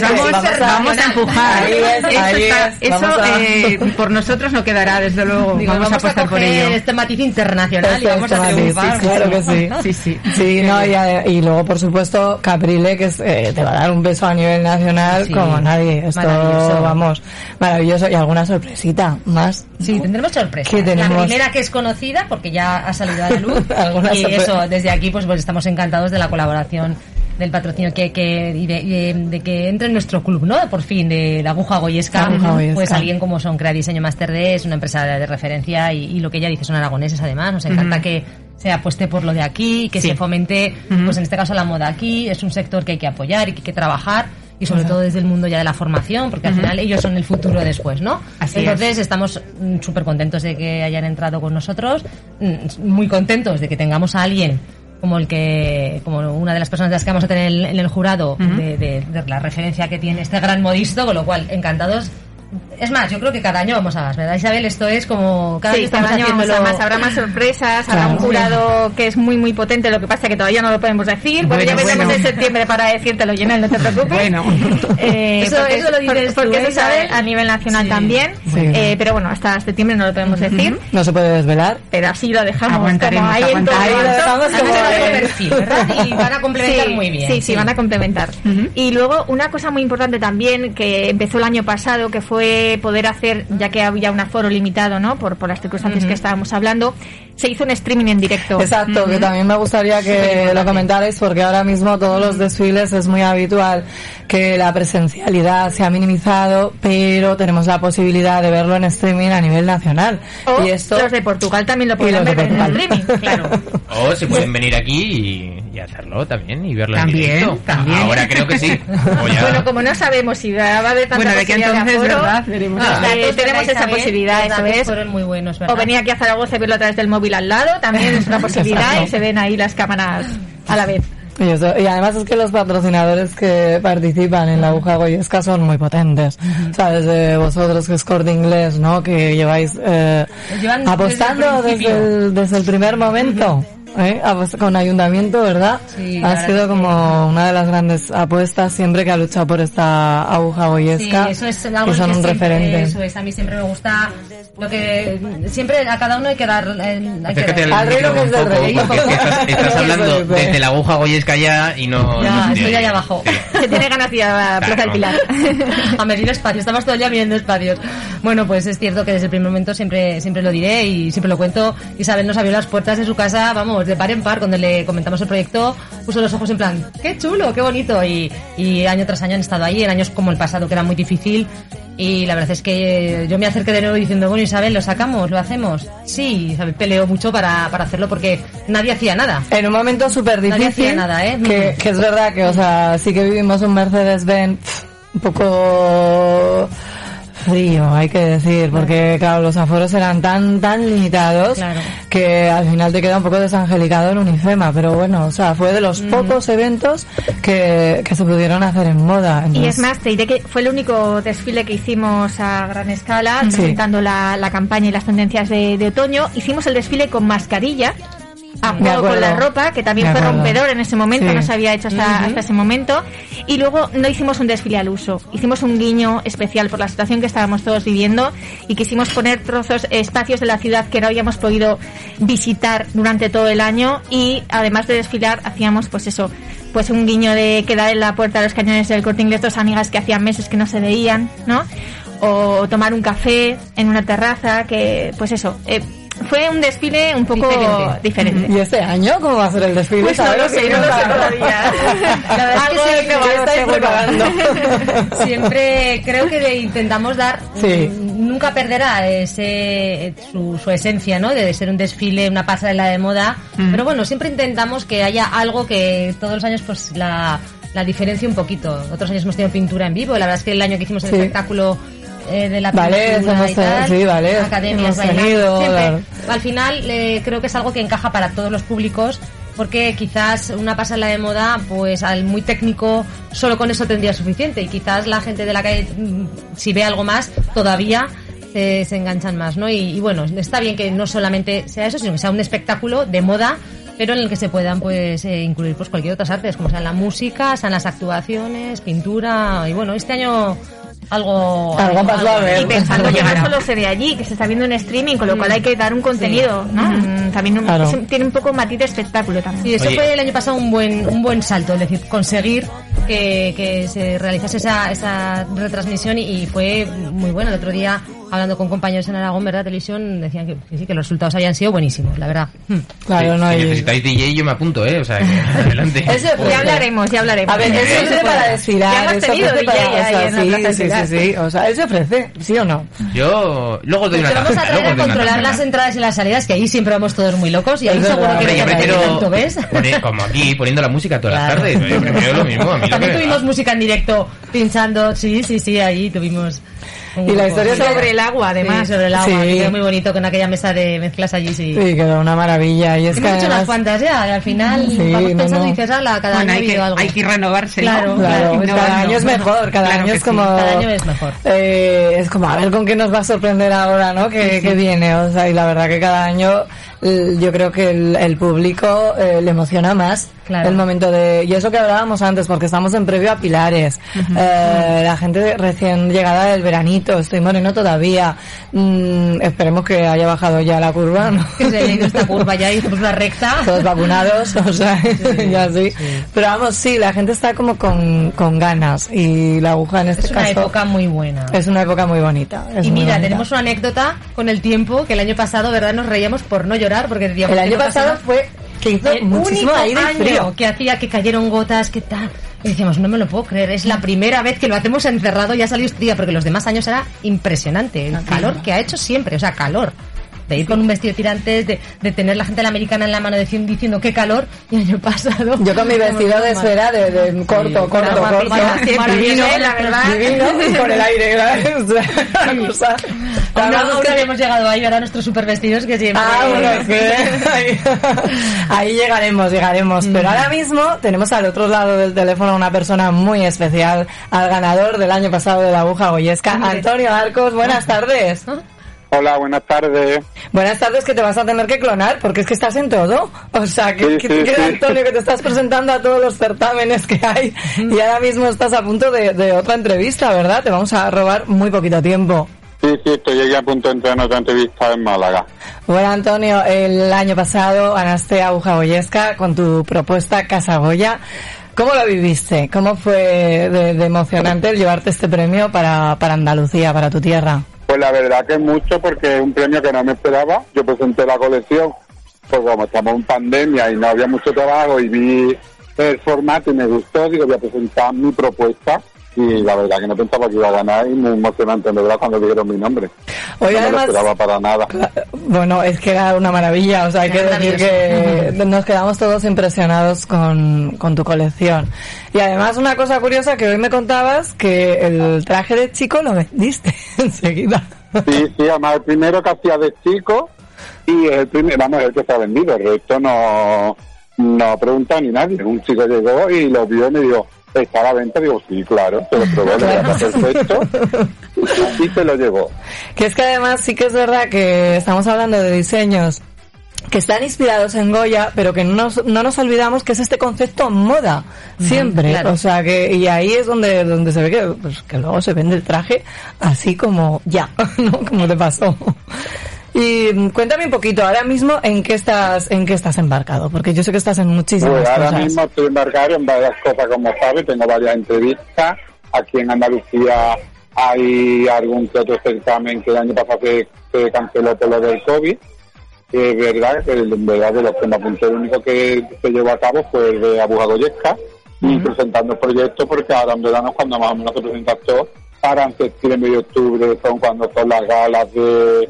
vamos, Vamos a- vamos a empujar. Ahí es, Eso, ahí está- es, eso, vamos a- eh, por nosotros no quedará, desde luego. Digo, vamos, a apostar por coger ello. este matiz internacional y Este vamos a matiz, triunfar. sí, claro que sí. Sí, sí. Sí, no, y, a- y luego, por supuesto, Caprile, que es, eh, te va a dar un beso a nivel nacional como nadie. Esto, maravilloso. vamos, maravilloso. Y alguna sorpresita más. Sí, tendremos sorpresa. La primera que es conocida, porque ya ha salido a la luz. Y eso, desde aquí, pues, pues estamos encantados de la colaboración del patrocinio que, que y de, y de- de que entre en nuestro club, ¿no? Por fin, de la aguja goyesca. La aguja goyesca. Pues alguien como son Crea Diseño Master D, es una empresa de referencia y, y lo que ella dice son aragoneses además. Nos encanta que se apueste por lo de aquí, que Sí. se fomente, pues en este caso la moda aquí. Es un sector que hay que apoyar y que hay que trabajar. Y sobre todo desde el mundo ya de la formación, porque al final ellos son el futuro después, ¿no? Así Entonces estamos mm, súper contentos de que hayan entrado con nosotros, mm, muy contentos de que tengamos a alguien como el que, como una de las personas de las que vamos a tener en, el jurado, de, de- de la referencia que tiene este gran modisto, con lo cual encantados. Es más, yo creo que cada año vamos a más, ¿verdad Isabel? Esto es como cada Sí, estamos cada año vamos a más, habrá más sorpresas, habrá Claro. un jurado que es muy muy potente, lo que pasa que todavía no lo podemos decir, porque Bueno, ya vendremos bueno. en septiembre para decírtelo, Llenel, no te preocupes. Bueno. Eh, Eso- porque eso lo dices porque tú, eso ¿eh, sabe Isabel? a nivel nacional Sí. también, Sí. Eh, pero bueno, hasta septiembre no lo podemos decir, No se puede desvelar. pero así lo dejamos Aguantaremos, como ahí en todo lo dejamos es. Y van a complementar Sí, muy bien. Sí, sí, van a complementar. Y luego una cosa muy importante también que empezó el año pasado, que fue poder hacer, ya que había un aforo limitado, ¿no? Por, por las circunstancias que estábamos hablando, se hizo un streaming en directo. Exacto, que también me gustaría que lo comentarais porque ahora mismo todos los desfiles es muy habitual que la presencialidad se ha minimizado, pero tenemos la posibilidad de verlo en streaming a nivel nacional. O y esto los de Portugal también lo pueden de ver en streaming, claro. O se pueden venir aquí y, y hacerlo también y verlo También, en directo. también. Ahora creo que sí. Ya- Bueno, como no sabemos si va a haber tanta Bueno, de que entonces, aforo, ¿verdad? Veremos. eh, datos, tenemos ¿verdad, esa Isabel? posibilidad, eso es. fueron muy buenos, ¿verdad? O venir aquí a Zaragoza y verlo a través del móvil al lado, también es una posibilidad y se ven ahí las cámaras a la vez. Y, eso- y además es que los patrocinadores que participan en la aguja goyesca son muy potentes. ¿Sabes? De vosotros que es corte inglés, ¿no? Que lleváis eh, apostando desde desde el, desde el primer momento. ¿Eh? Apos- con ayuntamiento, ¿verdad? Sí, ha sido es que- como una de las grandes apuestas siempre que ha luchado por esta aguja Sí, goyesca. eso es que algo son que un siempre, referente. Eso es, a mí siempre me gusta lo que siempre a cada uno hay que dar eh, hay que dar. al micro un poco, porque estás, estás hablando desde la aguja goyesca ya y no... Ya, no estoy ahí abajo. Se tiene ganas de ir a la Plaza del Pilar. a medir espacios, estamos todo el día midiendo espacios. Bueno, pues es cierto que desde el primer momento siempre, siempre lo diré y siempre lo cuento. Isabel nos abrió las puertas de su casa, vamos, de par en par, cuando le comentamos el proyecto, puso los ojos en plan, qué chulo, qué bonito. Y, y año tras año han estado ahí, en años como el pasado, que era muy difícil. Y la verdad es que yo me acerqué de nuevo diciendo, bueno, Isabel, ¿lo sacamos? ¿Lo hacemos? Sí, Isabel peleó mucho para, para hacerlo porque nadie hacía nada. En un momento súper Nadie difícil, hacía nada, ¿eh? que, que es verdad que, o sea, sí que vivimos un Mercedes-Benz un poco frío, hay que decir, porque claro, los aforos eran tan, tan limitados que al final te queda un poco desangelicado en Unifema, pero bueno, o sea, fue de los pocos eventos que, que se pudieron hacer en moda. Y es más, te diré que fue el único desfile que hicimos a gran escala, Sí. presentando la, la campaña y las tendencias de, de otoño. Hicimos el desfile con mascarilla, a juego con la ropa, que también fue rompedor en ese momento, Sí. no se había hecho hasta, hasta ese momento. Y luego no hicimos un desfile al uso, hicimos un guiño especial por la situación que estábamos todos viviendo y quisimos poner trozos, espacios de la ciudad que no habíamos podido visitar durante todo el año y además de desfilar hacíamos pues eso, pues un guiño de quedar en la puerta de los cañones del corte inglés dos amigas que hacían meses que no se veían, ¿no? O tomar un café en una terraza, que pues eso, eh, fue un desfile un poco diferente. ¿Y este año cómo va a ser el desfile? Pues no lo sé, no lo sé todavía. La verdad es que innovador, que estáis preparando. Siempre creo que intentamos dar, Sí. nunca perderá ese su, su esencia, ¿no? De ser un desfile, una pasarela de moda. Mm. Pero bueno, siempre intentamos que haya algo que todos los años pues la, la diferencie un poquito. Otros años hemos tenido pintura en vivo. La verdad es que el año que hicimos el Sí. espectáculo eh, de la Ballet, hemos y tal, sí, ballet, academias bailando, tenido. Al final eh, creo que es algo que encaja para todos los públicos porque quizás una pasarela de moda, pues al muy técnico, solo con eso tendría suficiente y quizás la gente de la calle, mm, si ve algo más, todavía se, se enganchan más, ¿no? Y, y bueno, está bien que no solamente sea eso, sino que sea un espectáculo de moda pero en el que se puedan pues eh, incluir pues cualquier otras artes, como sean la música, sean las actuaciones, pintura y bueno, este año algo Algo pasó a ver. Y pensando no solo se ve allí, que se está viendo en streaming, con lo cual hay que dar un contenido, ¿no? Mm, También un- Claro. es- tiene un poco matiz de espectáculo también. Sí, eso Oye. fue el año pasado un buen un buen salto, es decir, conseguir que, que se realizase esa, esa retransmisión y, y fue muy bueno. El otro día, hablando con compañeros en Aragón, ¿verdad? Televisión, decían que, que sí, que los resultados habían sido buenísimos, la verdad. Hmm. Claro, no si hay... necesitáis DJ yo me apunto, ¿eh? O sea, que adelante. Eso Joder. Ya hablaremos, ya hablaremos. A ver, eso Sí, es se puede. para Ya desfilar, hemos eso tenido DJ para... o sea, en la sí, Plaza sí, sí, sí, o sea, él se ofrece, ¿sí o no? Yo luego doy una vamos a traer a controlar las entradas y las salidas, que ahí siempre vamos todos muy locos y ahí seguro verdad. que Hombre, yo no prefiero tanto, ¿ves? poner- como aquí, poniendo la música todas Claro. las tardes. Yo prefiero lo mismo. A mí lo También tuvimos música en directo pinchando, sí, sí, sí, ahí tuvimos. Y la grupo. historia sobre el agua, además. Sí, sobre el agua, Sí. que quedó muy bonito con aquella mesa de mezclas allí, sí. Sí, quedó una maravilla. Y es que unas cuantas ya, y al final Sí, vamos no, pensando no. y dices, ala, cada Bueno, año hay ha que, habido algo. hay que renovarse, ¿no? Claro, Claro, claro, cada año es mejor, cada Claro año es sí. como... Cada año es mejor. Eh, es como a ver con qué nos va a sorprender ahora, ¿no? Que, que viene, o sea, y la verdad que cada año yo creo que el, el público eh, le emociona más Claro. el momento de... Y eso que hablábamos antes, porque estamos en previo a Pilares, Eh, la gente recién llegada del veranito, estoy moreno todavía, Mm, esperemos que haya bajado ya la curva, ¿no? Que se ha ido esta curva ya y hicimos una recta. todos vacunados, o sea, ya sí. Pero vamos, sí, la gente está como con, con ganas y la aguja en este Es una caso época muy buena. es una época muy bonita. es Y mira, bonita. tenemos una anécdota con el tiempo que el año pasado, ¿verdad? Nos reíamos por no llorar porque decíamos El año no pasado fue que hizo el muchísimo único aire frío. que hacía que cayeron gotas, que tal. Y decíamos, no me lo puedo creer, es la primera vez que lo hacemos encerrado y ha salido este día, porque los demás años era impresionante. El calor que ha hecho siempre, o sea, calor. De ir con un vestido de tirantes, de, de tener la gente de la americana en la mano diciendo, diciendo qué calor, y el año pasado. Yo con mi vestido de esfera de, de corto, corto, Era corto, siempre, divino, la verdad. divino, con el aire, o sea, Aún no, que- habíamos llegado ahí, ahora nuestros super vestidos que siempre. Ah, bueno, es que ahí, ahí llegaremos, llegaremos. Mm. Pero ahora mismo tenemos al otro lado del teléfono a una persona muy especial, al ganador del año pasado de la aguja goyesca. Antonio Arcos. Buenas tardes. Hola, buenas tardes. Buenas tardes, que te vas a tener que clonar, porque es que estás en todo. O sea, que, Sí, que sí, te queda, sí. Antonio, que te estás presentando a todos los certámenes que hay y ahora mismo estás a punto de, de otra entrevista, ¿verdad? Te vamos a robar muy poquito tiempo. Sí, sí, estoy aquí a punto de entrar en otra entrevista en Málaga. Bueno, Antonio, el año pasado ganaste a Goyesca con tu propuesta Casa Goya. ¿Cómo lo viviste? ¿Cómo fue de, de emocionante el llevarte este premio para, para Andalucía, para tu tierra? Pues la verdad que mucho porque es un premio que no me esperaba. Yo presenté la colección, pues como estamos en pandemia y no había mucho trabajo y vi el formato y me gustó, digo, voy a presentar mi propuesta. Y la verdad que no pensaba que iba a ganar y muy emocionante, de verdad, cuando dijeron mi nombre. Oye, no me lo esperaba para nada. Bueno, es que era una maravilla, o sea, hay que decir que nos quedamos todos impresionados con, con tu colección. Y además una cosa curiosa que hoy me contabas, que el traje de chico lo vendiste enseguida. Sí, sí, además el primero que hacía de chico y el primer, vamos, el que se ha vendido, el resto no, no pregunta ni nadie. Un chico llegó y lo vio y me dijo, ¿está a la venta? Digo, sí, claro, se lo probó, le está perfecto y se lo llevó. Que es que además sí que es verdad que estamos hablando de diseños que están inspirados en Goya, pero que no nos, no nos olvidamos que es este concepto moda, siempre. claro. O sea, que, y ahí es donde, donde se ve que, pues, que luego se vende el traje así como ya, ¿no? Como te pasó. Y cuéntame un poquito, ahora mismo, ¿en qué estás, en qué estás embarcado? Porque yo sé que estás en muchísimas Pues ahora cosas. mismo estoy embarcado en varias cosas, como sabes, tengo varias entrevistas. Aquí en Andalucía hay algún que otro certamen que el año pasado se, se canceló por lo del COVID. Que es verdad, que en verdad de los que me apunté, el único que se llevó a cabo fue el de Abuja Goyesca y presentando el proyecto porque ahora en verano es cuando más o menos se presenta todo. Ahora en septiembre y octubre son cuando son las galas de,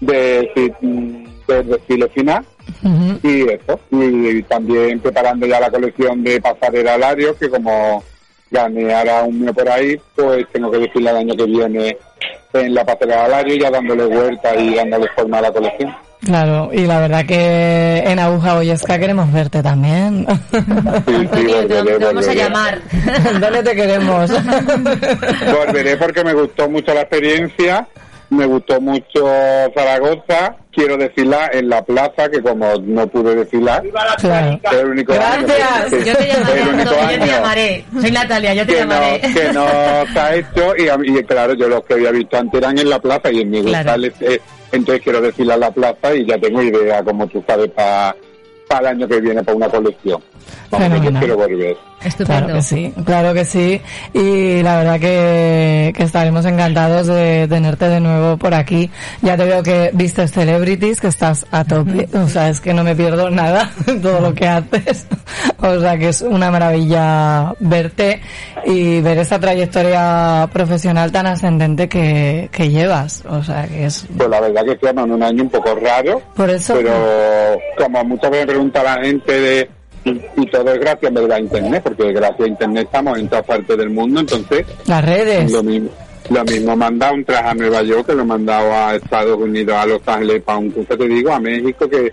de, del desfile final y eso y, también preparando ya la colección de pasarela alario que como gané ahora un mío por ahí pues tengo que desfilar el año que viene en la pasarela alario ya dándole vuelta y dándole forma a la colección Claro, y la verdad que en Aguja Boyesca queremos verte también. volveré, Te vamos a llamar. ¿Dónde te queremos? volveré porque me gustó mucho la experiencia me gustó mucho Zaragoza quiero desfilar en la plaza que como no pude desfilar Claro. es el único año que- Gracias. Yo te llamaré, el único Antonio, yo te año llamaré. Soy Natalia, yo te que no, llamaré. que no ha hecho y, claro, yo los que había visto antes eran en la plaza y en mi Claro. González, eh, entonces quiero decirle a la plaza y ya tengo idea, como tú sabes, para el año que viene, para una colección. Vamos, que yo Fenomenal. quiero volver. Estupendo. Claro que sí, claro que sí. Y la verdad que, que estaremos encantados de tenerte de nuevo por aquí. Ya te veo que vistes Celebrities, que estás a tope. O sea, es que no me pierdo nada de todo lo que haces. O sea, que es una maravilla verte y ver esta trayectoria profesional tan ascendente que, que llevas. O sea, que es Pues la verdad que estamos en un año un poco raro, por eso. pero como muchas veces pregunta la gente de y, todo es gracias a internet porque gracias a internet estamos en todas partes del mundo entonces Las redes. Lo mismo, lo mismo mandado un traje a Nueva York que lo he mandado a Estados Unidos, a Los Ángeles, para un curso, te digo, a México, que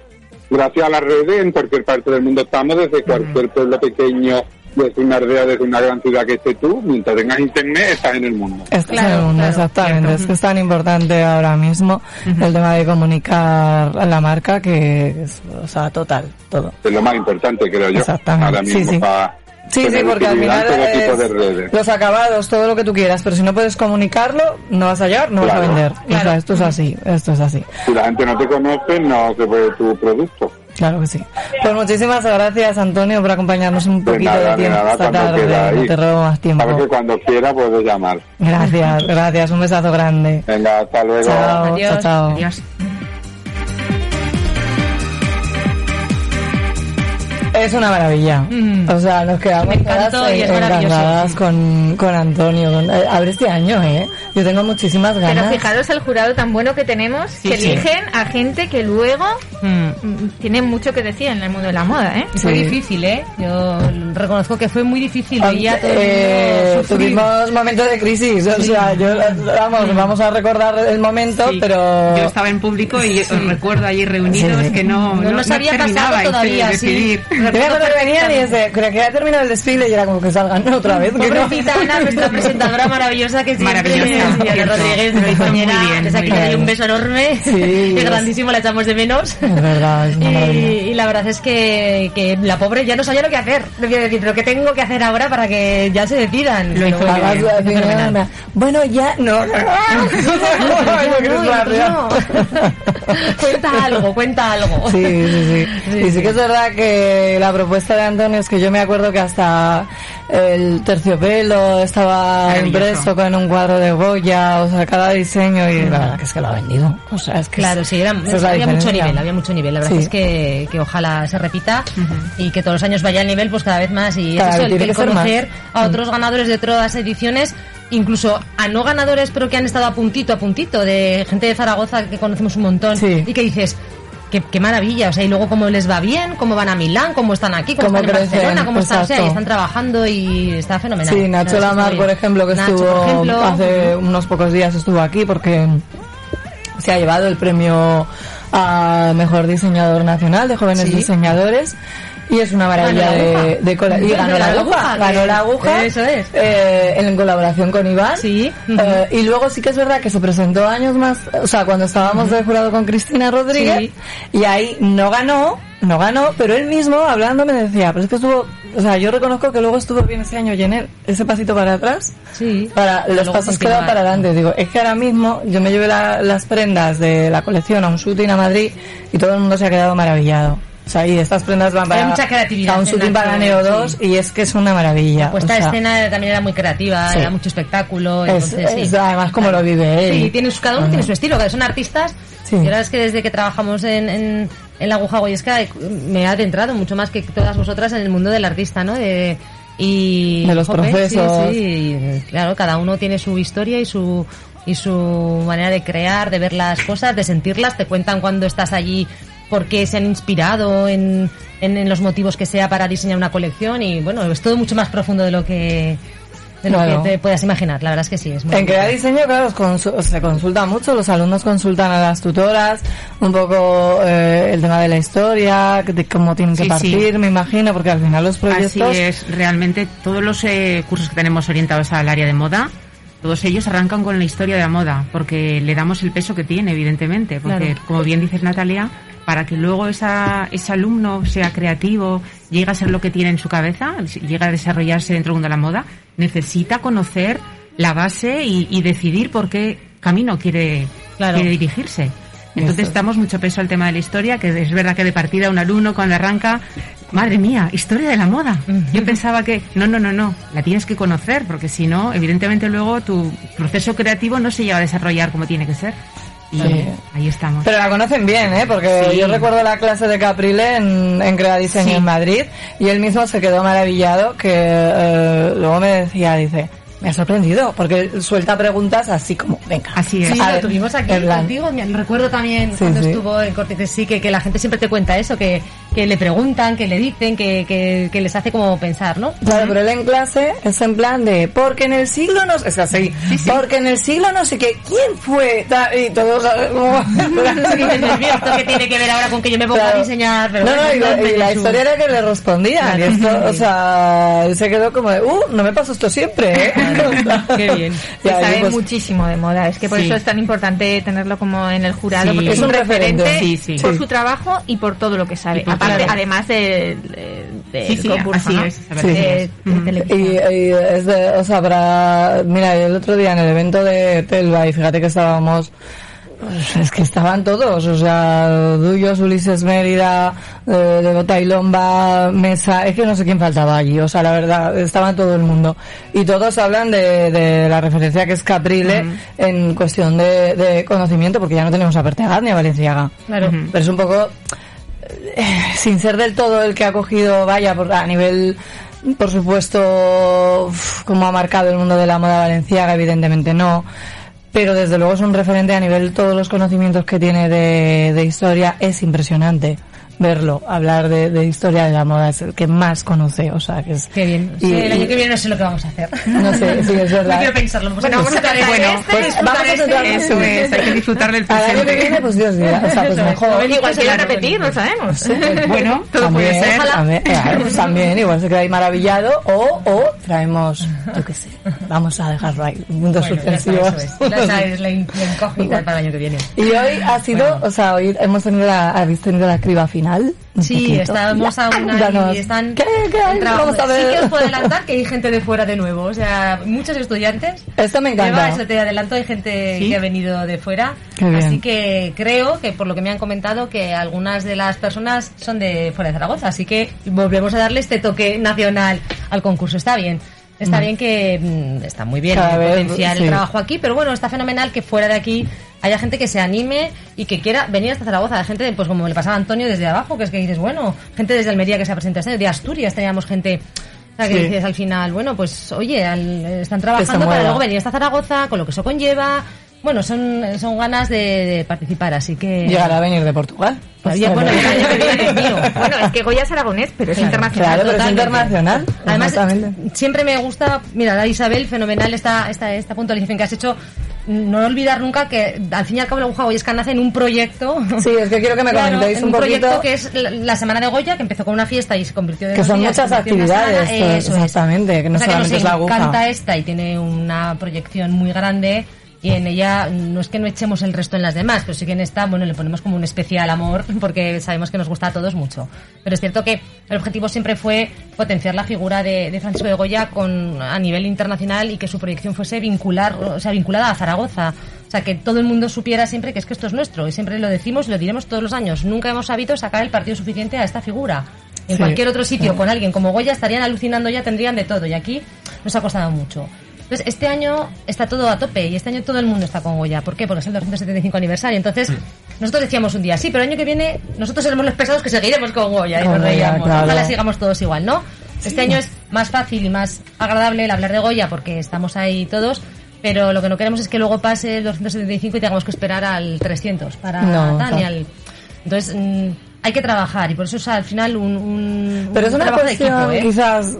gracias a las redes en cualquier parte del mundo estamos, desde cualquier pueblo pequeño, desde una aldea, desde una gran ciudad que esté tú, mientras tengas internet estás en el mundo. Estás en el mundo, exactamente. Es que es tan importante ahora mismo el tema de comunicar a la marca que es, o sea, total, todo. Es lo más importante, creo yo, Exactamente, ahora sí, mismo sí. para Sí, sí, porque al final es los acabados, todo lo que tú quieras, pero si no puedes comunicarlo, no vas a hallar, no vas Claro. a vender. O sea, esto es así, esto es así. Si la gente no te conoce, no se puede tu producto. Claro que sí. Pues muchísimas gracias, Antonio, por acompañarnos un De poquito nada, de de tiempo nada, esta cuando tarde. quiera, No te robo más tiempo. Sabes que cuando quiera puedes llamar. Gracias, gracias. Un besazo grande. Venga, hasta luego. Chao, chao, chao. Adiós. Es una maravilla. O sea, nos quedamos Me encantó todas y es maravilloso. encantadas con, con Antonio. Con, eh, a ver este año, ¿eh? Yo tengo muchísimas Pero ganas. fijaros el jurado tan bueno que tenemos, que sí. eligen a gente que luego mm, tiene mucho que decir en el mundo de la moda, ¿eh? Fue difícil, ¿eh? Yo reconozco que fue muy difícil. Veía a todo el mundo Eh, tuvimos momentos de crisis, o Sí. sea, yo, vamos, vamos a recordar el momento, Sí. pero... Yo estaba en público y os recuerdo allí reunidos Sí. que no, No no, nos no había pasado todavía, sí. decidir. Acuerdo que venían y ese, creo que ya ha terminado el desfile y era como que salgan otra vez. que no. Ana, nuestra presentadora maravillosa que siempre Maravillosa, Ana cierto. Rodríguez, Lo mi compañera, bien, desde aquí muy le doy bien. un beso enorme Sí, y es- grandísimo, la echamos de menos. Es verdad, es Y, y la verdad es que, que la pobre ya no sabía lo que hacer. Debía decir, pero ¿qué tengo que hacer ahora para que ya se decidan? Lo hizo muy bueno, ya, no, no, no. No. cuenta algo, cuenta algo. Sí, sí, sí. Y sí que es verdad que la propuesta de Antonio es que yo me acuerdo que hasta el terciopelo estaba impreso con un cuadro de Goya, o sea, cada diseño y la verdad que es que lo ha vendido. O sea, es que Claro, es- sí, era, es había mucho nivel, había mucho nivel. La verdad Sí. es que, que ojalá se repita y que todos los años vaya el nivel pues cada vez más. Y Cada eso, el, el conocer a otros ganadores de otras ediciones incluso a no ganadores pero que han estado a puntito a puntito de gente de Zaragoza que conocemos un montón y que dices Qué, qué maravilla, o sea, y luego cómo les va bien, cómo van a Milán, cómo están aquí, cómo, Cómo están en crecen, Barcelona, cómo están, o sea, y exacto. están trabajando y está fenomenal. Sí, Nacho Lamar, por ejemplo, que Nacho, estuvo ejemplo, hace unos pocos días estuvo aquí porque se ha llevado el premio a mejor diseñador nacional de jóvenes Sí. diseñadores y es una maravilla de, de cola- y ganó la aguja, ganó la aguja Eso es. eh, en colaboración con Iván Sí. Eh, y luego sí que es verdad que se presentó años más o sea cuando estábamos de jurado con Cristina Rodríguez Sí. y ahí no ganó no ganó pero él mismo hablando me decía pero es que estuvo o sea yo reconozco que luego estuvo bien ese año Jenner ese pasito para atrás Sí. para los pasos que dan para adelante digo es que ahora mismo yo me llevé la- las prendas de la colección a un shooting a Madrid y todo el mundo se ha quedado maravillado o sea, y estas prendas van para Hay mucha creatividad un Nacho, para Neo sí. 2 y es que es una maravilla. La puesta o de sea, escena también era muy creativa, Sí. era mucho espectáculo. Es- entonces, sí. además como lo vive él. Sí, tiene, su- cada uno Ajá. tiene su estilo, que son artistas. Sí. Y verdad es que desde que trabajamos en, en, en la aguja goyesca me he adentrado mucho más que todas vosotras en el mundo del artista, ¿no? De, y, De los jope, procesos. Y, claro, cada uno tiene su historia y su y su manera de crear, de ver las cosas, de sentirlas. Te cuentan cuando estás allí por qué se han inspirado en, en, en los motivos que sea para diseñar una colección y bueno, es todo mucho más profundo de lo que de lo que te puedas imaginar. La verdad es que sí, es muy En crear diseño, claro, consu- se consulta mucho, los alumnos consultan a las tutoras, un poco eh, el tema de la historia, de cómo tienen que Sí, partir, sí. me imagino, porque al final los proyectos... Así es, realmente todos los eh, cursos que tenemos orientados al área de moda, todos ellos arrancan con la historia de la moda, porque le damos el peso que tiene, evidentemente, porque Claro. como bien dices Natalia, para que luego esa, ese alumno sea creativo, llegue a ser lo que tiene en su cabeza, llegue a desarrollarse dentro del mundo de la moda, necesita conocer la base y, y decidir por qué camino quiere, Claro. quiere dirigirse. Entonces damos mucho peso al tema de la historia, que es verdad que de partida un alumno cuando arranca, madre mía, historia de la moda. Yo pensaba que, no, no, no, no, la tienes que conocer, porque si no, evidentemente luego tu proceso creativo no se lleva a desarrollar como tiene que ser. Y Sí. ahí estamos. Pero la conocen bien, ¿eh? Porque Sí. yo recuerdo la clase de Caprile en, en Crea Diseño Sí. en Madrid y él mismo se quedó maravillado que eh, luego me decía, dice, me ha sorprendido porque suelta preguntas así como, venga. Así Sí, A lo ver, tuvimos aquí contigo. recuerdo también Sí, cuando sí. estuvo en Corte sí, que, que la gente siempre te cuenta eso, que, que le preguntan, que le dicen, que, que, que les hace como pensar, ¿no? Claro, pero él en clase es en plan de, porque en el siglo no es así, porque en el siglo no sé qué, ¿quién fue? Y todos ¿sabes? como... Dices, "Mira, ¿esto qué tiene que ver ahora con que yo me ponga Claro. a diseñar? Pero no, bueno, no, y, no, la- y tiene la su- historia era que le respondían. Claro. Y esto, o sea, se quedó como de, uh, no me pasó esto siempre, ¿eh? Qué bien. Ahí, sabe pues, muchísimo de moda. Es que por Sí. eso es tan importante tenerlo como en el jurado, Sí. porque es Es un un referente. Sí, sí. por Sí. su trabajo y por todo lo que sabe. Aparte, además de, de- del Sí, sí, concurso, así ¿no? es, a ver, Sí. De- televisión. Y, y es de, o sea, para, mira, el otro día en el evento de Telva, y fíjate que estábamos, pues, es que estaban todos, o sea, Duyos, Ulises Mérida, eh, de Bota y Lomba, Mesa, es que no sé quién faltaba allí, o sea, la verdad, estaba todo el mundo. Y todos hablan de, de la referencia que es Caprile en cuestión de, de conocimiento, porque ya no tenemos a Pertegaz ni a Valenciaga. Claro. Pero es un poco, eh, sin ser del todo el que ha cogido, vaya, por, a nivel, por supuesto, uf, como ha marcado el mundo de la moda valenciaga, evidentemente no. Pero desde luego es un referente a nivel todos los conocimientos que tiene de, de historia, es impresionante. Verlo, hablar de, de historia de la moda, es el que más conoce, o sea, que es... Qué bien. y- Sí, el año que viene no sé lo que vamos a hacer. No sé, sí, es verdad. No quiero pensarlo. Pues Bueno, vamos a tratar este, este, Pues disfrutar vamos a este. tratar Eso es, hay que disfrutar del Al año que presente. viene, pues Dios dirá, o sea, pues mejor. Igual en quiero la repetir, lo sabemos. Bueno, todo puede También, ser. también, claro, pues también, igual se queda ahí maravillado, o, o traemos, yo qué sé, vamos a dejarlo ahí, puntos Bueno, suspensivos. eso es. Ya sabes la la incógnita para el año que viene. Y hoy ha sido, o sea, hoy hemos tenido la, habéis tenido la criba final. Un Sí, estábamos aún ahí y están ¿Qué, qué hay? Vamos a ver. Sí que os puedo adelantar que hay gente de fuera de nuevo, o sea, muchos estudiantes. Esto me encanta. Lleva, eso te adelanto, hay gente ¿Sí? que ha venido de fuera. Así que creo que por lo que me han comentado que algunas de las personas son de fuera de Zaragoza, así que volvemos a darle este toque nacional al concurso. Está bien. Está bien que mm, está muy bien Cada vez, potenciar sí. el trabajo aquí, pero bueno, está fenomenal que fuera de aquí haya gente que se anime y que quiera venir hasta Zaragoza. Hay gente, pues como le pasaba a Antonio desde abajo, que es que dices, bueno, gente desde Almería que se ha presentado este año, de Asturias teníamos gente. O sea, que Sí. dices al final, bueno, pues oye, al- están trabajando para luego venir hasta Zaragoza, con lo que eso conlleva. Bueno, son, son ganas de, de participar, así que... Llegará a venir de Portugal. Pues, Oye, bueno, viene, mío. Bueno, es que Goya es aragonés, pero es internacional. Claro, pero es internacional. Además, siempre me gusta, mira, la Isabel, fenomenal esta, esta, esta puntualización que has hecho. No olvidar nunca que al fin y al cabo la aguja Goyesca nace en un proyecto. Sí, es que quiero que me comentéis en un poquito- proyecto que es la, la Semana de Goya, que empezó con una fiesta y se convirtió de Que son días, muchas en actividades, es. exactamente, que no O sea, solamente nos es la aguja. encanta esta y tiene una proyección muy grande y en ella no es que no echemos el resto en las demás, pero sí que en esta, bueno, le ponemos como un especial amor porque sabemos que nos gusta a todos mucho. Pero es cierto que el objetivo siempre fue potenciar la figura de, de Francisco de Goya con, a nivel internacional y que su proyección fuese vincular, o sea, vinculada a Zaragoza. O sea, que todo el mundo supiera siempre que es que esto es nuestro y siempre lo decimos y lo diremos todos los años. Nunca hemos sabido sacar el partido suficiente a esta figura. En Sí. cualquier otro sitio con alguien como Goya estarían alucinando ya, tendrían de todo y aquí nos ha costado mucho. Entonces, este año está todo a tope y este año todo el mundo está con Goya. ¿Por qué? Porque es el 275 aniversario. Entonces, nosotros decíamos un día, sí, pero el año que viene nosotros seremos los pesados que seguiremos con Goya. Y nos reíamos. claro. Ojalá sigamos todos igual, ¿no? Este año es más fácil y más agradable el hablar de Goya porque estamos ahí todos. Pero lo que no queremos es que luego pase el 275 y tengamos que esperar al 300 para No, tal y al... Entonces, mm, hay que trabajar y por eso es al final un, un, Pero es un una trabajo de cuestión, equipo, ¿eh? quizás,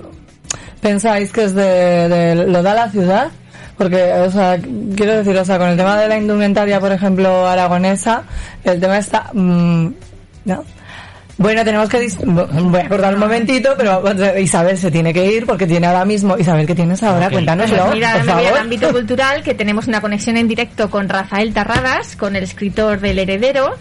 pensáis que es de, de- lo da la ciudad, porque, o sea, quiero decir, o sea, con el tema de la indumentaria, por ejemplo, aragonesa, el tema está, mm, ¿no? Bueno, tenemos que... dis- Voy a cortar un momentito, pero Isabel se tiene que ir porque tiene ahora mismo... Isabel, ¿qué tienes ahora? Cuéntanoslo, Pues mira, por me voy favor. al ámbito cultural, que tenemos una conexión en directo con Rafael Tarradas, con el escritor del Heredero.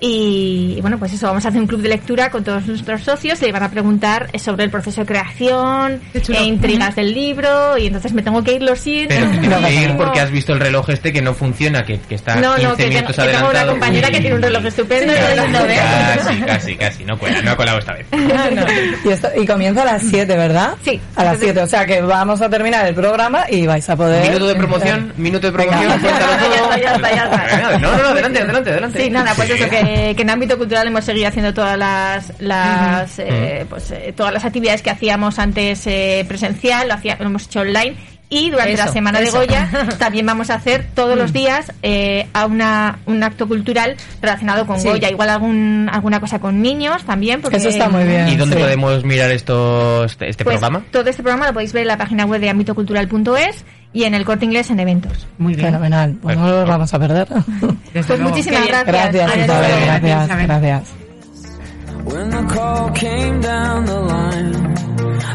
Y bueno, pues eso, vamos a hacer un club de lectura con todos nuestros socios. Le van a preguntar sobre el proceso de creación, e intrigas del libro. Y entonces me tengo que ir, lo siento. Pero te tienes que ir Tengo- porque has visto el reloj este que no funciona, que, que está No, 15 no, que tengo, minutos que tengo una compañera Uy. que tiene un reloj estupendo. Sí, y veo. Casi, casi, casi. No cuela, no ha colado esta vez. Y, esto- y comienza a las 7, ¿verdad? Sí. A las 7, o sea que vamos a terminar el programa y vais a poder... Minuto de promoción, minuto de promoción, Venga. cuéntalo Ya todo. está, ya está, ya está. Venga, No, no, no, adelante, adelante, adelante. Sí, nada, pues eso, que, que en ámbito cultural hemos seguido haciendo todas las, las eh, pues, eh, todas las actividades que hacíamos antes eh, presencial, lo, hacía- lo hemos hecho online. Y durante Eso, la semana eso. de Goya también vamos a hacer todos los días eh, a una, un acto cultural relacionado con Sí. Goya. Igual algún, alguna cosa con niños también. Porque, Eso está muy bien. ¿Y dónde Sí. podemos mirar estos, este, este Pues, programa? Todo este programa lo podéis ver en la página web de ámbitocultural.es y en el corte inglés en eventos. Muy bien. Fenomenal, pues no los vamos a perder. Desde Pues luego. muchísimas gracias. Gracias, Gracias, gracias, gracias.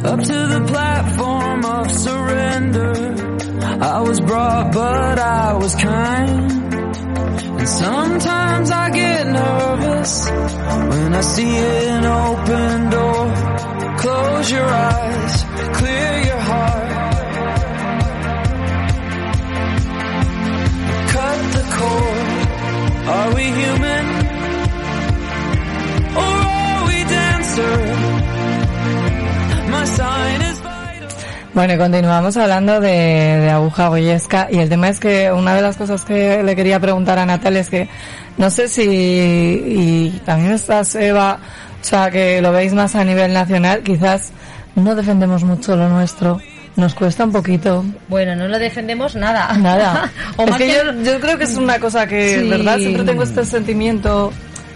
Up to the platform of surrender, I was brought, but I was kind. And sometimes I get nervous when I see an open door. Close your eyes, clear your Bueno, y continuamos hablando de, de aguja goyesca y el tema es que una de las cosas que le quería preguntar a Natalia es que no sé si, y también estás Eva, o sea, que lo veis más a nivel nacional, quizás no defendemos mucho lo nuestro, nos cuesta un poquito. Bueno, no lo defendemos nada. Nada. o es más que, que- yo, yo creo que es una cosa que, Sí. ¿verdad? Siempre tengo este sentimiento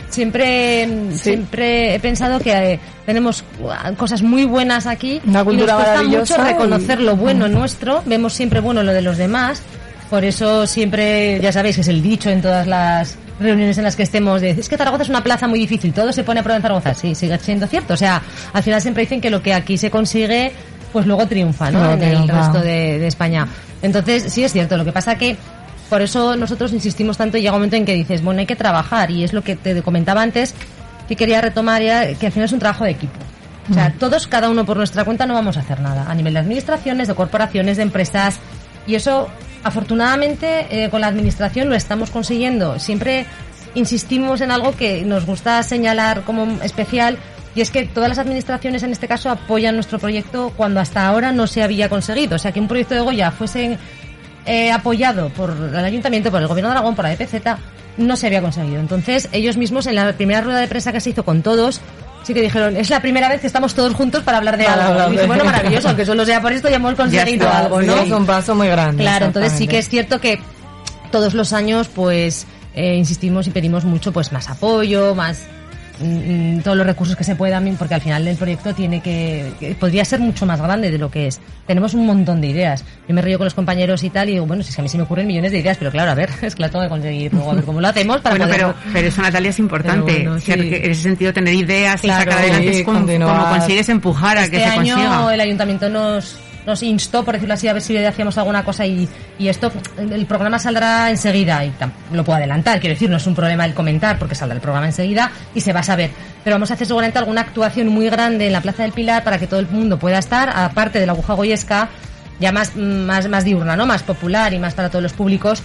siempre, siempre he pensado que eh, tenemos uh, cosas muy buenas aquí Una y nos cuesta mucho reconocer y- lo bueno Mm. nuestro, vemos siempre bueno lo de los demás, por eso siempre, ya sabéis que es el dicho en todas las reuniones en las que estemos de, es que Zaragoza es una plaza muy difícil, todo se pone a prueba en Zaragoza, sí, sigue siendo cierto, o sea, al final siempre dicen que lo que aquí se consigue, pues luego triunfa, ¿no? En el resto de, de España. Entonces, sí es cierto, lo que pasa que por eso nosotros insistimos tanto y llega un momento en que dices, bueno, hay que trabajar y es lo que te comentaba antes que quería retomar ya, que al final es un trabajo de equipo. O sea, todos, cada uno por nuestra cuenta no vamos a hacer nada. A nivel de administraciones, de corporaciones, de empresas. Y eso, afortunadamente, eh, con la administración lo estamos consiguiendo. Siempre insistimos en algo que nos gusta señalar como especial y es que todas las administraciones en este caso apoyan nuestro proyecto cuando hasta ahora no se había conseguido. O sea, que un proyecto de Goya fuese eh, apoyado por el ayuntamiento, por el gobierno de Aragón, por la EPZ, no se había conseguido. Entonces, ellos mismos en la primera rueda de prensa que se hizo con todos, sí que dijeron, es la primera vez que estamos todos juntos para hablar de algo. Y dije, bueno, maravilloso, aunque solo sea por esto ya hemos conseguido está, algo, sí, ¿no? es un paso muy grande, Claro, entonces sí que es cierto que todos los años, pues, eh, insistimos y pedimos mucho, pues, más apoyo, más mm, mm, todos los recursos que se puedan, porque al final el proyecto tiene que, que podría ser mucho más grande de lo que es. Tenemos un montón de ideas. Yo me río con los compañeros y tal y digo, bueno, si es que a mí se me ocurren millones de ideas, pero claro, a ver, es que la tengo que conseguir luego a ver cómo lo hacemos para bueno, poder... pero, pero eso, Natalia, es importante. Bueno, sí. en ese sentido, tener ideas y sacar adelante sí, es como, consigues empujar a este que se año consiga. el ayuntamiento nos nos instó, por decirlo así, a ver si le hacíamos alguna cosa y, y esto, el programa saldrá enseguida y lo puedo adelantar, quiero decir, no es un problema el comentar porque saldrá el programa enseguida y se va a saber. Pero vamos a hacer seguramente alguna actuación muy grande en la Plaza del Pilar para que todo el mundo pueda estar, aparte de la aguja goyesca, ya más, más, más diurna, ¿no? Más popular y más para todos los públicos.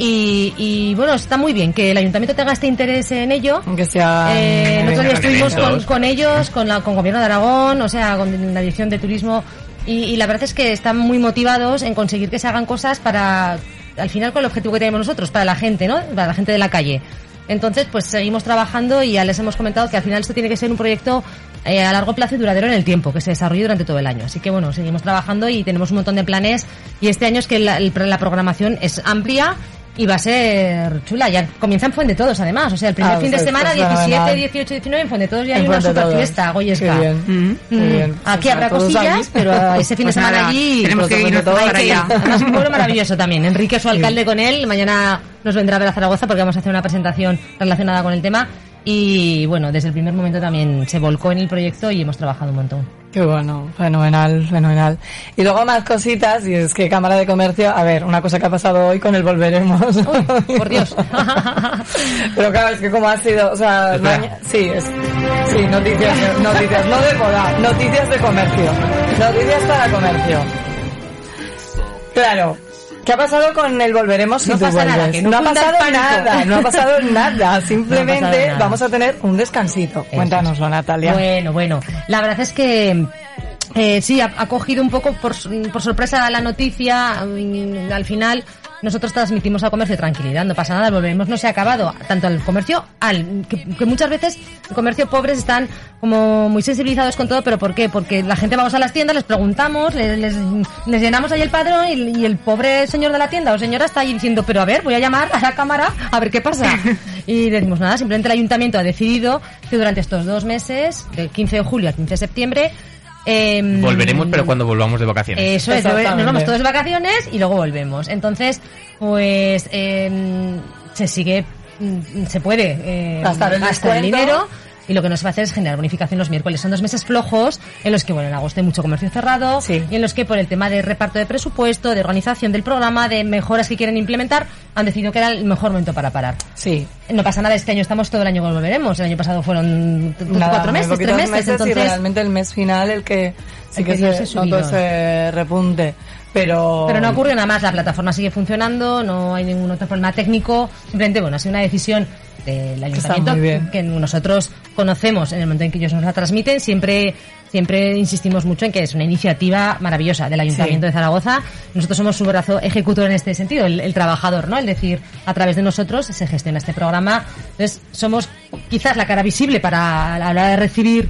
Y, y, bueno, está muy bien que el ayuntamiento tenga este interés en ello. Que sea Eh, nosotros estuvimos con, con ellos, con la con gobierno de Aragón, o sea, con la dirección de turismo y, la verdad es que están muy motivados en conseguir que se hagan cosas para, al final con el objetivo que tenemos nosotros, para la gente, ¿no? Para la gente de la calle. Entonces, pues seguimos trabajando y ya les hemos comentado que al final esto tiene que ser un proyecto eh, a largo plazo y duradero en el tiempo, que se desarrolle durante todo el año. Así que bueno, seguimos trabajando y tenemos un montón de planes y este año es que la, la programación es amplia y va a ser chula. Ya comienza en Fuente Todos, además. O sea, el primer Ah, fin de pues, semana, pues, 17, fenomenal. 18, 19, en Fuente Todos ya hay una super Todos. fiesta, Goyesca. Qué bien, qué bien. Aquí Pues habrá cosillas, pero ese fin de Pues semana nada, allí... tenemos que irnos Hay para allá. Además, un pueblo maravilloso también. Enrique, su alcalde, con él. Mañana nos vendrá a ver a Zaragoza porque vamos a hacer una presentación relacionada con el tema. Y bueno, desde el primer momento también se volcó en el proyecto y hemos trabajado un montón. Qué bueno, fenomenal, fenomenal. Y luego más cositas, y es que Cámara de Comercio, a ver, una cosa que ha pasado hoy con el Volveremos. por Dios. Pero claro, es que como ha sido, o sea, maña- sí, es, sí, noticias, noticias, no de moda, noticias de comercio, noticias para comercio. Claro. ¿Qué ha pasado con el Volveremos si No pasa nada, vuelves? que no ha cunda el pasado pánico. nada, no ha pasado nada, simplemente No ha pasado nada. vamos a tener un descansito. Cuéntanoslo, Natalia. Bueno, bueno. La verdad es que eh, sí, ha, ha cogido un poco por, por sorpresa la noticia. mm, Al final, nosotros transmitimos al comercio tranquilidad, no pasa nada, volveremos no se ha acabado. Tanto al comercio, al que, que muchas veces el comercio pobres están como muy sensibilizados con todo, pero ¿por qué? Porque la gente vamos a las tiendas, les preguntamos, les, les, les llenamos ahí el padrón y, y el pobre señor de la tienda o señora está ahí diciendo, pero a ver, voy a llamar a la cámara a ver qué pasa. Y decimos nada, simplemente el ayuntamiento ha decidido que durante estos dos meses, del 15 de julio al 15 de septiembre, em, Volveremos, pero cuando volvamos de vacaciones. eso es, nos vamos todos de vacaciones y luego volvemos. Entonces, pues em, se sigue, mm, se puede eh, Gastar el gastar el dinero. Y lo que nos va a hacer es generar bonificación los miércoles. Son dos meses flojos en los que, bueno, en agosto hay mucho comercio cerrado y en los que por el tema de reparto de presupuesto, de organización del programa, de mejoras que quieren implementar, han decidido que era el mejor momento para parar. Sí. No pasa nada, este año estamos todo el año que volveremos. El año pasado fueron Nada, cuatro meses, tres meses. y entonces, realmente el mes final el que sí El que, que se notó subidón. ese repunte. Pero, Pero no ocurre nada más, la plataforma sigue funcionando, no hay ningún otro problema técnico, simplemente, bueno, ha sido una decisión del ayuntamiento que nosotros conocemos en el momento en que ellos nos la transmiten, siempre siempre insistimos mucho en que es una iniciativa maravillosa del Ayuntamiento Sí. de Zaragoza. Nosotros somos su brazo ejecutor en este sentido, el, el trabajador, ¿no? Es decir, a través de nosotros se gestiona este programa. Entonces, somos quizás la cara visible para a la hora de recibir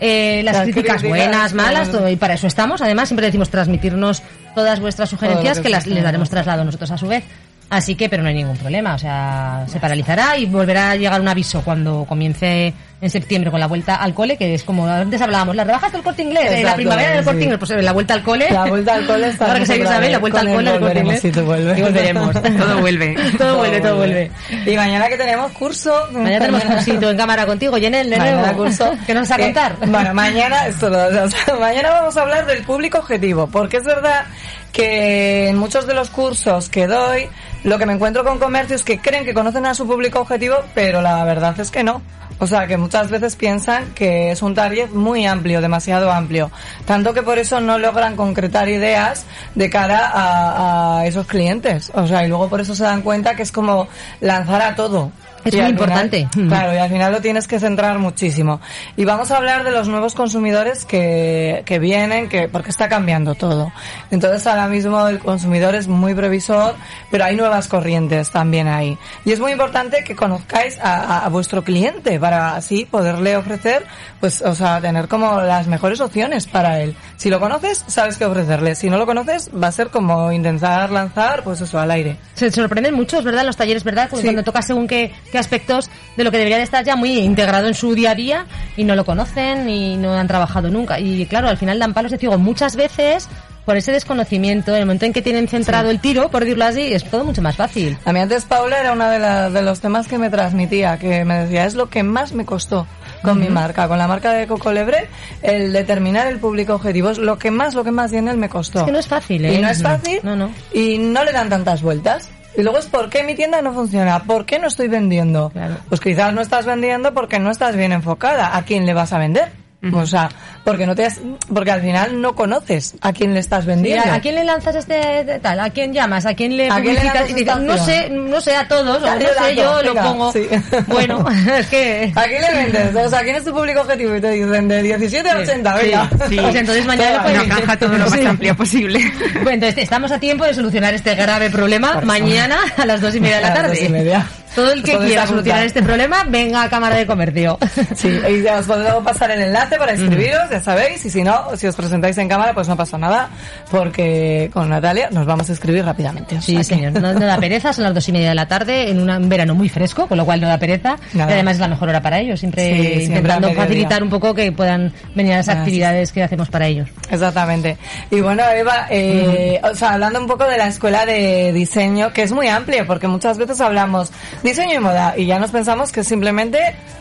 eh, las, Las críticas, críticas, buenas, malas, claro. todo, y para eso estamos. Además, siempre decimos transmitirnos todas vuestras sugerencias que que las, les daremos traslado nosotros a su vez. Así que, pero no hay ningún problema, o sea, se paralizará y volverá a llegar un aviso cuando comience en septiembre con la vuelta al cole, que es como antes hablábamos, las rebajas del corte inglés, eh, la Exacto, primavera del corte sí. inglés, pues eh, la vuelta al cole. La vuelta al cole está Ahora que vez. la vuelta al cole del corte volveremos, inglés. sí, tú vuelves. Y volveremos. Todo vuelve. todo vuelve, todo vuelve. Y mañana que tenemos curso. Mañana tenemos cursito en cámara contigo, Yenel, de Mañana nuevo. curso. ¿Qué nos vas a Que- contar? Bueno, mañana, esto lo- o sea, mañana vamos a hablar del público objetivo, porque es verdad que en muchos de los cursos que doy, lo que me encuentro con comercios que creen que conocen a su público objetivo, pero la verdad es que no. O sea, que muchas veces piensan que es un target muy amplio, demasiado amplio. Tanto que por eso no logran concretar ideas de cara a, a esos clientes. O sea, y luego por eso se dan cuenta que es como lanzar a todo. Es Y muy al final- importante. claro, y al final lo tienes que centrar muchísimo. Y vamos a hablar de los nuevos consumidores que, que vienen, que, porque está cambiando todo. Entonces ahora mismo el consumidor es muy previsor, pero hay nuevas corrientes también ahí. Y es muy importante que conozcáis a, a- a vuestro cliente para así poderle ofrecer, pues, o sea, tener como las mejores opciones para él. Si lo conoces, sabes qué ofrecerle. Si no lo conoces, va a ser como intentar lanzar, pues eso, al aire. Se sorprenden mucho, es verdad, los talleres, ¿verdad? Porque Sí. Cuando tocas según qué, qué aspectos de lo que debería de estar ya muy integrado en su día a día y no lo conocen y no han trabajado nunca. Y claro, al final dan palos de ciego muchas veces por ese desconocimiento. En el momento en que tienen centrado Sí. el tiro, por decirlo así, es todo mucho más fácil. A mí antes Paula era uno de, la- de los temas que me transmitía, que me decía, es lo que más me costó con mi marca, con la marca de Coco Lebre, el determinar el público objetivo. Es lo que más, lo que más bien él me costó. Es que no es fácil, ¿eh? Y no es fácil. No, no. Y no le dan tantas vueltas. Y luego es por qué mi tienda no funciona, por qué no estoy vendiendo. Pues quizás no estás vendiendo porque no estás bien enfocada. ¿A quién le vas a vender? O sea, porque no te has- porque al final no conoces a quién le estás Sí, vendiendo. ¿A, a quién le lanzas este tal? ¿A quién llamas? ¿A quién le ¿A quién le Y dices, no sé, no sé a todos, o no sé, yo lo venga, pongo. sí. Bueno, es que... ¿A quién le vendes? O sea, ¿quién es tu público objetivo? Y te dicen de 17 a 80, venga. Sí, Pues entonces mañana Venga, pues, venga. todo lo más Sí. amplio posible. Bueno, entonces estamos a tiempo de solucionar este grave problema Por mañana a las dos y media de la A las tarde. dos y media. Todo el que quiera solucionar este problema, venga a Cámara de Comercio. Sí, y ya os podemos pasar el enlace para inscribiros, ya sabéis, y si no, si os presentáis en cámara, pues no pasa nada, porque con Natalia nos vamos a escribir rápidamente. Sí, señor. No, no da pereza, son las dos y media de la tarde, en un verano muy fresco, con lo cual no da pereza. Nada. Y además es la mejor hora para ellos, siempre Sí, siempre intentando mediodía. facilitar un poco que puedan venir a las actividades que hacemos para ellos. Exactamente. Y bueno, Eva, eh, o sea, hablando un poco de la escuela de diseño, que es muy amplia, porque muchas veces hablamos diseño y moda y ya nos pensamos que es simplemente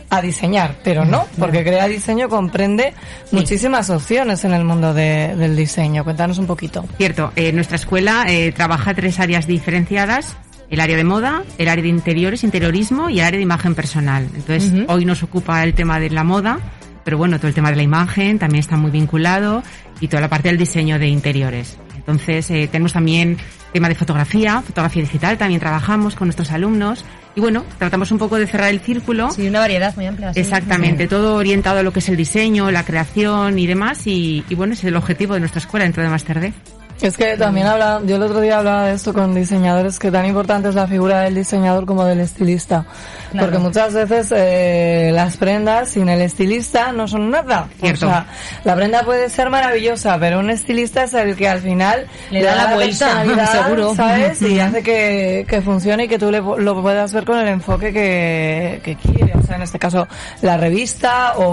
a diseñar, pero no, porque crea diseño comprende muchísimas opciones en el mundo de- del diseño. Cuéntanos un poquito. Cierto, eh, nuestra escuela eh, trabaja tres áreas diferenciadas. El área de moda, el área de interiores, interiorismo y el área de imagen personal. Entonces, hoy nos ocupa el tema de la moda, pero bueno, todo el tema de la imagen también está muy vinculado y toda la parte del diseño de interiores. Entonces, eh, tenemos también tema de fotografía, fotografía digital, también trabajamos con nuestros alumnos y bueno, tratamos un poco de cerrar el círculo. Sí, una variedad muy amplia. sí. Exactamente, todo orientado a lo que es el diseño, la creación y demás y, y bueno, ese es el objetivo de nuestra escuela dentro de Master D. Es que también habla, yo el otro día hablaba de esto con diseñadores, que tan importante es la figura del diseñador como del estilista. Claro. Porque muchas veces eh, las prendas sin el estilista no son nada. Cierto. O sea, la prenda puede ser maravillosa, pero un estilista es el que al final Le da la vuelta, personalidad, seguro. ¿sabes? Y hace que, que funcione y que tú le- lo puedas ver con el enfoque que, que quiere. O sea, en este caso, la revista o,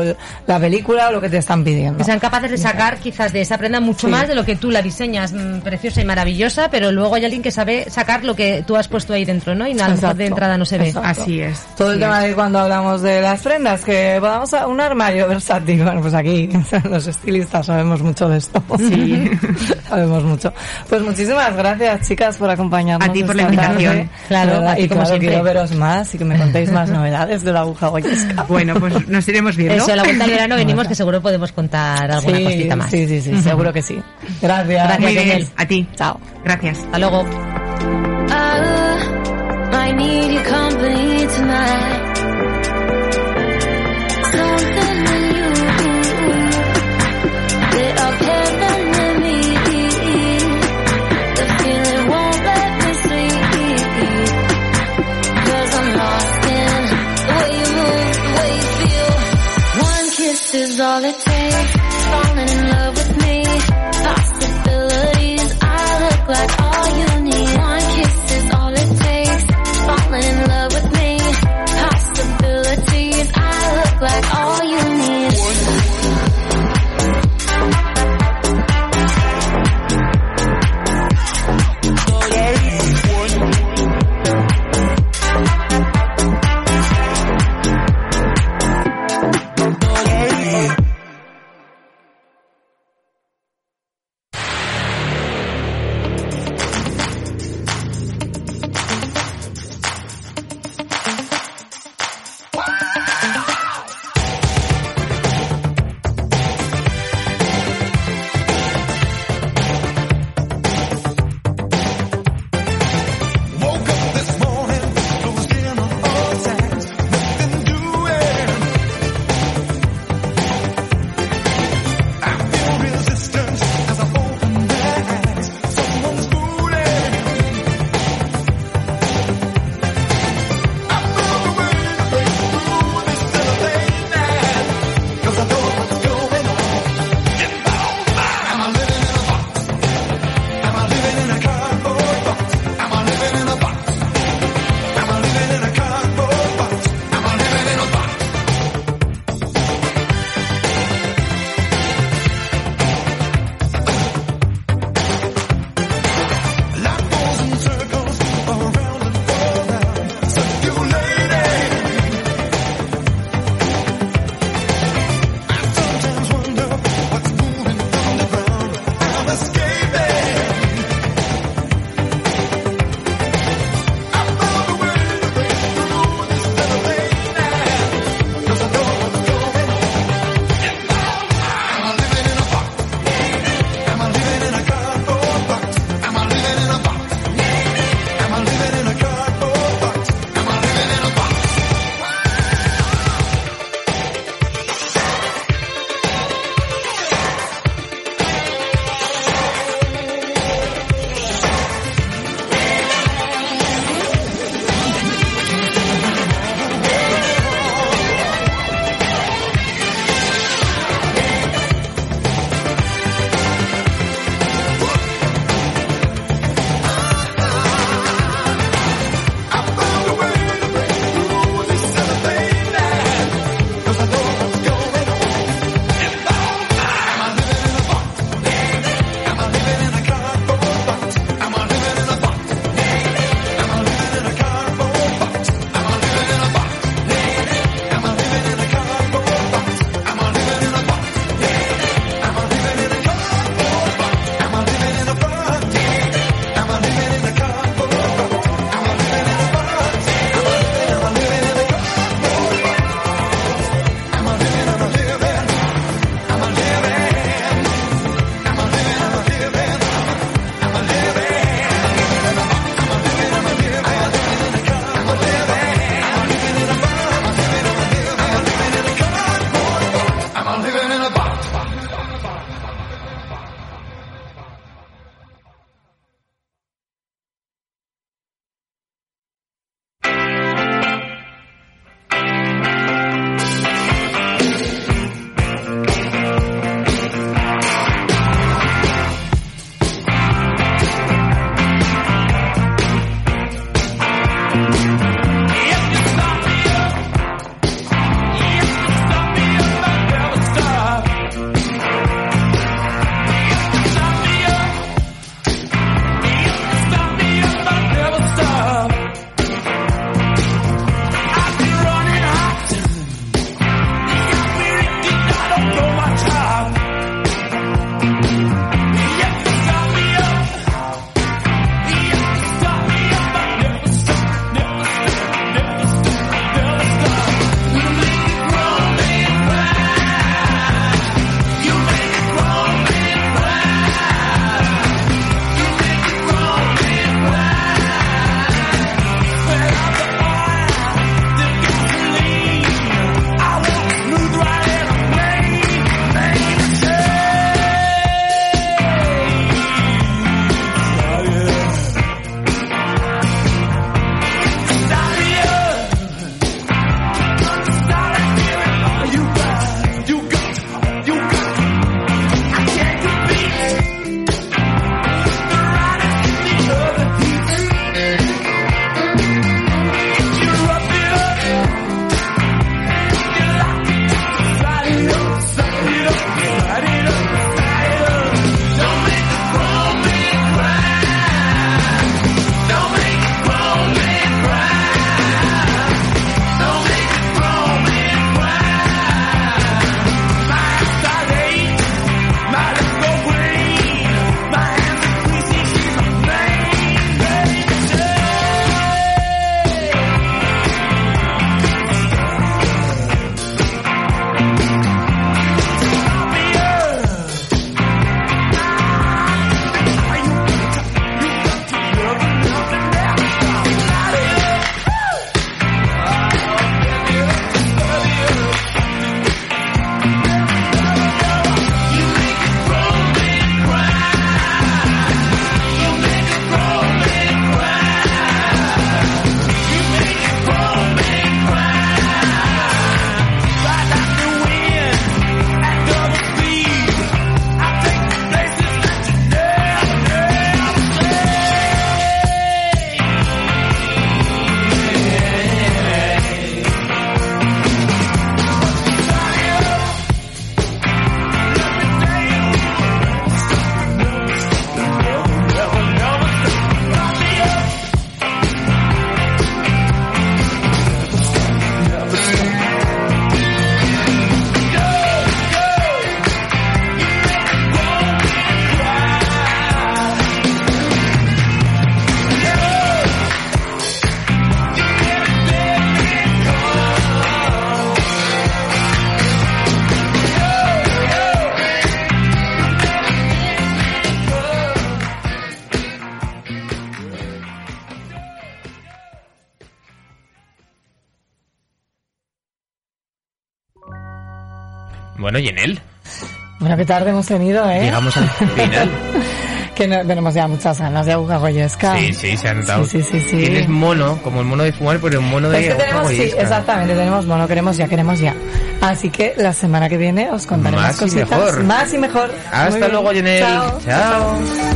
o la película o lo que te están pidiendo. Que sean capaces de sacar quizás de esa prenda mucho Sí. más de lo que tú la diseñas mm, preciosa y maravillosa, pero luego hay alguien que sabe sacar lo que tú has puesto ahí dentro, ¿no? Y a lo mejor de entrada no se ve. Exacto. Así es. Todo el tema es. de cuando hablamos de las prendas, que podamos a un armario versátil. Bueno, pues aquí los estilistas sabemos mucho de esto. Sí. sabemos mucho. Pues muchísimas gracias, chicas, por acompañarnos. A ti por la invitación. tarde. Claro, a ti y como claro, siempre. quiero veros más y que me contéis más novedades de la aguja guayesca. Bueno, pues nos iremos viendo. Eso, a la vuelta al verano venimos que seguro podemos contar alguna sí, cosita más. Sí, sí, sí, seguro que sí. Gracias. Gracias, Muy bien, Daniel. a ti. Chao. Gracias. Hasta luego. I might need your like oh. Bueno, y en él. Bueno, qué tarde hemos tenido, ¿eh? Llegamos al final. que no, tenemos ya muchas ganas de aguja goyesca. Sí, sí, se han dado. Sí, sí, sí, Tienes mono, como el mono de fumar, pero el mono pues de tenemos, Sí, exactamente, tenemos mono, queremos ya, queremos ya. Así que la semana que viene os contaré más, más cositas. Y mejor. Más y mejor. Hasta luego, Yenel. Chao. Chao. Chao.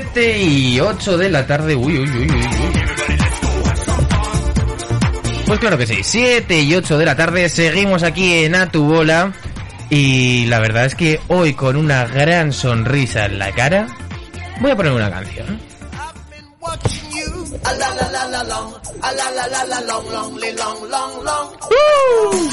7 y 8 de la tarde. Uy, uy, uy, uy, uy. Pues claro que sí, 7 y 8 de la tarde. Seguimos aquí en A tu bola. Y la verdad es que hoy con una gran sonrisa en la cara voy a poner una canción. Uh!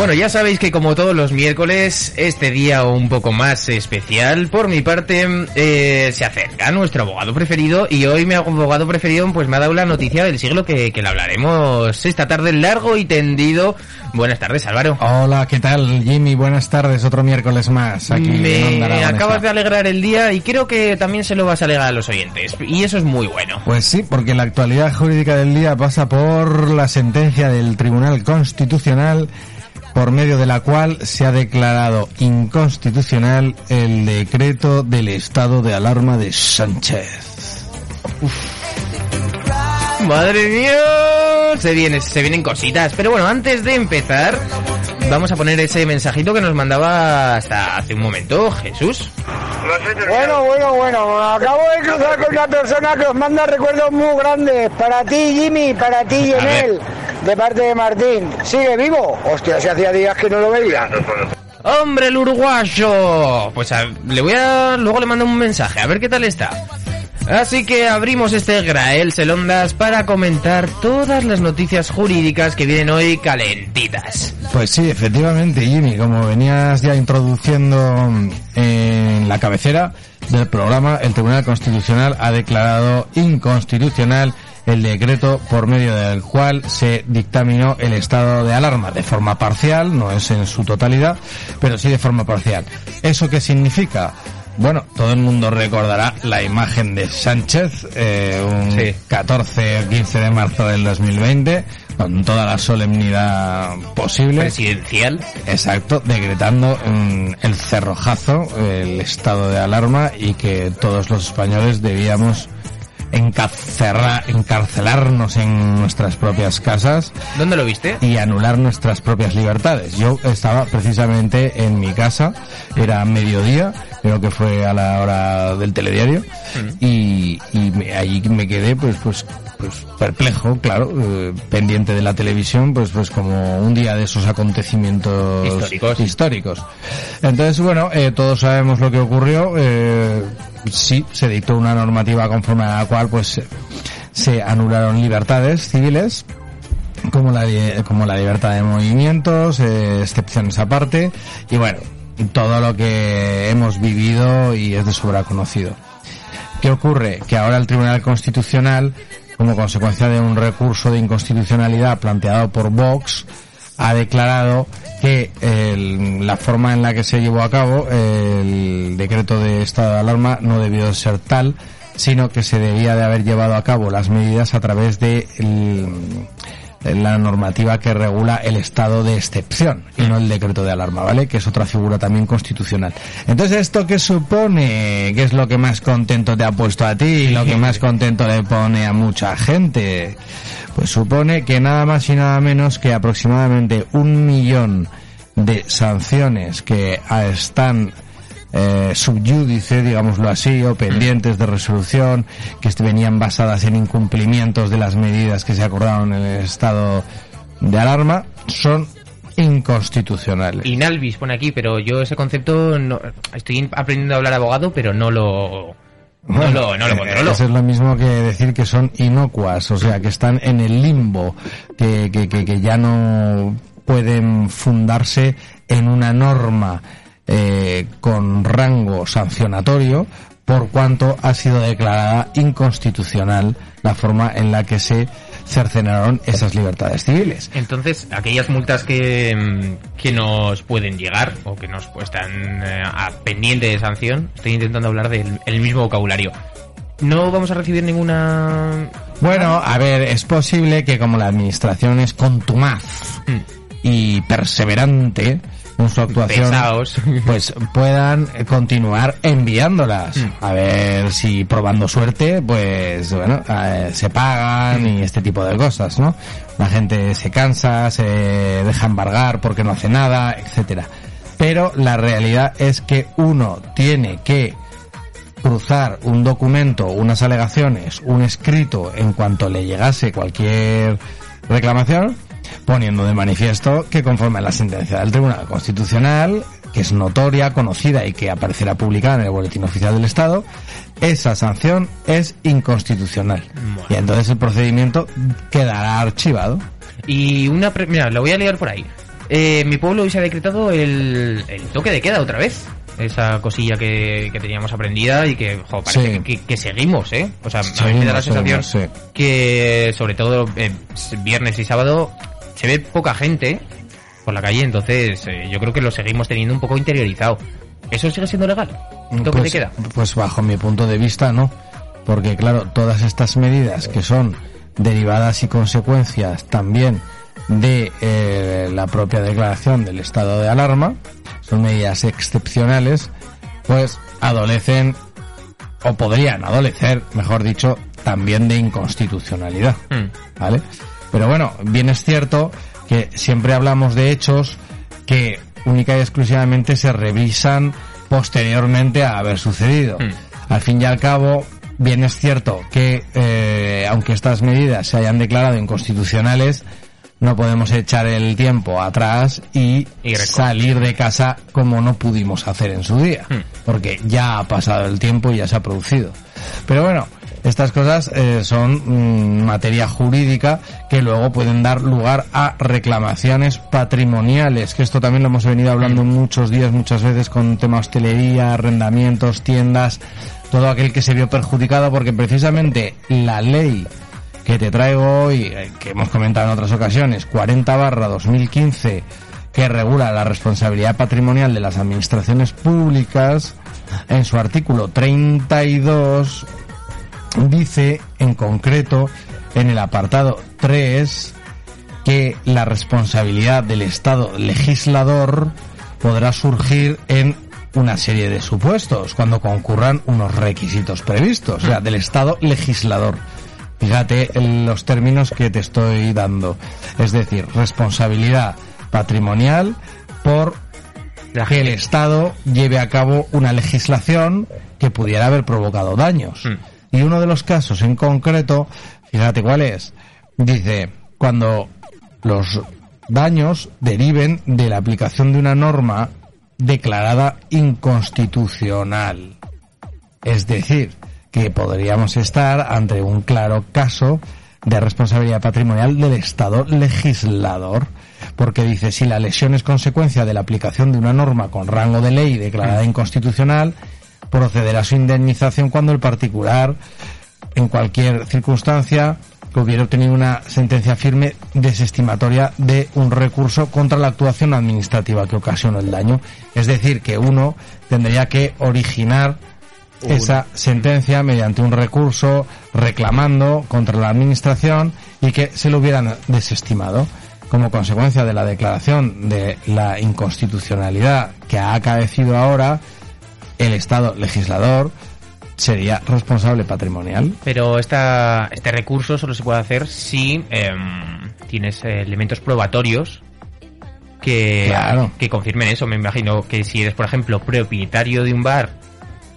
Bueno, ya sabéis que como todos los miércoles, este día un poco más especial, por mi parte, eh, se acerca nuestro abogado preferido y hoy mi abogado preferido pues me ha dado la noticia del siglo que, que le hablaremos esta tarde largo y tendido. Buenas tardes, Álvaro. Hola, ¿qué tal, Jimmy? Buenas tardes, otro miércoles más aquí en Me Onda Aragonesa. acabas de alegrar el día y creo que también se lo vas a alegrar a los oyentes. Y eso es muy bueno. Pues sí, porque la actualidad jurídica del día pasa por la sentencia del Tribunal Constitucional por medio de la cual se ha declarado inconstitucional el decreto del estado de alarma de Sánchez. Madre mía, se, viene, se vienen cositas. Pero bueno, antes de empezar, vamos a poner ese mensajito que nos mandaba hasta hace un momento Jesús. Bueno, bueno, bueno, acabo de cruzar con una persona que os manda recuerdos muy grandes. Para ti, Jimmy, para ti, Yenel, de parte de Martín. ¿Sigue vivo? Hostia, si hacía días que no lo veía. ¡Hombre, el uruguayo! Pues a- le voy a... Luego le mando un mensaje, a ver qué tal está. Así que abrimos este Grael Selondas para comentar todas las noticias jurídicas que vienen hoy calentitas. Pues sí, efectivamente, Jimmy, como venías ya introduciendo en la cabecera del programa, el Tribunal Constitucional ha declarado inconstitucional el decreto por medio del cual se dictaminó el estado de alarma de forma parcial, no es en su totalidad, pero sí de forma parcial. ¿Eso qué significa? Bueno, todo el mundo recordará la imagen de Sánchez eh, un 14 o 15 de marzo del 2020 con toda la solemnidad posible. Presidencial. Exacto, decretando mm, el cerrojazo, el estado de alarma y que todos los españoles debíamos encarcelar, encarcelarnos en nuestras propias casas. ¿Dónde lo viste? Y anular nuestras propias libertades. Yo estaba precisamente en mi casa, era mediodía, creo que fue a la hora del telediario, y, y me- ahí me quedé pues pues pues perplejo, claro, eh, pendiente de la televisión, pues pues como un día de esos acontecimientos Históricos. históricos. Entonces, bueno, eh, todos sabemos lo que ocurrió. eh, sí, se dictó una normativa conforme a la cual, pues, se anularon libertades civiles, como la, como la libertad de movimientos, excepciones aparte, y bueno, todo lo que hemos vivido y es de sobra conocido. ¿Qué ocurre? Que ahora el Tribunal Constitucional, como consecuencia de un recurso de inconstitucionalidad planteado por Vox, ha declarado que la forma en la que se llevó a cabo el decreto de estado de alarma no debió de ser tal, sino que se debía de haber llevado a cabo las medidas a través de el- la normativa que regula el estado de excepción y no el decreto de alarma, ¿vale? Que es otra figura también constitucional. Entonces, ¿esto qué supone? ¿Qué es lo que más contento te ha puesto a ti y lo que más contento le pone a mucha gente? Pues supone que nada más y nada menos que aproximadamente un millón de sanciones que están eh, subyúdice, digámoslo así, o pendientes de resolución, que venían basadas en incumplimientos de las medidas que se acordaron en el estado de alarma, son inconstitucionales. Inalvis pone aquí, pero yo ese concepto no, estoy aprendiendo a hablar abogado, pero no lo no lo, no lo eh, controlo. Eso es lo mismo que decir que son inocuas, o sea, que están en el limbo, que, que, que, que ya no pueden fundarse en una norma eh, con rango sancionatorio, por cuanto ha sido declarada inconstitucional la forma en la que se cercenaron esas libertades civiles. Entonces, aquellas multas que, mm, que nos pueden llegar o que nos están eh, a pendiente de sanción, estoy intentando hablar del el mismo vocabulario. No vamos a recibir ninguna... Bueno, a ver, es posible que como la administración es contumaz y perseverante en su actuación, Pesaos. pues puedan continuar enviándolas. A ver si probando suerte, pues bueno, eh, se pagan y este tipo de cosas, ¿no? La gente se cansa, se deja embargar porque no hace nada, etcétera. Pero la realidad es que uno tiene que cruzar un documento, unas alegaciones, un escrito en cuanto le llegase cualquier reclamación, poniendo de manifiesto que conforme a la sentencia del Tribunal Constitucional, que es notoria, conocida y que aparecerá publicada en el Boletín Oficial del Estado, esa sanción es inconstitucional. Y entonces el procedimiento quedará archivado. Y una... pre- Mira, lo voy a leer por ahí. Eh, mi pueblo hoy se ha decretado el, el toque de queda otra vez. Esa cosilla que, que teníamos aprendida y que, jo, parece Sí. que, que seguimos, ¿eh? O sea, a mí me da la sensación sí. que, sobre todo, eh, viernes y sábado, se ve poca gente por la calle, entonces eh, yo creo que lo seguimos teniendo un poco interiorizado. ¿Eso sigue siendo legal? ¿El toque de Pues, queda? pues bajo mi punto de vista no, porque claro, todas estas medidas que son derivadas y consecuencias también de eh, la propia declaración del estado de alarma, son medidas excepcionales, pues adolecen o podrían adolecer, mejor dicho, también de inconstitucionalidad, ¿vale? Pero bueno, bien es cierto que siempre hablamos de hechos que única y exclusivamente se revisan posteriormente a haber sucedido. Al fin y al cabo, bien es cierto que eh, aunque estas medidas se hayan declarado inconstitucionales, no podemos echar el tiempo atrás y, salir de casa como no pudimos hacer en su día, porque ya ha pasado el tiempo y ya se ha producido. Pero bueno, Estas cosas eh, son mm, materia jurídica que luego pueden dar lugar a reclamaciones patrimoniales, que esto también lo hemos venido hablando muchos días, muchas veces con tema hostelería, arrendamientos, tiendas, todo aquel que se vio perjudicado porque precisamente la ley que te traigo hoy, eh, que hemos comentado en otras ocasiones, 40 barra 2015, que regula la responsabilidad patrimonial de las administraciones públicas, en su artículo 32 dice en concreto en el apartado 3 que la responsabilidad del Estado legislador podrá surgir en una serie de supuestos cuando concurran unos requisitos previstos, o sea, del Estado legislador. Fíjate en los términos que te estoy dando. Es decir, responsabilidad patrimonial por que el Estado lleve a cabo una legislación que pudiera haber provocado daños. Y uno de los casos en concreto, fíjate cuál es, dice, cuando los daños deriven de la aplicación de una norma declarada inconstitucional. Es decir, que podríamos estar ante un claro caso de responsabilidad patrimonial del Estado legislador, porque dice si la lesión es consecuencia de la aplicación de una norma con rango de ley declarada inconstitucional, procederá a su indemnización cuando el particular, en cualquier circunstancia, hubiera obtenido una sentencia firme desestimatoria de un recurso contra la actuación administrativa que ocasionó el daño. Es decir, que uno tendría que originar esa sentencia mediante un recurso reclamando contra la administración y que se lo hubieran desestimado. Como consecuencia de la declaración de la inconstitucionalidad que ha acaecido ahora, el Estado legislador sería responsable patrimonial. Pero esta, este recurso solo se puede hacer si em, tienes eh, elementos probatorios que, Claro. que confirmen eso. Me imagino que si eres, por ejemplo, propietario de un bar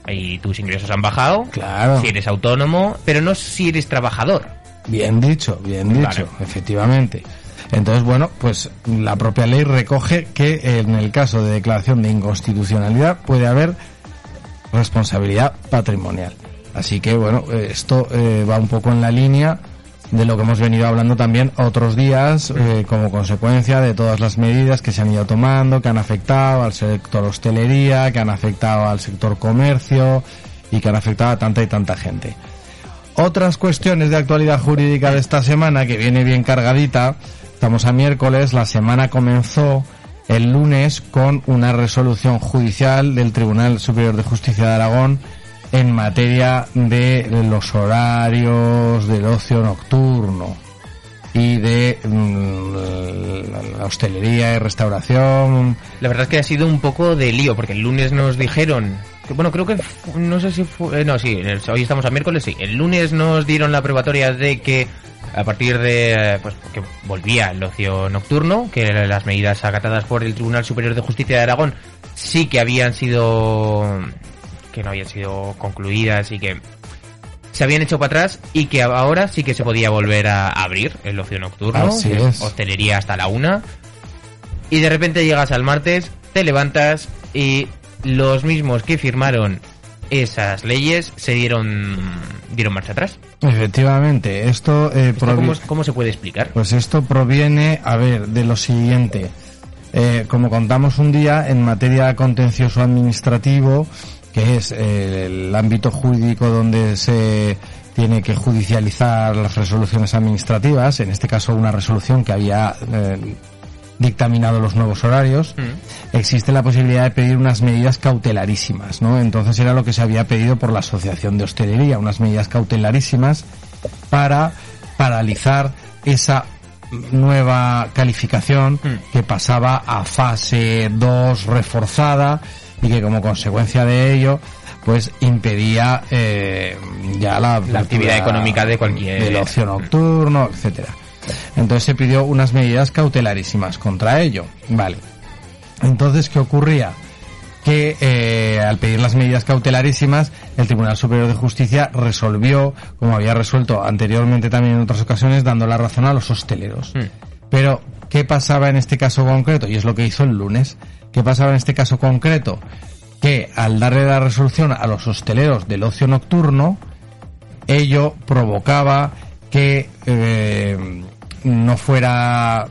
y tus ingresos han bajado, Claro. si eres autónomo, pero no si eres trabajador. Bien dicho, bien dicho, efectivamente. Entonces, bueno, pues la propia ley recoge que en el caso de declaración de inconstitucionalidad puede haber responsabilidad patrimonial. Así que, bueno, eh, esto eh, va un poco en la línea de lo que hemos venido hablando también otros días eh, como consecuencia de todas las medidas que se han ido tomando, que han afectado al sector hostelería, que han afectado al sector comercio y que han afectado a tanta y tanta gente. Otras cuestiones de actualidad jurídica de esta semana que viene bien cargadita. Estamos a miércoles, la semana comenzó el lunes con una resolución judicial del Tribunal Superior de Justicia de Aragón en materia de los horarios del ocio nocturno y de mm, la hostelería y restauración. La verdad es que ha sido un poco de lío, porque el lunes nos dijeron, que, bueno, creo que, no sé si fue, eh, no, sí, hoy estamos a miércoles, sí, el lunes nos dieron la probatoria de que a partir de, pues, que volvía el ocio nocturno, que las medidas acatadas por el Tribunal Superior de Justicia de Aragón sí que habían sido, que no habían sido concluidas y que se habían hecho para atrás y que ahora sí que se podía volver a abrir el ocio nocturno, Así que es. hostelería hasta la una, y de repente llegas al martes, te levantas y los mismos que firmaron esas leyes se dieron dieron marcha atrás. Efectivamente, esto, eh, ¿Esto provi- cómo, cómo se puede explicar? Pues esto proviene, a ver, de lo siguiente. Eh, como contamos un día, en materia contencioso administrativo, que es eh, el ámbito jurídico donde se tiene que judicializar las resoluciones administrativas, en este caso una resolución que había eh, dictaminado los nuevos horarios, existe la posibilidad de pedir unas medidas cautelarísimas, ¿no? Entonces era lo que se había pedido por la Asociación de Hostelería, unas medidas cautelarísimas para paralizar esa nueva calificación que pasaba a fase 2 reforzada y que como consecuencia de ello pues impedía eh, ya la, La actividad económica de cualquier- del ocio nocturno, etcétera. Entonces se pidió unas medidas cautelarísimas contra ello. Vale. Entonces, ¿qué ocurría? Que eh, al pedir las medidas cautelarísimas, el Tribunal Superior de Justicia resolvió, como había resuelto anteriormente también en otras ocasiones, dando la razón a los hosteleros. Pero, ¿qué pasaba en este caso concreto? Y es lo que hizo el lunes. ¿Qué pasaba en este caso concreto? Que al darle la resolución a los hosteleros del ocio nocturno, ello provocaba que eh, no fuera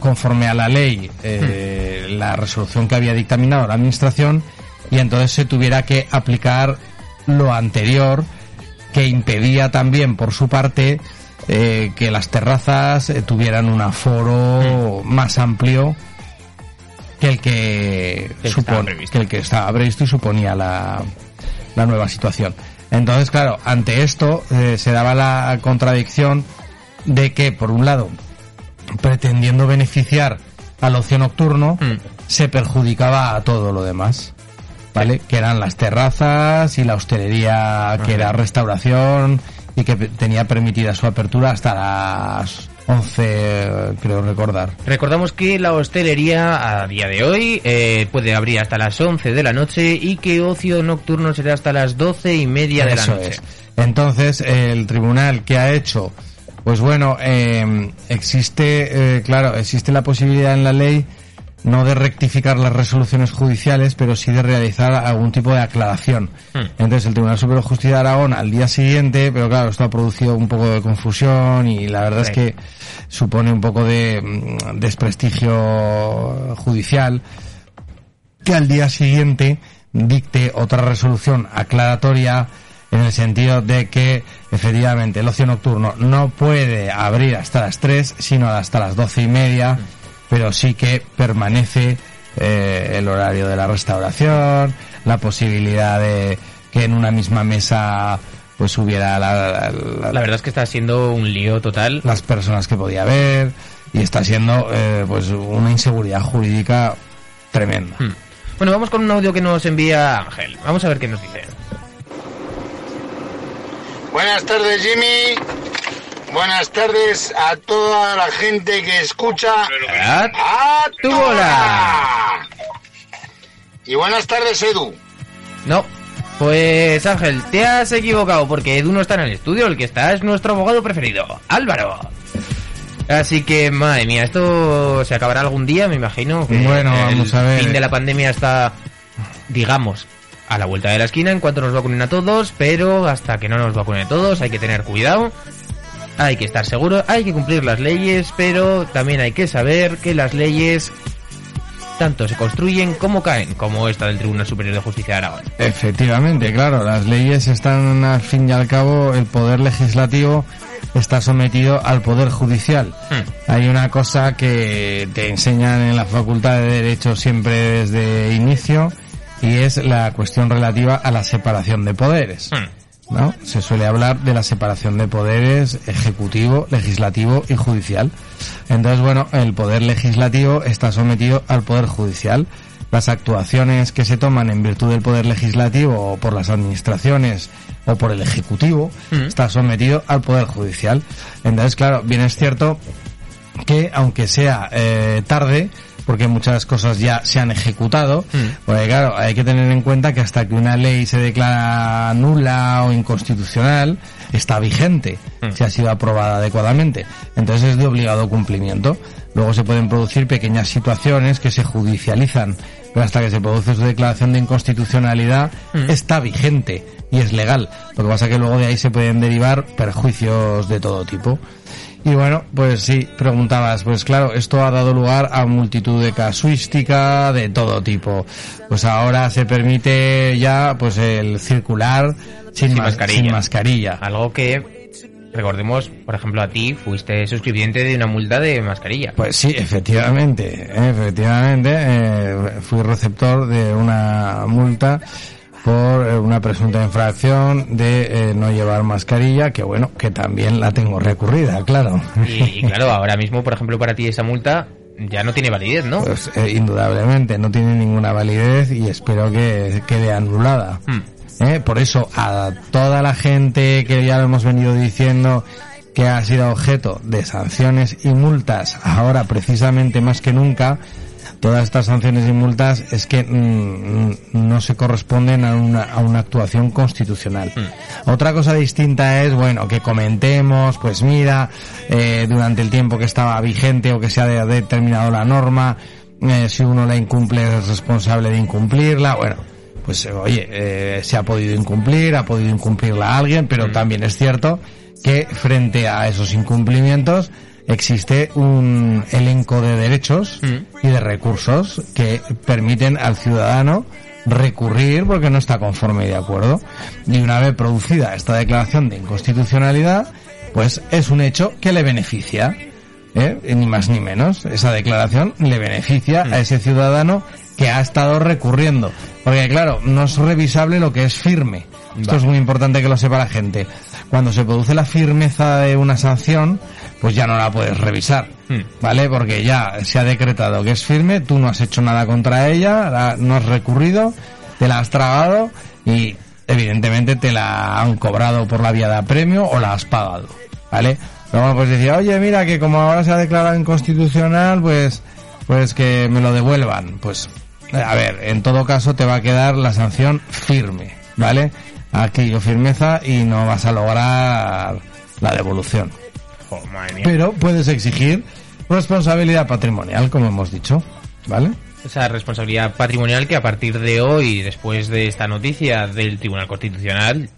conforme a la ley eh, la resolución que había dictaminado la administración y entonces se tuviera que aplicar lo anterior que impedía también por su parte eh, que las terrazas eh, tuvieran un aforo más amplio que el que, que supone- estaba previsto. que el que estaba previsto y suponía la, la nueva situación. Entonces, claro, ante esto se daba la contradicción de que, por un lado, pretendiendo beneficiar al ocio nocturno, se perjudicaba a todo lo demás. ¿Vale? Que eran las terrazas y la hostelería, que era restauración y que tenía permitida su apertura hasta las 11, creo recordar. Recordamos que la hostelería a día de hoy eh, puede abrir hasta las 11 de la noche y que ocio nocturno será hasta las 12 y media de la noche. es. Entonces, el tribunal que ha hecho, pues bueno, eh, existe, eh, claro, existe la posibilidad en la ley no de rectificar las resoluciones judiciales, pero sí de realizar algún tipo de aclaración. Hmm. Entonces, el Tribunal Superior de Justicia de Aragón al día siguiente, pero claro, esto ha producido un poco de confusión y la verdad Sí. es que supone un poco de mm, desprestigio judicial que al día siguiente dicte otra resolución aclaratoria en el sentido de que efectivamente el ocio nocturno no puede abrir hasta las 3 sino hasta las doce y media pero sí que permanece eh, el horario de la restauración la posibilidad de que en una misma mesa pues hubiera la, la- La verdad es que está siendo un lío total. las personas que podía haber y está siendo eh, pues una inseguridad jurídica tremenda Hmm. Bueno, vamos con un audio que nos envía Ángel. Vamos a ver qué nos dice. Buenas tardes, Jimmy. Buenas tardes a toda la gente que escucha a tu bola. Y buenas tardes, Edu. No. Pues Ángel, te has equivocado porque Edu no está en el estudio, el que está es nuestro abogado preferido, Álvaro. Así que, madre mía, esto se acabará algún día, me imagino. que Bueno, vamos a ver. El fin de la pandemia está, digamos, a la vuelta de la esquina en cuanto nos vacunen a todos, pero hasta que no nos vacunen a todos hay que tener cuidado. Hay que estar seguro, hay que cumplir las leyes, pero también hay que saber que las leyes tanto se construyen como caen, como esta del Tribunal Superior de Justicia de Aragón. Efectivamente, claro, las leyes están al fin y al cabo, el poder legislativo está sometido al poder judicial. Hay una cosa que te enseñan en la Facultad de Derecho siempre desde inicio y es la cuestión relativa a la separación de poderes. ¿no? Se suele hablar de la separación de poderes ejecutivo, legislativo y judicial. Entonces, bueno, el poder legislativo está sometido al poder judicial. Las actuaciones que se toman en virtud del poder legislativo o por las administraciones o por el ejecutivo está sometido al poder judicial. Entonces, claro, bien es cierto que aunque sea eh, tarde, porque muchas cosas ya se han ejecutado, porque claro, hay que tener en cuenta que hasta que una ley se declara nula o inconstitucional, está vigente, si ha sido aprobada adecuadamente. Entonces es de obligado cumplimiento. Luego se pueden producir pequeñas situaciones que se judicializan, pero hasta que se produce su declaración de inconstitucionalidad, está vigente y es legal. Lo que pasa es que luego de ahí se pueden derivar perjuicios de todo tipo. Y bueno, pues sí, preguntabas, pues claro, esto ha dado lugar a multitud de casuística de todo tipo. Pues ahora se permite ya pues el circular sin, mas- sin mascarilla. Algo que, recordemos, por ejemplo, a ti fuiste suscribiente de una multa de mascarilla. Pues sí, efectivamente, efectivamente, eh, fui receptor de una multa por eh, una presunta infracción de eh, no llevar mascarilla, que bueno, que también la tengo recurrida, claro. Y, y claro, ahora mismo, por ejemplo, para ti esa multa ya no tiene validez, ¿no? Pues eh, indudablemente no tiene ninguna validez y espero que quede anulada. Eh, Por eso a toda la gente que ya lo hemos venido diciendo que ha sido objeto de sanciones y multas ahora precisamente más que nunca, todas estas sanciones y multas es que mm, no se corresponden a una, a una actuación constitucional. Otra cosa distinta es, bueno, que comentemos, pues mira, eh, durante el tiempo que estaba vigente o que se ha de- determinado la norma, eh, si uno la incumple es responsable de incumplirla, bueno, pues eh, oye, eh, se ha podido incumplir, ha podido incumplirla alguien, pero también es cierto que frente a esos incumplimientos existe un elenco de derechos y de recursos que permiten al ciudadano recurrir porque no está conforme y de acuerdo. Y una vez producida esta declaración de inconstitucionalidad, pues es un hecho que le beneficia. ¿eh? Ni más ni menos. Esa declaración le beneficia a ese ciudadano que ha estado recurriendo. Porque claro, no es revisable lo que es firme. Esto es muy importante que lo sepa la gente. Cuando se produce la firmeza de una sanción, pues ya no la puedes revisar. ¿Vale? Porque ya se ha decretado que es firme, tú no has hecho nada contra ella, la- no has recurrido, te la has tragado y evidentemente te la han cobrado por la vía de apremio o la has pagado. ¿Vale? Luego pues decía, oye, mira que como ahora se ha declarado inconstitucional, pues, pues que me lo devuelvan. Pues, a ver, en todo caso te va a quedar la sanción firme, ¿vale? Aquello firmeza y no vas a lograr la devolución. Jo, madre mía. Pero puedes exigir responsabilidad patrimonial, como hemos dicho, ¿vale? Esa responsabilidad patrimonial que a partir de hoy, después de esta noticia del Tribunal Constitucional,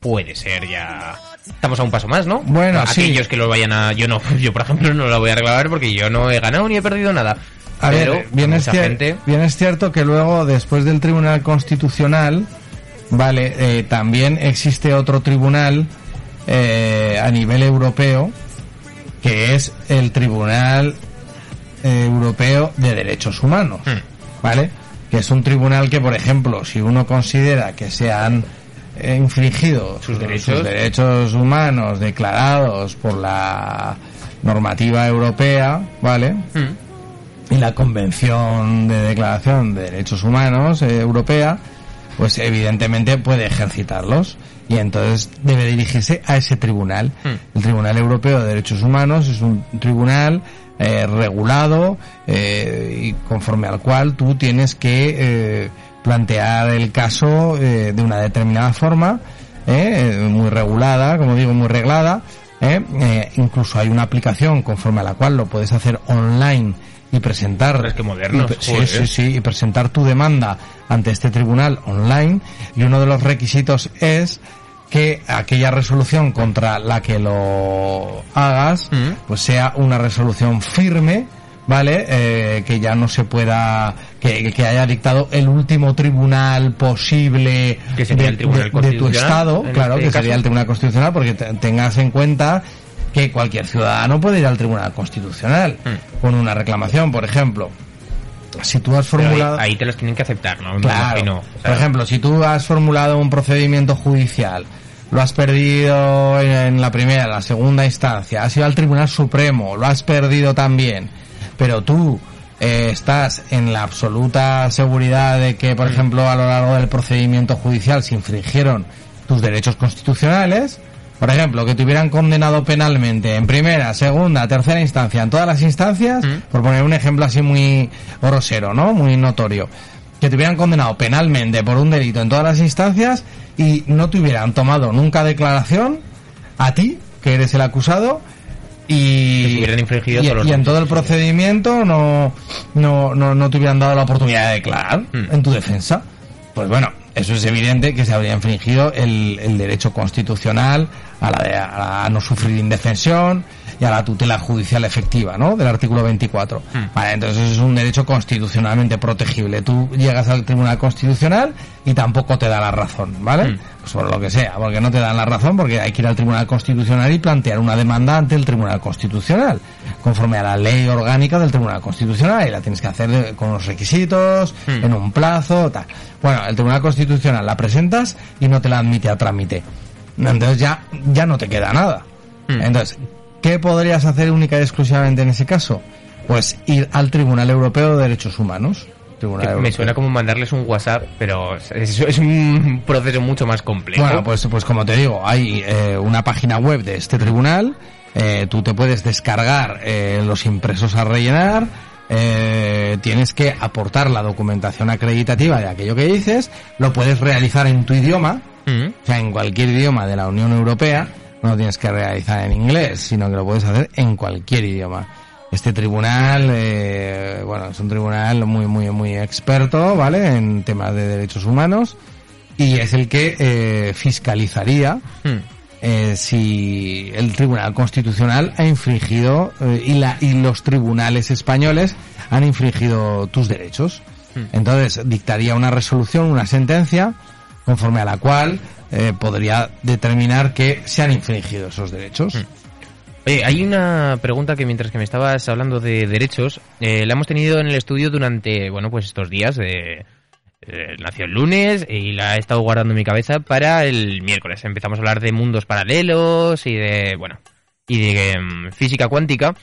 puede ser ya... Estamos a un paso más, ¿no? Bueno, Aquellos sí. que lo vayan a... Yo no, yo por ejemplo no lo voy a reclamar porque yo no he ganado ni he perdido nada. A Pero ver, bien es, gente... bien es cierto que luego, después del Tribunal Constitucional, vale, eh, también existe otro tribunal eh, a nivel europeo, que es el Tribunal eh, Europeo de Derechos Humanos, ¿vale? Que es un tribunal que, por ejemplo, si uno considera que se han eh, infringido sus derechos. derechos humanos declarados por la normativa europea, ¿vale? y la Convención de Declaración de Derechos Humanos eh, Europea, pues evidentemente puede ejercitarlos y entonces debe dirigirse a ese tribunal. El Tribunal Europeo de Derechos Humanos es un tribunal eh, regulado eh, y conforme al cual tú tienes que eh, plantear el caso eh, de una determinada forma, eh, muy regulada, como digo, muy reglada. eh, eh, incluso hay una aplicación conforme a la cual lo puedes hacer online y presentar que modernos, y sí, sí, sí, y presentar tu demanda ante este tribunal online. Y uno de los requisitos es que aquella resolución contra la que lo hagas pues sea una resolución firme vale Eh, que ya no se pueda que, que haya dictado el último tribunal posible Que sería de, el Tribunal de- de tu estado claro este que caso. sería el tribunal constitucional porque te- tengas en cuenta que cualquier ciudadano puede ir al tribunal constitucional con una reclamación por ejemplo si tú has ahí- formulado ahí, te los tienen que aceptar, ¿no? Claro. imagino. O sea, Por ejemplo, si tú has formulado un procedimiento judicial, lo has perdido en, la primera, la segunda instancia, has ido al Tribunal Supremo, lo has perdido también, pero tú eh, estás en la absoluta seguridad de que, por ejemplo, a lo largo del procedimiento judicial se infringieron tus derechos constitucionales, por ejemplo, que te hubieran condenado penalmente en primera, segunda, tercera instancia, en todas las instancias, por poner un ejemplo así muy grosero, ¿no? Muy notorio. Que te hubieran condenado penalmente por un delito en todas las instancias y no te hubieran tomado nunca declaración a ti, que eres el acusado, y, hubieran infringido y, en todo el procedimiento no, no, no, no te hubieran dado la oportunidad de declarar en tu defensa. Pues bueno, eso es evidente que se habría infringido el, el derecho constitucional a, la de- a la no sufrir indefensión y a la tutela judicial efectiva, ¿no? Del artículo 24. Vale, entonces es un derecho constitucionalmente protegible. Tú llegas al Tribunal Constitucional y tampoco te da la razón, ¿vale? Pues por lo que sea, porque no te dan la razón, porque hay que ir al Tribunal Constitucional y plantear una demanda ante el Tribunal Constitucional, conforme a la ley orgánica del Tribunal Constitucional, y la tienes que hacer de- con los requisitos, en un plazo, tal. Bueno, el Tribunal Constitucional la presentas y no te la admite a trámite. Entonces ya, ya no te queda nada. Entonces, ¿qué podrías hacer única y exclusivamente en ese caso? Pues ir al Tribunal Europeo de Derechos Humanos. Tribunal me suena como mandarles un WhatsApp, pero es, es un proceso mucho más complejo. Bueno, pues, pues como te digo, hay eh, una página web de este tribunal, eh, tú te puedes descargar eh, los impresos a rellenar, eh, tienes que aportar la documentación acreditativa de aquello que dices, lo puedes realizar en tu idioma, Mm. o sea, en cualquier idioma de la Unión Europea, no lo tienes que realizar en inglés, sino que lo puedes hacer en cualquier idioma. Este tribunal, eh, bueno, es un tribunal muy, muy, muy experto, ¿vale? En temas de derechos humanos y es el que eh, fiscalizaría eh, si el Tribunal Constitucional ha infringido eh, y, la, y los tribunales españoles han infringido tus derechos. Entonces dictaría una resolución, una sentencia, conforme a la cual eh, podría determinar que se han infringido esos derechos. Oye, hay una pregunta que mientras que me estabas hablando de derechos, eh, la hemos tenido en el estudio durante, bueno, pues estos días eh, nació el lunes y la he estado guardando en mi cabeza para el miércoles. Empezamos a hablar de mundos paralelos y de, bueno, y de em, física cuántica.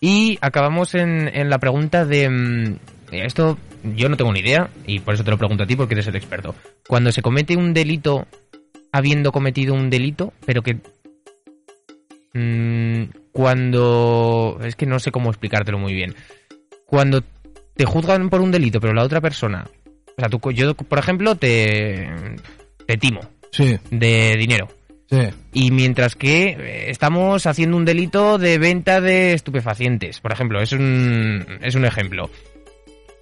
Y acabamos en, en la pregunta de... em, esto yo no tengo ni idea y por eso te lo pregunto a ti porque eres el experto. Cuando se comete un delito habiendo cometido un delito, pero que Mm, cuando... Es que no sé cómo explicártelo muy bien. Cuando te juzgan por un delito, pero la otra persona... O sea, tú, yo, por ejemplo, te, te timo Sí, de dinero. sí. Y mientras que eh, estamos haciendo un delito de venta de estupefacientes, por ejemplo, es un, es un ejemplo.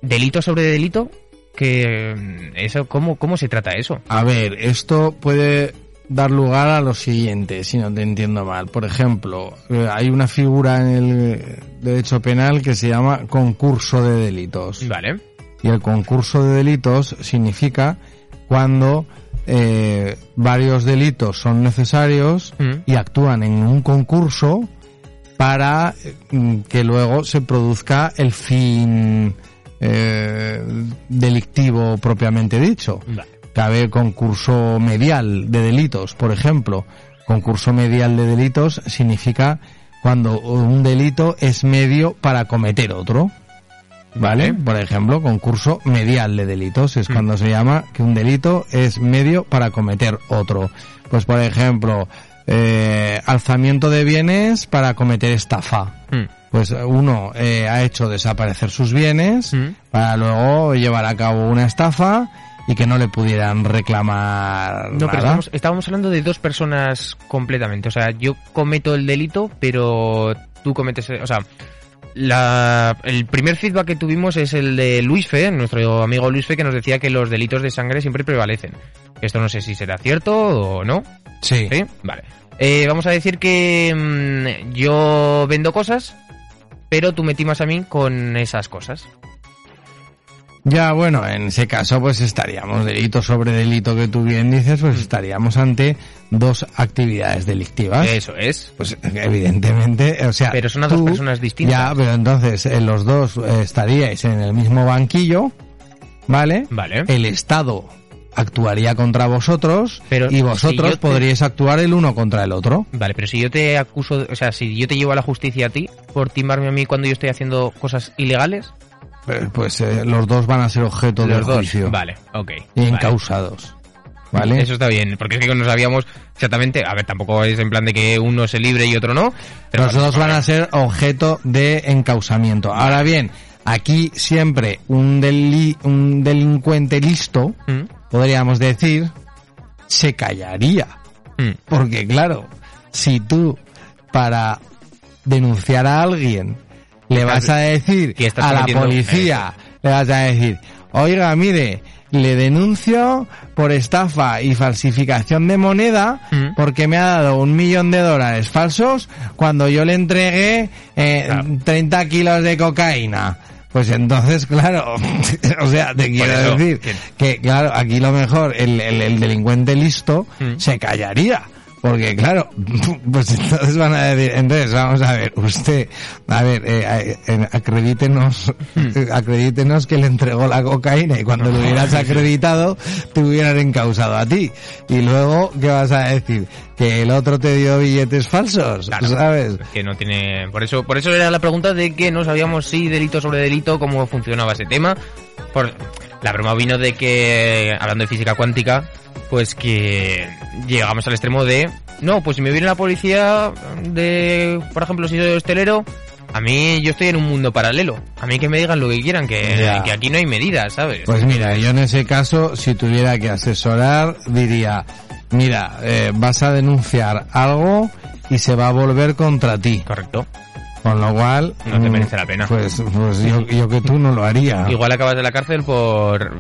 Delito sobre delito, que mm, eso, ¿cómo, cómo se trata eso? A ver, esto puede dar lugar a lo siguiente, si no te entiendo mal. Por ejemplo, eh, hay una figura en el derecho penal que se llama concurso de delitos. Vale. Y el concurso de delitos significa cuando eh, varios delitos son necesarios y actúan en un concurso para mm, que luego se produzca el fin eh, delictivo propiamente dicho. Cabe concurso medial de delitos, por ejemplo. Concurso medial de delitos significa cuando un delito es medio para cometer otro. ¿Vale? Por ejemplo, concurso medial de delitos es cuando se llama que un delito es medio para cometer otro. Pues por ejemplo, eh, alzamiento de bienes para cometer estafa. Pues uno eh, ha hecho desaparecer sus bienes para luego llevar a cabo una estafa y que no le pudieran reclamar No, pero estábamos, estábamos hablando de dos personas completamente. O sea, yo cometo el delito, pero tú cometes... O sea, la, el primer feedback que tuvimos es el de Luis Fe, nuestro amigo Luis Fe, que nos decía que los delitos de sangre siempre prevalecen. Esto no sé si será cierto o no. Sí. Vale. Eh, vamos a decir que mm, yo vendo cosas, pero tú me timas a mí con esas cosas. Ya, bueno, en ese caso pues estaríamos delito sobre delito que tú bien dices, pues estaríamos ante dos actividades delictivas. Eso es. Pues evidentemente, o sea, Pero son a dos tú- personas distintas. Ya, pero entonces eh, los dos eh, estaríais en el mismo banquillo, ¿vale? Vale. El Estado actuaría contra vosotros Pero y vosotros si yo te- podríais actuar el uno contra el otro. Vale, pero si yo te acuso, o sea, si yo te llevo a la justicia a ti por timarme a mí cuando yo estoy haciendo cosas ilegales, Eh, Pues eh, los dos van a ser objeto dos. juicio. Vale, ok. Y vale. encausados. ¿Vale? Eso está bien, porque es que no sabíamos exactamente, a ver, tampoco es en plan de que uno se libre y otro no, pero los dos van a ser objeto de encausamiento. Ahora bien, aquí siempre un, deli- un delincuente listo, Mm. Podríamos decir, se callaría. Mm. Porque claro, si tú para denunciar a alguien le vas a decir a la policía, le vas a decir, oiga, mire, le denuncio por estafa y falsificación de moneda Mm. porque me ha dado un millón de dólares falsos cuando yo le entregué eh, 30 kilos de cocaína. Pues entonces, claro, o sea, te quiero eso, decir que- que, claro, aquí lo mejor, el, el- el delincuente listo Mm. se callaría. Porque claro, pues entonces van a decir, entonces vamos a ver, usted, a ver, eh, eh, acredítenos, acredítenos que le entregó la cocaína y cuando lo hubieras acreditado te hubieran encausado a ti. Y luego, ¿qué vas a decir? Que el otro te dio billetes falsos, ¿sabes? que no tiene, por eso, por eso era la pregunta de que no sabíamos si delito sobre delito cómo funcionaba ese tema. Por, la broma vino de que, hablando de física cuántica, pues que llegamos al extremo de, no, pues si me viene la policía de, por ejemplo, si soy hostelero, a mí yo estoy en un mundo paralelo. A mí que me digan lo que quieran, que, que aquí no hay medidas, ¿sabes? Pues mira, yo en ese caso, si tuviera que asesorar, diría, mira, eh, vas a denunciar algo y se va a volver contra ti. Correcto. Con lo cual... No te mm, merece la pena. Pues, pues yo, yo que tú no lo haría. Igual acabas de la cárcel por...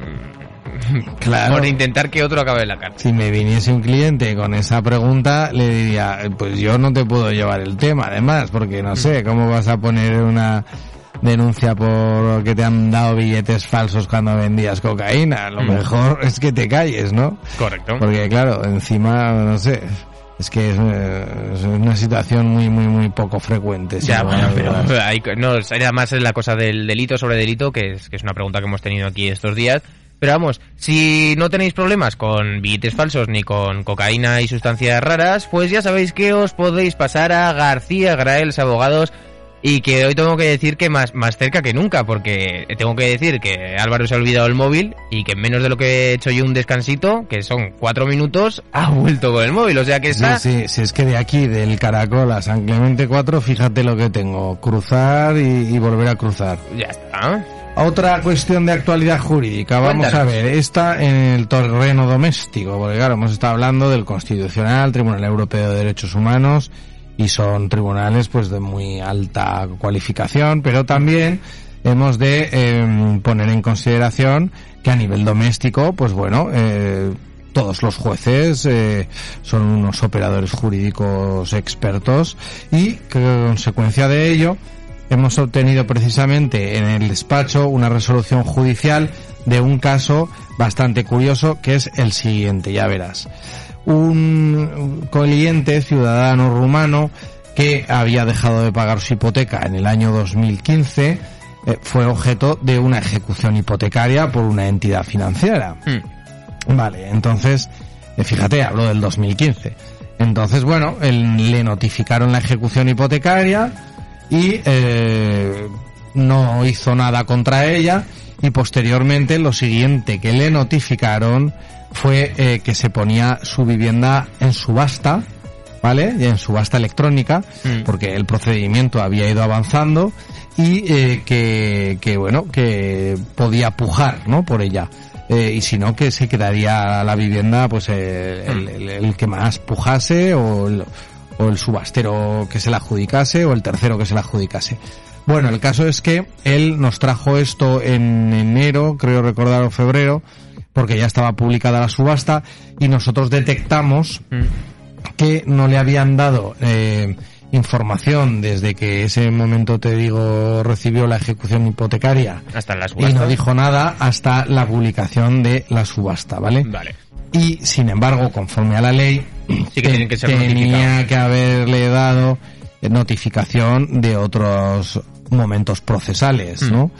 Claro. Por intentar que otro acabe en la cárcel. Si me viniese un cliente con esa pregunta, le diría, pues yo no te puedo llevar el tema, además, porque no sé, ¿cómo vas a poner una denuncia por que te han dado billetes falsos cuando vendías cocaína? Lo Mm. mejor es que te calles, ¿no? Correcto. Porque claro, encima, no sé, es que es, es una situación muy, muy, muy poco frecuente. Ya, bueno, pero hay, no, era más la cosa del delito sobre delito, que es, que es una pregunta que hemos tenido aquí estos días. Pero vamos, si no tenéis problemas con billetes falsos ni con cocaína y sustancias raras, pues ya sabéis que os podéis pasar a García Graels Abogados y que hoy tengo que decir que más, más cerca que nunca, porque tengo que decir que Álvaro se ha olvidado el móvil y que en menos de lo que he hecho yo un descansito, que son cuatro minutos, ha vuelto con el móvil. O sea que está... Sí, sí, si es que de aquí, del Caracol a San Clemente 4, fíjate lo que tengo, cruzar y, y volver a cruzar. Ya está. Otra cuestión de actualidad jurídica, vamos Cuéntanos. a ver, esta en el terreno doméstico, porque claro, hemos estado hablando del Constitucional, Tribunal Europeo de Derechos Humanos, y son tribunales pues de muy alta cualificación, pero también hemos de eh, poner en consideración que a nivel doméstico, pues bueno, eh, todos los jueces eh, son unos operadores jurídicos expertos y que consecuencia de ello hemos obtenido precisamente en el despacho una resolución judicial de un caso bastante curioso que es el siguiente, ya verás. Un cliente ciudadano rumano que había dejado de pagar su hipoteca en el año 2015 eh, fue objeto de una ejecución hipotecaria por una entidad financiera. Vale, entonces, eh, fíjate, hablo del 2015. Entonces, bueno, él- le notificaron la ejecución hipotecaria y eh, no hizo nada contra ella y posteriormente lo siguiente que le notificaron fue eh, que se ponía su vivienda en subasta, ¿vale? Y en subasta electrónica, porque el procedimiento había ido avanzando y eh, que, que, bueno, que podía pujar, ¿no? Por ella. Eh, y si no, que se quedaría la vivienda, pues eh, el, el- el que más pujase o el, o el subastero que se la adjudicase o el tercero que se la adjudicase. Bueno, el caso es que él nos trajo esto en enero, creo recordar, o febrero, porque ya estaba publicada la subasta y nosotros detectamos que no le habían dado eh, información desde que ese momento, te digo, recibió la ejecución hipotecaria Hasta las y no dijo nada hasta la publicación de la subasta, ¿vale? Vale. Y sin embargo, conforme a la ley, Sí que que ser tenía que haberle dado notificación de otros momentos procesales, Mm. ¿no?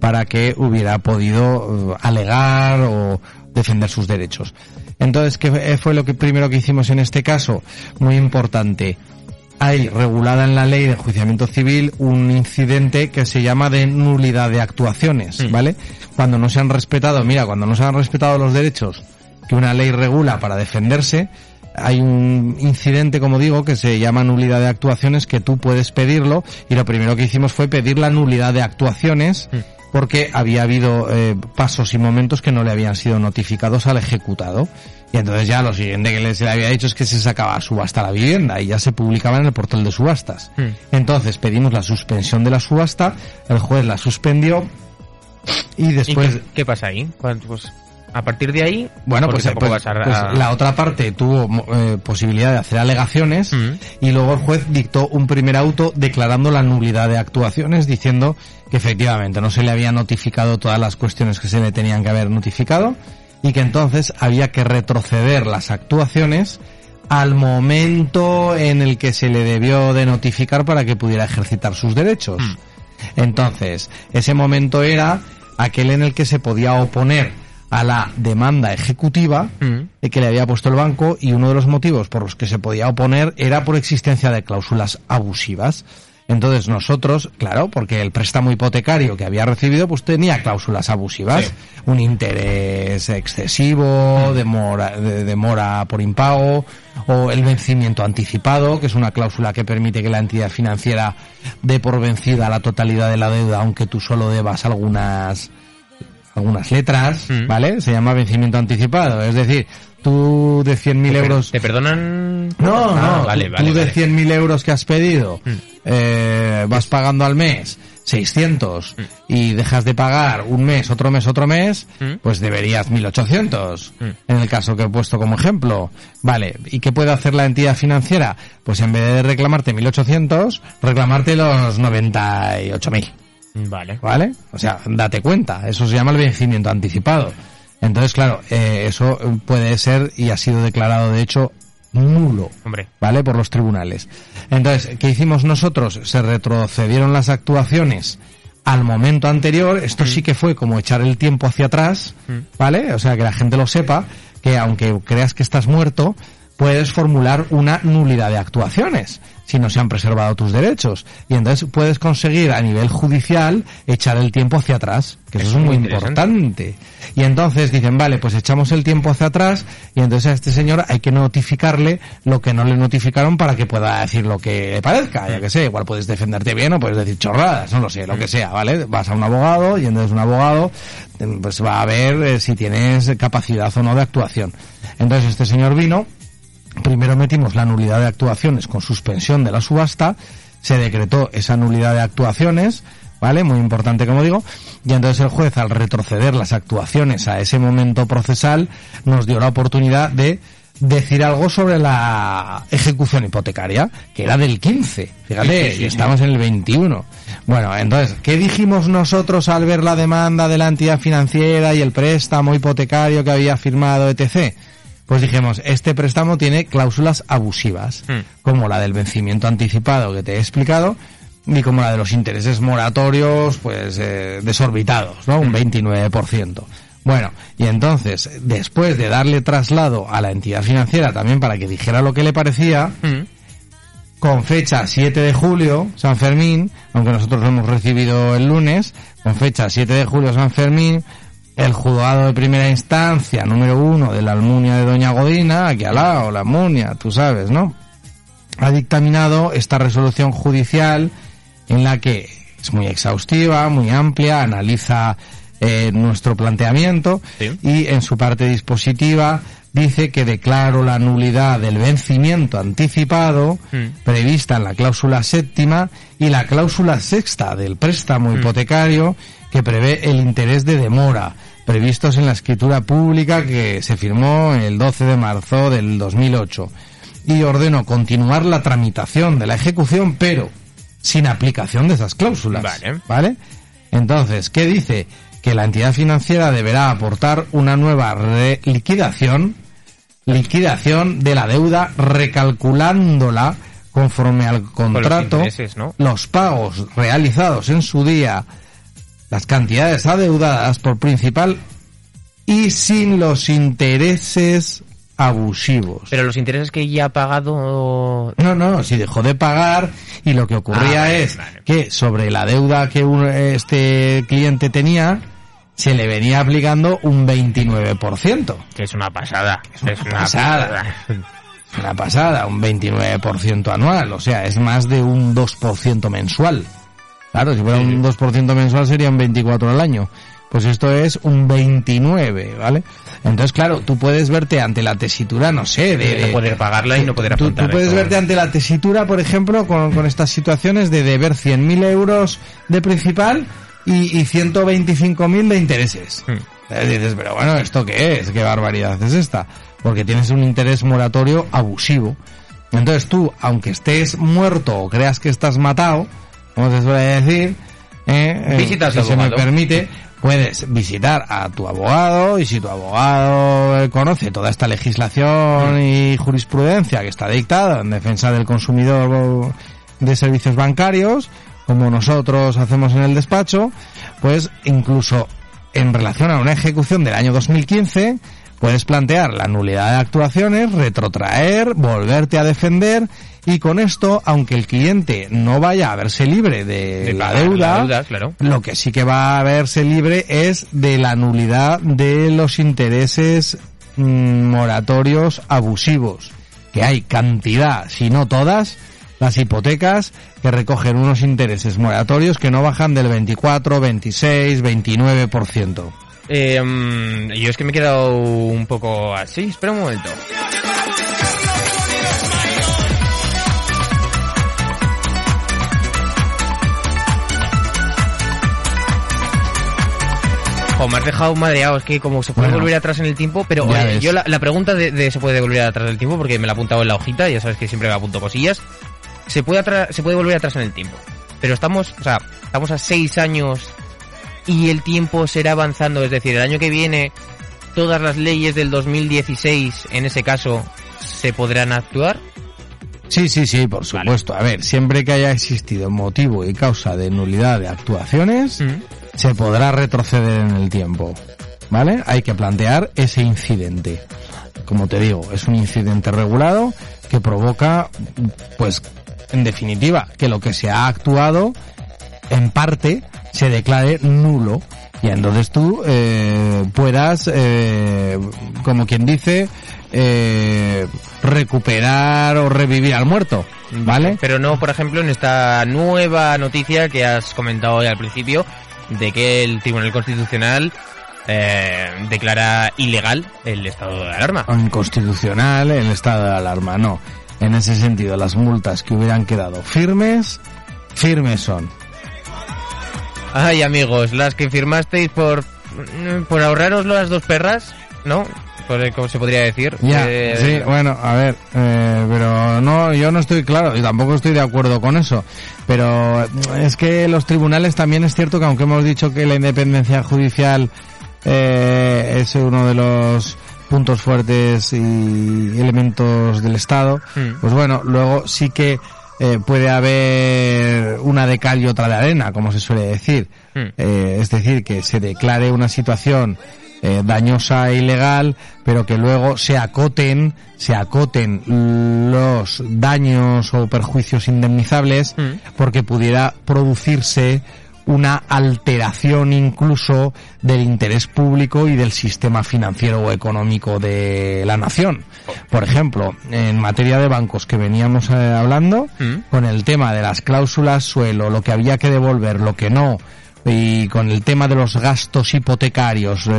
Para que hubiera podido eh, alegar o defender sus derechos. Entonces, ¿qué fue- lo que primero que hicimos en este caso? Muy importante. Hay regulada en la ley de enjuiciamiento civil un incidente que se llama de nulidad de actuaciones, ¿vale? Cuando no se han respetado, mira, cuando no se han respetado los derechos que una ley regula para defenderse, hay un incidente, como digo, que se llama nulidad de actuaciones, que tú puedes pedirlo, y lo primero que hicimos fue pedir la nulidad de actuaciones, porque había habido eh, pasos y momentos que no le habían sido notificados al ejecutado. Y entonces ya lo siguiente que se le había dicho es que se sacaba a subasta la vivienda y ya se publicaba en el portal de subastas. Entonces pedimos la suspensión de la subasta, el juez la suspendió y después... ¿Y qué, qué pasa ahí? Cuán- Pues, a partir de ahí, Bueno, pues, tampoco pues- vas a- pues la otra parte tuvo eh, posibilidad de hacer alegaciones y luego el juez dictó un primer auto declarando la nulidad de actuaciones diciendo que efectivamente no se le había notificado todas las cuestiones que se le tenían que haber notificado y que entonces había que retroceder las actuaciones al momento en el que se le debió de notificar para que pudiera ejercitar sus derechos. Entonces, ese momento era aquel en el que se podía oponer a la demanda ejecutiva eh, que le había puesto el banco y uno de los motivos por los que se podía oponer era por existencia de cláusulas abusivas. Entonces nosotros, claro, porque el préstamo hipotecario que había recibido pues tenía cláusulas abusivas, un interés excesivo, demora, de- demora por impago o el vencimiento anticipado, que es una cláusula que permite que la entidad financiera dé por vencida la totalidad de la deuda aunque tú solo debas algunas algunas letras, ¿vale? Se llama vencimiento anticipado. Es decir, tú de 100.000 ¿Te per- euros... ¿Te perdonan? No, Ah, no, vale, vale, tú de vale. 100.000 euros que has pedido, eh, vas pagando al mes 600 y dejas de pagar un mes, otro mes, otro mes, pues deberías 1.800. En el caso que he puesto como ejemplo. Vale, ¿y qué puede hacer la entidad financiera? Pues en vez de reclamarte 1.800, reclamarte los 98.000. Vale. ¿Vale? O sea, date cuenta, eso se llama el vencimiento anticipado. Entonces, claro, eh, eso puede ser y ha sido declarado, de hecho, nulo. Hombre. ¿Vale? Por los tribunales. Entonces, ¿qué hicimos nosotros? Se retrocedieron las actuaciones al momento anterior. Esto sí que fue como echar el tiempo hacia atrás, ¿vale? O sea, que la gente lo sepa, que aunque creas que estás muerto, puedes formular una nulidad de actuaciones si no se han preservado tus derechos. Y entonces puedes conseguir a nivel judicial echar el tiempo hacia atrás, que eso, es muy es muy importante. Y entonces dicen, vale, pues echamos el tiempo hacia atrás y entonces a este señor hay que notificarle lo que no le notificaron para que pueda decir lo que le parezca. Ya que sé, igual puedes defenderte bien o puedes decir chorradas, no lo sé, lo que sea, ¿vale? Vas a un abogado y entonces un abogado pues va a ver eh, si tienes capacidad o no de actuación. Entonces este señor vino, primero metimos la nulidad de actuaciones con suspensión de la subasta, se decretó esa nulidad de actuaciones, ¿vale? Muy importante como digo, y entonces el juez al retroceder las actuaciones a ese momento procesal nos dio la oportunidad de decir algo sobre la ejecución hipotecaria, que era del 15, fíjate, Sí, sí, estamos en el 21. Bueno, entonces, ¿qué dijimos nosotros al ver la demanda de la entidad financiera y el préstamo hipotecario que había firmado, etc.? Pues dijimos, este préstamo tiene cláusulas abusivas, como la del vencimiento anticipado que te he explicado, y como la de los intereses moratorios, pues, eh, desorbitados, ¿no? Un 29%. Bueno, y entonces, después de darle traslado a la entidad financiera también para que dijera lo que le parecía, con fecha 7 de julio, San Fermín, aunque nosotros lo hemos recibido el lunes, con fecha 7 de julio, San Fermín, el juzgado de primera instancia, número uno de la Almunia de Doña Godina, aquí al lado, la Almunia, tú sabes, ¿no? Ha dictaminado esta resolución judicial en la que es muy exhaustiva, muy amplia, analiza eh, nuestro planteamiento y en su parte dispositiva dice que declaro la nulidad del vencimiento anticipado prevista en la cláusula séptima y la cláusula sexta del préstamo hipotecario que prevé el interés de demora previstos en la escritura pública que se firmó el 12 de marzo del 2008 y ordeno continuar la tramitación de la ejecución pero sin aplicación de esas cláusulas. Vale. ¿Vale? Entonces, ¿qué dice? Que la entidad financiera deberá aportar una nueva re- liquidación, liquidación de la deuda recalculándola conforme al contrato, intereses, ¿no? los pagos realizados en su día, las cantidades adeudadas por principal y sin los intereses abusivos. Pero los intereses que ya ha pagado... No, no, si dejó de pagar y lo que ocurría Ah, vale, es que sobre la deuda que un- este cliente tenía se le venía aplicando un 29%. Que es una pasada. Es una, pasada. Una pasada, un 29% anual, o sea, es más de un 2% mensual. Claro, si fuera un 2% mensual serían 24 al año. Pues esto es un 29, ¿vale? Entonces, claro, tú puedes verte ante la tesitura, no sé, de... Poder pagarla y no poder Tú, afrontar tú puedes verte ante la tesitura, por ejemplo, con, con estas situaciones de deber 100.000 euros de principal y, y 125.000 de intereses. Eh, dices, pero bueno, ¿esto qué es? ¿Qué barbaridad es esta? Porque tienes un interés moratorio abusivo. Entonces tú, aunque estés muerto o creas que estás matado, como se suele decir, eh, eh, Visita a si se me permite, puedes visitar a tu abogado y si tu abogado eh, conoce toda esta legislación y jurisprudencia que está dictada en defensa del consumidor de servicios bancarios, como nosotros hacemos en el despacho, pues incluso en relación a una ejecución del año 2015, puedes plantear la nulidad de actuaciones, retrotraer, volverte a defender y con esto, aunque el cliente no vaya a verse libre de, De la deuda, la deuda, claro. lo que sí que va a verse libre es de la nulidad de los intereses mm, moratorios abusivos, que hay cantidad, si no todas, las hipotecas que recogen unos intereses moratorios que no bajan del 24, 26, 29%. Eh, mm, yo es que me he quedado un poco así. Espera un momento. Jo, me has dejado madreado, es que como se puede Bueno. volver atrás en el tiempo, pero oye, yo la, la pregunta de, de se puede volver atrás en el tiempo, porque me la he apuntado en la hojita, ya sabes que siempre me apunto cosillas, se puede, se puede volver atrás en el tiempo, pero estamos, o sea, estamos a seis años y el tiempo será avanzando, es decir, el año que viene todas las leyes del 2016, en ese caso, se podrán actuar. Sí, sí, sí, por supuesto. A ver, siempre que haya existido motivo y causa de nulidad de actuaciones, se podrá retroceder en el tiempo. ¿Vale? Hay que plantear ese incidente. Como te digo, es un incidente regulado que provoca, pues, en definitiva, que lo que se ha actuado, en parte, se declare nulo. Y entonces tú eh, puedas, eh, como quien dice, eh, recuperar o revivir al muerto, ¿vale? Pero no, por ejemplo, en esta nueva noticia que has comentado hoy al principio, de que el Tribunal Constitucional eh, declara ilegal el estado de alarma. Inconstitucional el estado de alarma, no. En ese sentido, las multas que hubieran quedado firmes, firmes son. Ay, amigos, las que firmasteis por, por ahorraros las dos perras, ¿no? ¿Cómo se podría decir? Ya, Eh, sí, bueno, a ver, eh, pero no, yo no estoy claro y tampoco estoy de acuerdo con eso. Pero es que los tribunales también es cierto que aunque hemos dicho que la independencia judicial eh, es uno de los puntos fuertes y elementos del Estado, Mm. pues bueno, luego sí que eh, puede haber una de cal y otra de arena, como se suele decir. Mm. Eh, es decir, que se declare una situación eh, dañosa e ilegal, pero que luego se acoten, se acoten los daños o perjuicios indemnizables porque pudiera producirse una alteración incluso del interés público y del sistema financiero o económico de la nación. Por ejemplo, en materia de bancos que veníamos eh, hablando, con el tema de las cláusulas suelo, lo que había que devolver, lo que no, y con el tema de los gastos hipotecarios, eh,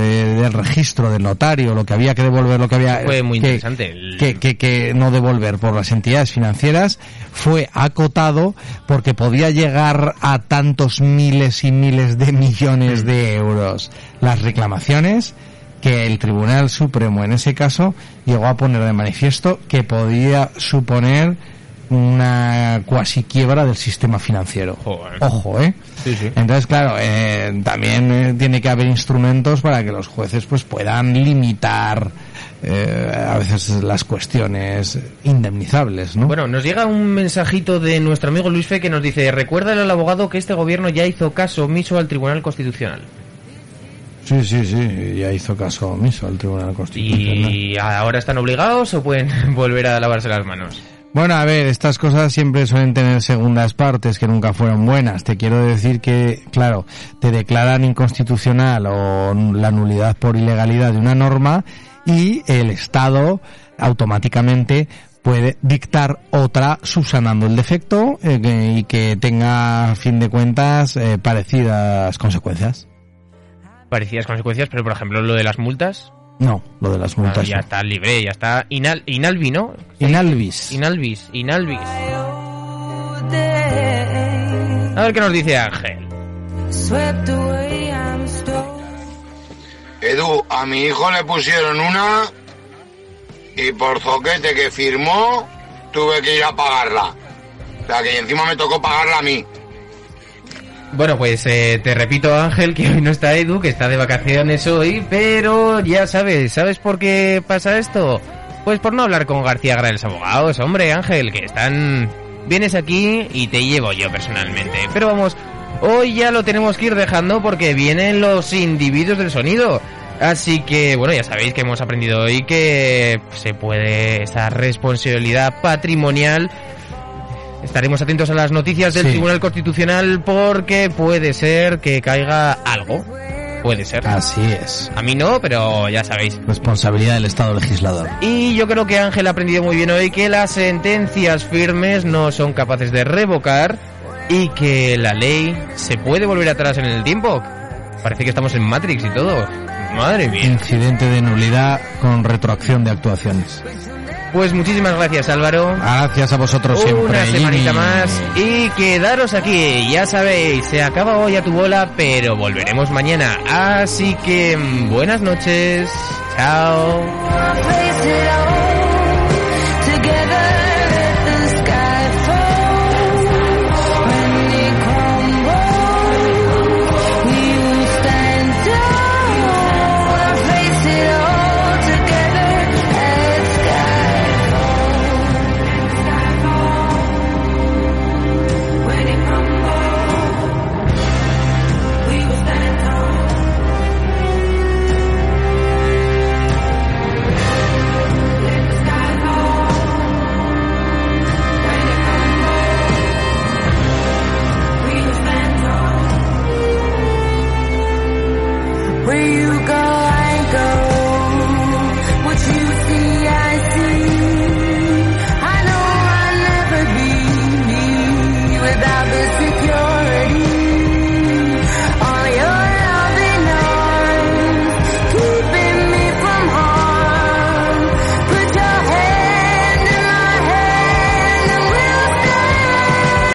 del registro del notario, lo que había que devolver, lo que había Fue muy que- interesante. que, que no devolver por las entidades financieras fue acotado porque podía llegar a tantos miles y miles de millones de euros las reclamaciones que el Tribunal Supremo en ese caso llegó a poner de manifiesto que podía suponer una cuasi quiebra del sistema financiero. Ojo, ¿eh? Entonces, claro, eh, también eh, tiene que haber instrumentos para que los jueces pues puedan limitar eh, a veces las cuestiones indemnizables, ¿no? Bueno, nos llega un mensajito de nuestro amigo Luis Fe que nos dice, recuerda al abogado que este gobierno ya hizo caso omiso al Tribunal Constitucional. Sí, sí, sí, ya hizo caso omiso al Tribunal Constitucional. ¿Y ahora están obligados o pueden volver a lavarse las manos? Bueno, a ver, estas cosas siempre suelen tener segundas partes que nunca fueron buenas. Te quiero decir que, claro, te declaran inconstitucional o la nulidad por ilegalidad de una norma y el Estado automáticamente puede dictar otra subsanando el defecto eh, y que tenga, a fin de cuentas, eh, parecidas consecuencias. Parecidas consecuencias, pero por ejemplo lo de las multas, No, lo de las ah, multas. ya está libre, ya está inal, inalvi, ¿no? Inalvis. Inalvis, inalvis. A ver qué nos dice Ángel. Edu, a mi hijo le pusieron una y por zoquete que firmó tuve que ir a pagarla. O sea que encima me tocó pagarla a mí. Bueno, pues eh, te repito, Ángel, que hoy no está Edu, que está de vacaciones hoy, pero ya sabes, ¿sabes por qué pasa esto? Pues por no hablar con García Graels Abogados, hombre, Ángel, que están... Vienes aquí y te llevo yo personalmente. Pero vamos, hoy ya lo tenemos que ir dejando porque vienen los individuos del sonido. Así que, bueno, ya sabéis que hemos aprendido hoy que se puede esa responsabilidad patrimonial Estaremos atentos a las noticias del Sí. Tribunal Constitucional porque puede ser que caiga algo. Puede ser. Así es. A mí no, pero ya sabéis. Responsabilidad del Estado legislador. Y yo creo que Ángel ha aprendido muy bien hoy que las sentencias firmes no son capaces de revocar y que la ley se puede volver atrás en el tiempo. Parece que estamos en Matrix y todo. Madre mía. Incidente de nulidad con retroacción de actuaciones. Pues muchísimas gracias Álvaro. Gracias a vosotros siempre. Una semanita más y quedaros aquí. Ya sabéis, se acaba hoy a tu bola, pero volveremos mañana. Así que mm, buenas noches. Chao.